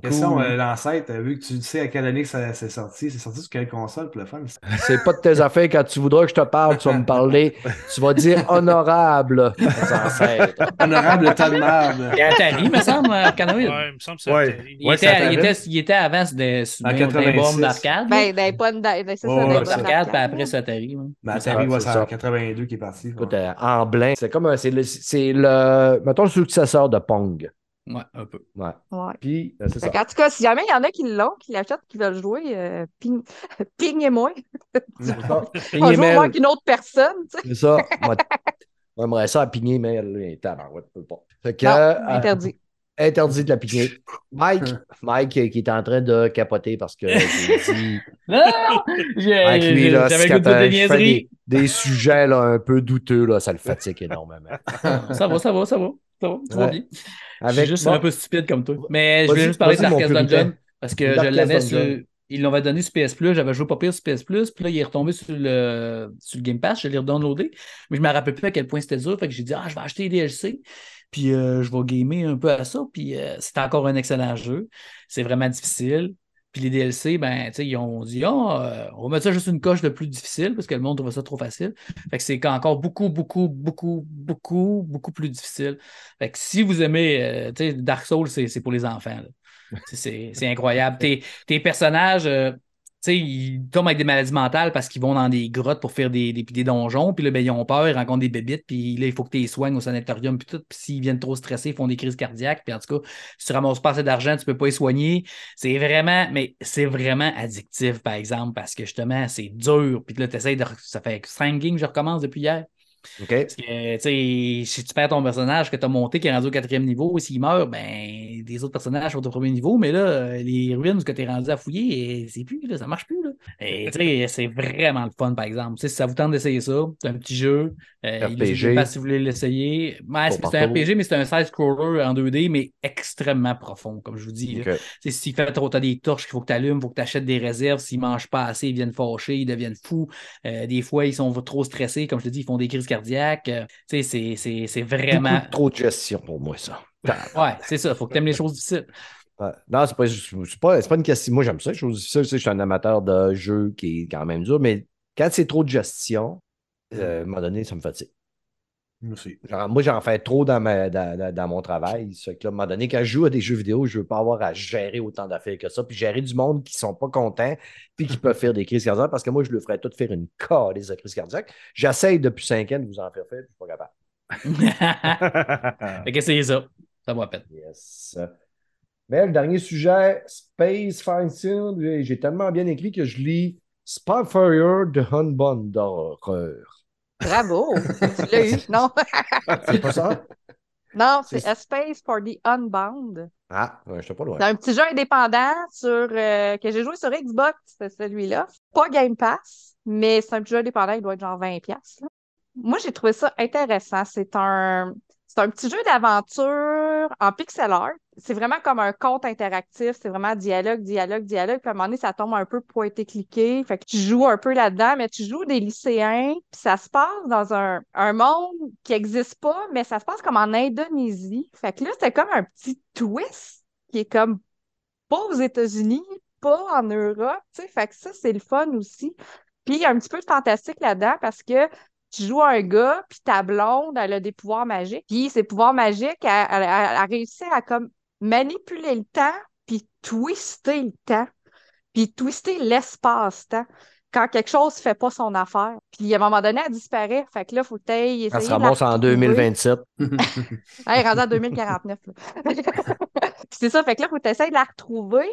Question, Cool. euh, l'ancêtre, euh, vu que tu sais à quelle année c'est sorti, c'est sorti sur quelle console pour le fun? C'est pas de tes affaires. Quand tu voudras que je te parle, tu vas me parler. Tu vas dire honorable, les ancêtres. Honorable tas de merde. Et Atari, me semble, Arcanoid. Ouais, il me semble que c'est Ouais. Atari. Il, Ouais, était, il, était, il était avant des, En des 86. bornes d'arcade. Ben, ben, des bonnes ça. d'arcade, puis après, c'est Atari. ouais. Ça- Atari, ouais, c'est en 82 qui est parti. Écoute, euh, en blanc. C'est comme un, c'est le, c'est le, mettons, le successeur de Pong. Ouais, un peu. Ouais. Ouais. Puis, euh, c'est ça. Qu'en tout cas, si jamais il y en a qui l'ont, qui l'achètent, qui veulent jouer, euh, ping- pignez-moi. On joue moins qu'une autre personne, tu sais. C'est ça. Moi, J'aimerais ça à pigner, mais elle est tabarouette, peut pas. Fait que, Non, euh, interdit. interdit de la pigner. Mike, Mike qui est en train de capoter parce que j'ai dit. Non! Mike, lui, là, c'est de des, des sujets là, un peu douteux, là, ça le fatigue énormément. Ça va, ça va, ça va. Va? Ouais. bien. Je Avec, suis juste bon, un peu stupide comme toi. Mais je voulais juste parler de Darkest. Dungeon parce que je l'avais sur. Ils l'avaient donné sur PS Plus, j'avais joué pas pire sur PS Plus, puis là, il est retombé sur le, sur le Game Pass, je l'ai redownloadé, mais je me rappelle plus à quel point c'était dur, fait que j'ai dit, ah, je vais acheter les DLC, puis euh, je vais gamer un peu à ça, puis euh, c'est encore un excellent jeu, c'est vraiment difficile, puis les DLC, ben, ils ont dit, euh, on va mettre ça juste une coche de plus difficile, parce que le monde trouve ça trop facile, fait que c'est encore beaucoup, beaucoup, beaucoup, beaucoup, beaucoup plus difficile. Fait que si vous aimez, euh, Dark Souls, c'est pour les enfants, c'est incroyable. Tes, tes personnages, euh, tu sais, ils tombent avec des maladies mentales parce qu'ils vont dans des grottes pour faire des, des, des donjons, puis là, ben, ils ont peur, ils rencontrent des bébites, puis là, il faut que tu les soignes au sanatorium, puis tout, puis s'ils viennent trop stressés, ils font des crises cardiaques, puis en tout cas, si tu ramasses pas assez d'argent, tu peux pas les soigner. C'est vraiment, mais c'est vraiment addictif, par exemple, parce que justement, c'est dur, puis là, tu essaies de. Ça fait cinq games que je recommence depuis hier. Parce que, si tu perds ton personnage que tu as monté, qui est rendu au quatrième niveau, et s'il meurt, ben, des autres personnages sont au premier niveau, mais là, euh, les ruines que tu es rendu à fouiller, et c'est plus, là, ça marche plus, là. Et, c'est vraiment le fun, par exemple. Si ça vous tente d'essayer ça, c'est un petit jeu. Euh, RPG. Je sais pas si vous voulez l'essayer. Ouais, c'est un. RPG, mais c'est un side-scroller en 2D, mais extrêmement profond, comme je vous dis. là. OK. Tu sais, S'il fait trop, t'as des torches qu'il faut que tu allumes, il faut que tu achètes des réserves. S'ils mangent pas assez, ils viennent fâchés, ils deviennent fous. Euh, des fois, ils sont trop stressés, comme je te dis, ils font des crises cardiaques. Euh, tu sais, c'est- c'est c'est vraiment. Trop de gestion pour moi, ça. Ouais, c'est ça. Il faut que tu aimes les choses difficiles. Non, c'est pas, c'est pas, c'est pas une question. Moi, j'aime ça, les choses difficiles. Je suis un amateur de jeu qui est quand même dur, mais quand c'est trop de gestion, euh, à un moment donné, ça me fatigue. Moi aussi. Genre, moi, j'en fais trop dans, ma- dans, dans- mon travail. Fait que là, à un moment donné, quand je joue à des jeux vidéo, je veux pas avoir à gérer autant d'affaires que ça, puis gérer du monde qui sont pas contents, puis qui peuvent faire des crises cardiaques, parce que moi, je le ferais tout faire une calice de crise cardiaque. J'essaye depuis cinq ans de vous en faire faire, puis je suis pas capable. fait que c'est ça. Ça va à peine. Yes. Mais le dernier sujet, Space Fighting, j'ai- j'ai tellement bien écrit que je lis Spitfire de Hunbun d'horreur. Bravo! tu l'as eu, non? C'est pas ça? non, c'est A Space for the Unbound. Ah, ouais, je pas loin. C'est un petit jeu indépendant sur, euh, que j'ai joué sur Xbox, c'est celui-là. Pas Game Pass, mais c'est un petit jeu indépendant, il doit être genre 20$. piastres, là. Moi, j'ai trouvé ça intéressant. C'est un, c'est un petit jeu d'aventure en pixel art. C'est vraiment comme un conte interactif. C'est vraiment dialogue, dialogue, dialogue. Puis à un moment donné, ça tombe un peu pointé-cliqué. Fait que tu joues un peu là-dedans, mais tu joues des lycéens. Puis ça se passe dans un, un monde qui n'existe pas, mais ça se passe comme en Indonésie. Fait que là, c'était comme un petit twist qui est comme pas aux États-Unis, pas en Europe, tu sais. Fait que ça, c'est le fun aussi. Puis il y a un petit peu de fantastique là-dedans parce que tu joues un gars, puis ta blonde, elle a des pouvoirs magiques. Puis ses pouvoirs magiques, elle, elle- elle a réussi à comme manipuler le temps, puis twister le temps, puis twister l'espace-temps quand quelque chose fait pas son affaire. Puis à un moment donné, elle disparaît. Fait que là, faut que essayer Elle se ramasse en retrouver. 2027. Elle est rendue en 2049. là. Puis c'est ça, fait que là, il faut que tu de la retrouver,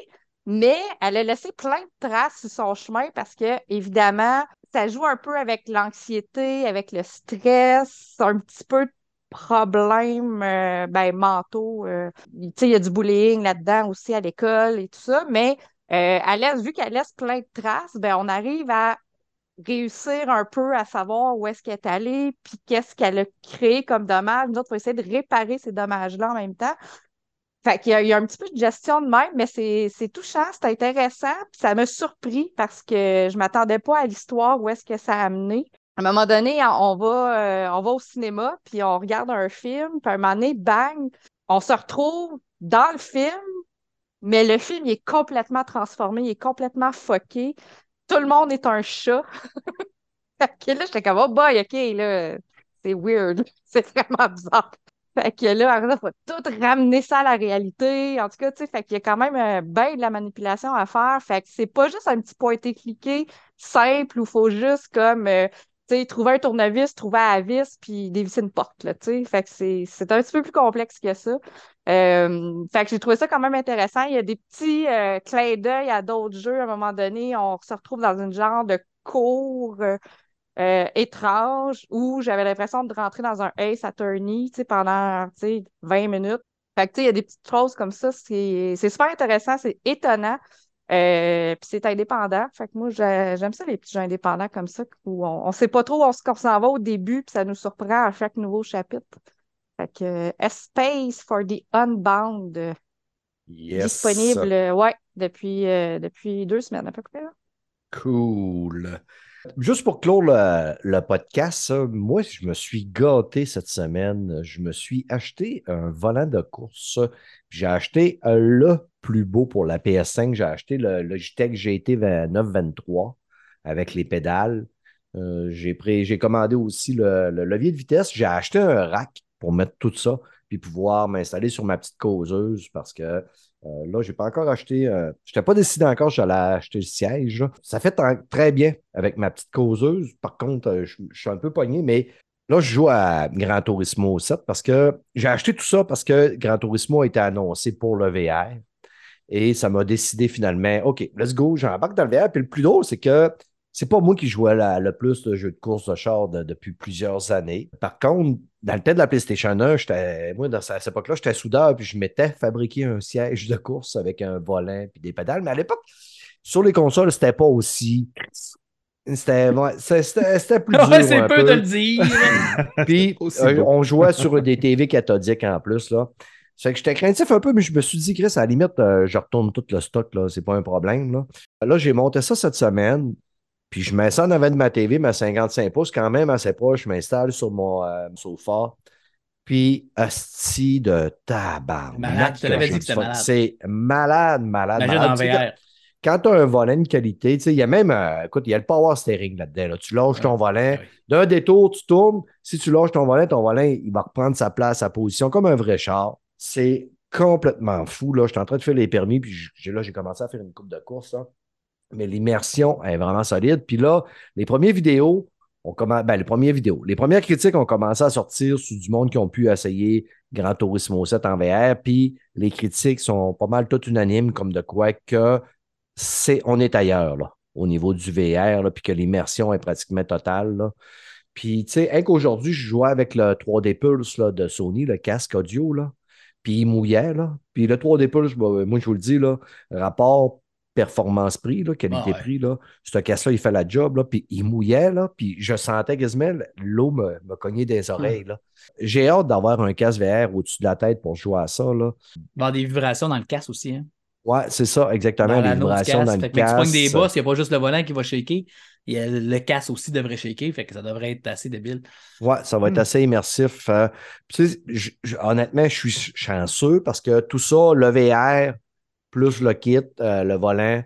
mais elle a laissé plein de traces sur son chemin parce que, évidemment, ça joue un peu avec l'anxiété, avec le stress, un petit peu problèmes euh, ben, mentaux. euh. Il y a du bullying là-dedans aussi à l'école et tout ça, mais euh, vu qu'elle laisse plein de traces, ben, on arrive à réussir un peu à savoir où est-ce qu'elle est allée, puis qu'est-ce qu'elle a créé comme dommage. Nous autres, il faut essayer de réparer ces dommages-là en même temps. Fait qu'il y il y a un petit peu de gestion de même, mais c'est touchant, c'est intéressant, puis ça m'a surpris parce que je m'attendais pas à l'histoire, où est-ce que ça a amené. À un moment donné, on va, euh, on va au cinéma, puis on regarde un film, puis à un moment donné, bang, on se retrouve dans le film, mais le film il est complètement transformé, il est complètement fucké. Tout le monde est un chat. Fait que là, j'étais comme, oh boy, OK, là, c'est weird. C'est vraiment bizarre. Fait que là, ça, faut tout ramener ça à la réalité. En tout cas, tu sais, fait qu'il y a quand même euh, ben de la manipulation à faire. Fait que c'est pas juste un petit pointé-cliqué simple où il faut juste comme, euh, trouver un tournevis, trouver à vis, puis dévisser une porte, là. Fait que c'est un petit peu plus complexe que ça. Euh, fait que j'ai trouvé ça quand même intéressant. Il y a des petits euh, clins d'œil à d'autres jeux. À un moment donné, on se retrouve dans une genre de cours euh, euh, étrange où j'avais l'impression de rentrer dans un Ace Attorney, tu pendant, tu sais, 20 minutes. Fait que, il y a des petites choses comme ça. C'est super intéressant, c'est étonnant. Euh, puis c'est indépendant. Fait que moi, j'ai- j'aime ça, les petits jeux indépendants comme ça, où on, on sait pas trop où on s'en va au début, puis ça nous surprend à chaque nouveau chapitre. Fait que A Space for the Unbound, euh, Yes. disponible, euh, ouais, depuis, euh, depuis deux semaines à peu près. là. Cool. Juste pour clore le, le podcast, ça, moi, je me suis gâté cette semaine. Je me suis acheté un volant de course. J'ai acheté le plus beau pour la PS5. J'ai acheté le Logitech GT 923 avec les pédales. Euh, j'ai commandé aussi le, le levier de vitesse. J'ai acheté un rack pour mettre tout ça puis pouvoir m'installer sur ma petite causeuse parce que euh, là, je n'ai pas encore acheté. euh, je n'étais pas décidé encore, j'allais acheter le siège. Ça fait très bien avec ma petite causeuse. Par contre, je, je suis un peu pogné, mais là, je joue à Gran Turismo 7 parce que j'ai acheté tout ça parce que Gran Turismo a été annoncé pour le VR. Et ça m'a décidé finalement, OK, let's go, j'embarque dans le VR. Puis le plus drôle, c'est que c'est pas moi qui jouais la- le plus de jeux de course de char de- depuis plusieurs années. Par contre, dans le temps de la PlayStation 1, j'étais, moi, dans cette époque-là, j'étais soudeur, puis je m'étais fabriqué un siège de course avec un volant puis des pédales. Mais à l'époque, sur les consoles, c'était pas aussi. C'était c'était- c'était plus dur. Ouais, c'est un peu de le dire. Puis, euh, on jouait sur des TV cathodiques en plus. Là. Fait que j'étais craintif un peu, mais je me suis dit, Chris, à la limite, euh, je retourne tout le stock, là. C'est pas un problème. Là, là j'ai monté ça cette semaine. Puis je mets ça en avant de ma TV, ma 55 pouces, quand même assez proche. Je m'installe sur mon euh, sofa. Puis, asti de tabac. Malade, je te l'avais dit que c'était malade. C'est malade, malade. Imagine malade. en VR. Quand tu as un volant de qualité, il y a même, euh, écoute, il y a le power steering là-dedans. là. Tu lâches ton volant. D'un détour, tu tournes. Si tu lâches ton volant, ton volant, il va reprendre sa place, sa position, comme un vrai char. C'est complètement fou. Là. Je suis en train de faire les permis, puis j'ai- là, j'ai commencé à faire une coupe de course. là. Mais l'immersion est vraiment solide. Puis là, les premières vidéos, ben, les premières vidéos, les premières critiques ont commencé à sortir sur du monde qui ont pu essayer Gran Turismo 7 en VR. Puis les critiques sont pas mal toutes unanimes, comme de quoi que c'est, on est ailleurs, là, au niveau du VR, là, puis que l'immersion est pratiquement totale. Là. Puis, tu sais, hein, qu'aujourd'hui, je jouais avec le 3D Pulse là, de Sony, le casque audio, là, puis il mouillait, là. Puis le 3D Pulse, bah, moi, je vous le dis, là, rapport performance-prix, là, qualité-prix, là, ce casque-là, il fait la job, là, puis il mouillait, là, puis je sentais quasiment l'eau me, me cogner des oreilles, là. J'ai hâte d'avoir un casque VR au-dessus de la tête pour jouer à ça, là. Il va y avoir des vibrations dans le casque aussi. Hein. Ouais, c'est ça, exactement, Dans les vibrations casque. dans le Fait que même si tu pognes des casque. bosses, il n'y a pas juste le volant qui va shaker. Il y a le casque aussi devrait shaker. Fait que ça devrait être assez débile. Ouais, ça va être Hmm. assez immersif. euh. Je- je- honnêtement, je suis chanceux parce que tout ça, le VR, plus le kit, euh, le volant,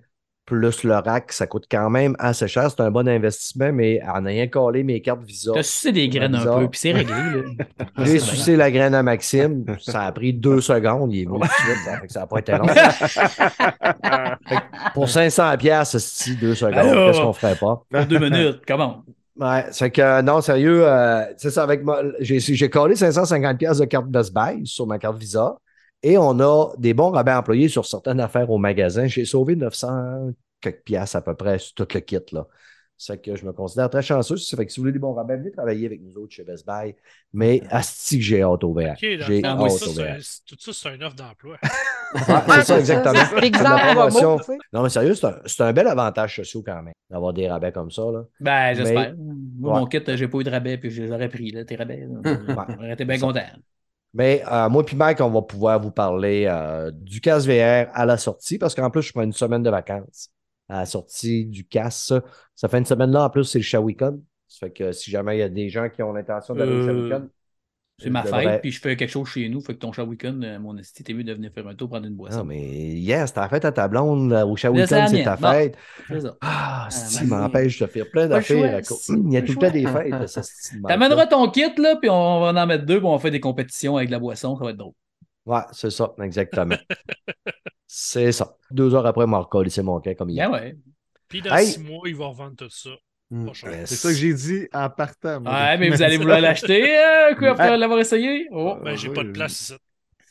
plus le rack, ça coûte quand même assez cher. C'est un bon investissement, mais en ayant collé mes cartes Visa. T'as sucé des graines un peu, puis c'est réglé. J'ai sucé la graine à Maxime. Ça a pris deux secondes. Il est venu tout de suite. Ça n'a pas été long. Pour 500 pièces, c'est deux secondes. Qu'est-ce qu'on ferait pas? Pour deux minutes, comment? Ouais, c'est que non, sérieux, euh, c'est ça avec moi. J'ai, collé 550 pièces de carte Best Buy sur ma carte Visa et on a des bons rabais employés sur certaines affaires au magasin. J'ai sauvé 900 quelques pièces à peu près sur tout le kit là. C'est que je me considère très chanceux. Ça fait que si vous voulez des bons rabais, venez travailler avec nous autres chez Best Buy. Mais asti que j'ai hâte au VR. J'ai hâte au ça, VR. tout ça, c'est une offre d'emploi. Ouais, c'est ça, exactement. Sais. Non, mais sérieux, c'est un, bel avantage social quand même, d'avoir des rabais comme ça. Là. Ben, j'espère. Moi, Ouais. mon kit, j'ai pas eu de rabais, puis je les aurais pris, là, tes rabais. là. J'aurais été bien ça. content. Mais euh, moi puis Mike, on va pouvoir vous parler euh, du casque VR à la sortie, parce qu'en plus, je prends une semaine de vacances à la sortie du casque. Ça fait une semaine là, en plus, c'est le Shawicon. Ça fait que si jamais il y a des gens qui ont l'intention d'aller au Euh, Shawicon, C'est ma je fête, devrais- puis je fais quelque chose chez nous. Fait que ton chat week-end, euh, mon esti, t'es mieux de venir faire un tour, prendre une boisson. Non, mais hier, c'était la fête à ta blonde, là, au c'est Shawicon, la c'est ta fête. c'est ça. Ah, Ah, si, ben, m'empêche de faire plein d'affaires. à cause- si, Il y a tout le le temps des fêtes, de T'amèneras ton kit, là, puis on va en mettre deux, puis on va faire des compétitions avec de la boisson. Ça va être drôle. Ouais, c'est ça, exactement. c'est ça. Deux heures après, m'a recollé mon camp comme hier. Ben ouais. Puis dans Hey. six mois, ils vont revendre tout ça. Cher. C'est ça que j'ai dit en partant. Ouais, mais vous allez vouloir l'acheter, euh, quoi, après l'avoir essayé? Oh. Ben, j'ai oui, pas de place.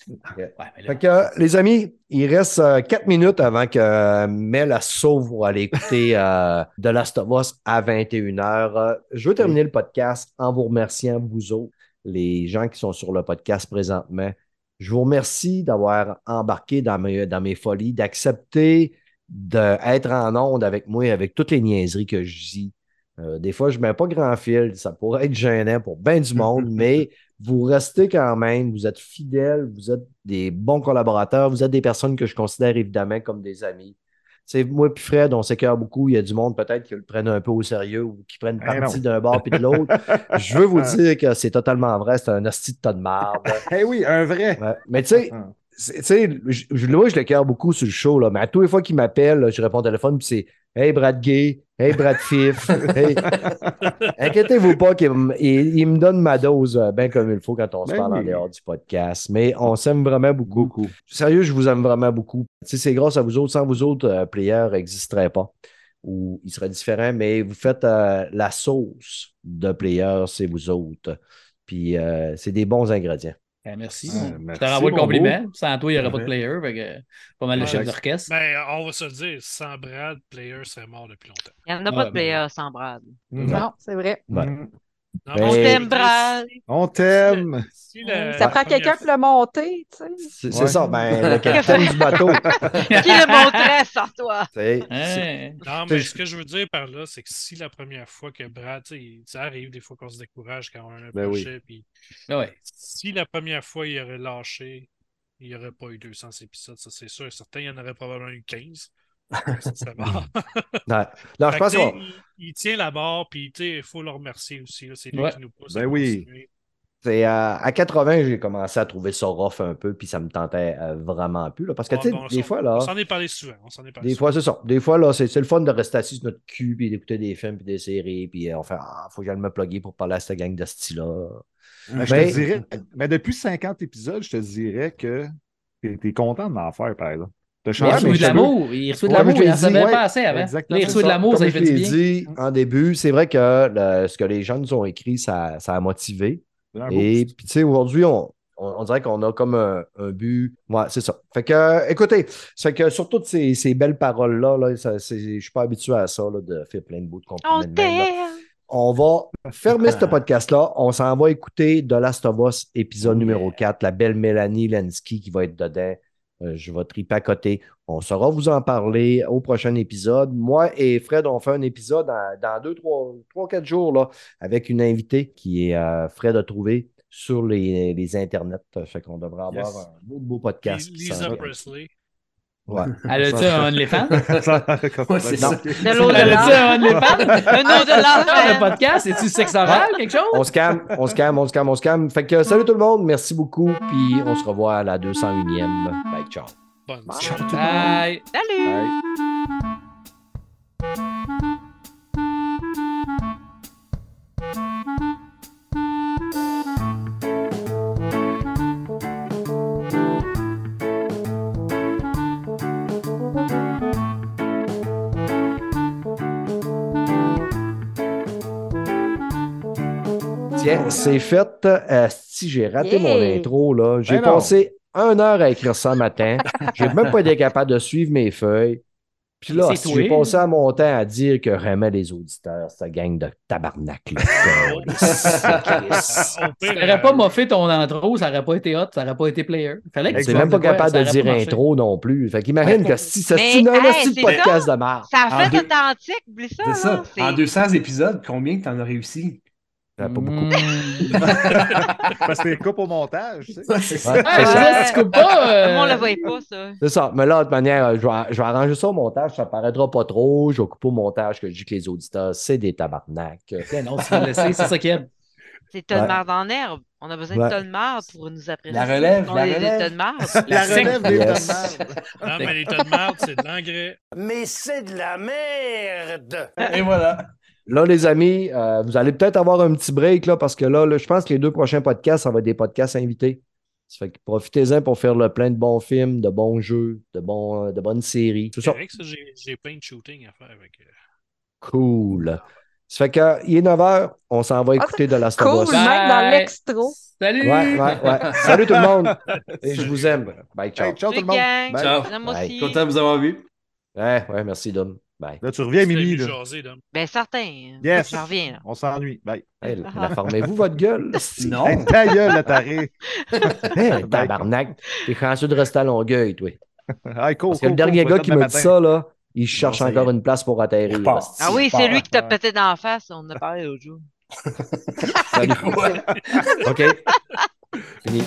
Ouais, Fait que, euh, les amis, il reste euh, quatre minutes avant que euh, Mel se sauve pour aller écouter euh, The Last of Us à 21h. Euh, je veux terminer le podcast en vous remerciant, vous autres, les gens qui sont sur le podcast présentement. Je vous remercie d'avoir embarqué dans mes, dans mes folies, d'accepter d'être en onde avec moi, avec toutes les niaiseries que je dis. Euh, des fois, je ne mets pas grand fil, ça pourrait être gênant pour bien du monde, mais vous restez quand même, vous êtes fidèles, vous êtes des bons collaborateurs, vous êtes des personnes que je considère évidemment comme des amis. Tu sais, moi puis Fred, on s'écœure beaucoup. Il y a du monde peut-être qui le prennent un peu au sérieux ou qui prennent Ben parti non. d'un bord puis de l'autre. je veux vous dire que c'est totalement vrai. C'est un hostie de tas de marde. Eh oui, un vrai. Ouais. Mais tu sais, Ah. c'est- tu sais, je, je- je le cœur beaucoup sur le show, là, mais à tous les fois qu'il m'appelle, je réponds au téléphone, puis c'est Hey Brad Gay, Hey Brad Fif, hey. Inquiétez-vous pas qu'il me- il, il me donne ma dose euh, bien comme il faut quand on se Ben parle en dehors du podcast. Mais on s'aime vraiment beaucoup. Beaucoup. Sérieux, je vous aime vraiment beaucoup. C'est grâce à vous autres. Sans vous autres, euh, Player n'existerait pas. Ou il serait différent, mais vous faites euh, la sauce de Player, c'est vous autres. Puis euh, c'est des bons ingrédients. Ben, merci. Ouais, Je te renvoie le compliment. beau. Sans toi, il n'y aurait pas de player. Fait que, pas mal de Ouais. chefs d'orchestre. Ben, on va se le dire, sans Brad, Player serait mort depuis longtemps. Il n'y en a pas de ben- player sans Brad. Non, c'est vrai. Ouais. Non, Ben, On t'aime, Brad. On t'aime. si Ça prend quelqu'un pour le monter, tu sais. C'est Ouais. ça, ben, le capitaine du bateau. Qui le montrait sans toi? Hein? Non, mais ce que je veux dire par là, c'est que si la première fois que Brad, tu sais, ça arrive des fois qu'on se décourage quand on a un Ben oui. projet, puis Ouais. si la première fois il aurait lâché, il n'y aurait pas eu 200 épisodes, ça c'est sûr. Certains, il y en aurait probablement eu 15. Ça. Non, non, je pense que, il, il tient la barre, puis tu sais, il faut le remercier aussi. C'est lui Ouais. qui nous pousse. Ben à oui. C'est, euh, à 80, j'ai commencé à trouver ça rough un peu, puis ça me tentait euh, vraiment plus. Là, parce que, Ah, tu sais, bon, des fois, là. On s'en est parlé souvent. On s'en est parlé Des souvent. fois, c'est ça. Des fois, là, c'est c'est le fun de rester assis sur notre cul, puis d'écouter des films, puis des séries, puis euh, on fait Ah, faut que j'aille me plugger pour parler à cette gang de style-là. Ben, je te dirais, mais depuis 50 épisodes, je te dirais que t'es es content de m'en faire, par là. Il reçoit de l'amour. Il reçoit de l'amour. Il l'ai en savait pas assez avant. Il reçoit de l'amour, ça je l'ai dit en début, c'est vrai que le- ce que les gens nous ont écrit, ça, ça a motivé. Et puis, tu sais, aujourd'hui, on, on, on dirait qu'on a comme un, un but. Ouais, c'est ça. Fait que, euh, écoutez, fait que sur toutes ces, ces belles paroles-là, là, je suis pas habitué à ça, là, de faire plein de bouts de compliments. On. On va fermer ce podcast-là. On s'en va écouter The Last of Us, épisode Oh, numéro yeah. 4, la belle Mélanie Lensky qui va être dedans. Euh, je vais triper à côté. On saura vous en parler au prochain épisode. Moi et Fred, on fait un épisode dans, dans deux, trois, trois, quatre jours là, avec une invitée qui est euh, Fred à trouver sur les, les internets. Fait qu'on devrait avoir Yes. un beau, beau podcast. Lisa. Presley. Ouais. Elle a-tu un OnlyFans? Ouais, c'est Non. ça. De l'eau de Elle a-tu un OnlyFans? Un au-delà. Le podcast, c'est-tu sexe oral, quelque chose? On se calme, on se calme, on se calme, on se calme. Fait que salut tout le monde, merci beaucoup, puis on se revoit à la 201e. Bye, ciao. Bonne Bye. Salut. Bye. C'est fait. Euh, si j'ai raté Yeah. mon intro, là, j'ai Ben passé une heure à écrire ça matin. J'ai même pas été capable de suivre mes feuilles. Puis là, si j'ai passé à mon temps à dire que vraiment les auditeurs, cette gang de tabarnak Ça n'aurait pas moffé ton intro, ça n'aurait pas été hot, ça n'aurait pas été player. Fallait que C'est tu même pas de capable ça de dire intro non plus. Fait qu'imagine que si ça c'est un hey, podcast ça. de marre. Ça a En fait deux- authentique, oublie ça. C'est ça. En 200 épisodes, combien que t'en as réussi? Pas beaucoup. Mm. Parce que t'es coupe au montage, tu sais. Ouais, c'est ça. Ouais, si tu coupes pas. euh, Tout le monde le voyait pas, ça. C'est ça. Mais là, de toute manière, euh, je vais, je vais arranger ça au montage. Ça paraîtra pas trop. Je vais couper au montage que je dis que les auditeurs, c'est des tabarnak. Ben non, c'est ça qui aide. C'est Ouais. en herbe. On a besoin de marde pour nous apprécier. La relève, On la relève. La relève des tonnes Non, mais les merde, c'est de l'engrais. Mais c'est de la merde Et voilà. Là, les amis, euh, vous allez peut-être avoir un petit break là, parce que là, là, je pense que les deux prochains podcasts, ça va être des podcasts invités. Ça fait que profitez-en pour faire le plein de bons films, de bons jeux, de, bons, euh, de bonnes séries. C'est vrai que ça, j'ai j'ai plein de shooting à faire avec. euh, Cool. Ça fait que, il est 9h, on s'en va écouter de la Star Cool, même dans l'extro. Salut! Ouais, ouais, ouais. Salut tout le monde. Et je vous aime. Bye, ciao. Hey, ciao tout le monde. Bye. Ciao. Bye. Content de vous avoir vu. Ouais, ouais, merci, Dom. Là, tu reviens, Mimi. Là. Jaser, là. Ben, certain. Yes. On s'ennuie. Bye. Hey, la formez-vous, votre gueule? Non. Ta gueule, la tarée. hey, tabarnak. T'es chanceux de rester à Longueuil, toi. Hey, cool, Parce que le dernier gars qui me dit ça, là, il cherche encore une place pour atterrir. Ah oui, c'est lui qui t'a pété dans la face. On a parlé l'autre jour. Salut. OK. Fini.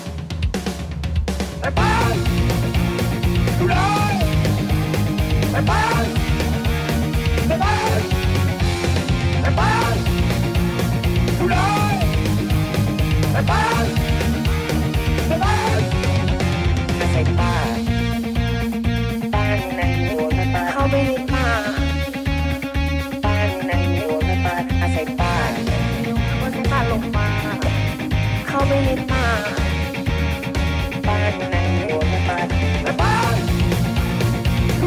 ไม่านไหาบ้านานกู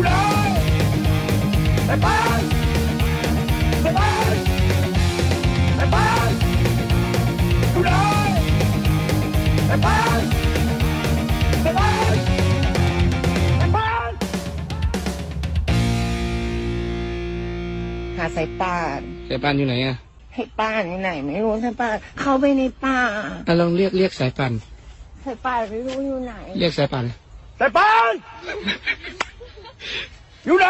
ส่ปานอยู่ไหนอะ ให้ป้านอยู่ไหน ไม่รู้สายป่านเข้าไปในป่าอะลองเรียกเรียกสายป่านสายป่านไม่รู้อยู่ไหน เรียกสายป่านสายปาน อยู่ไหน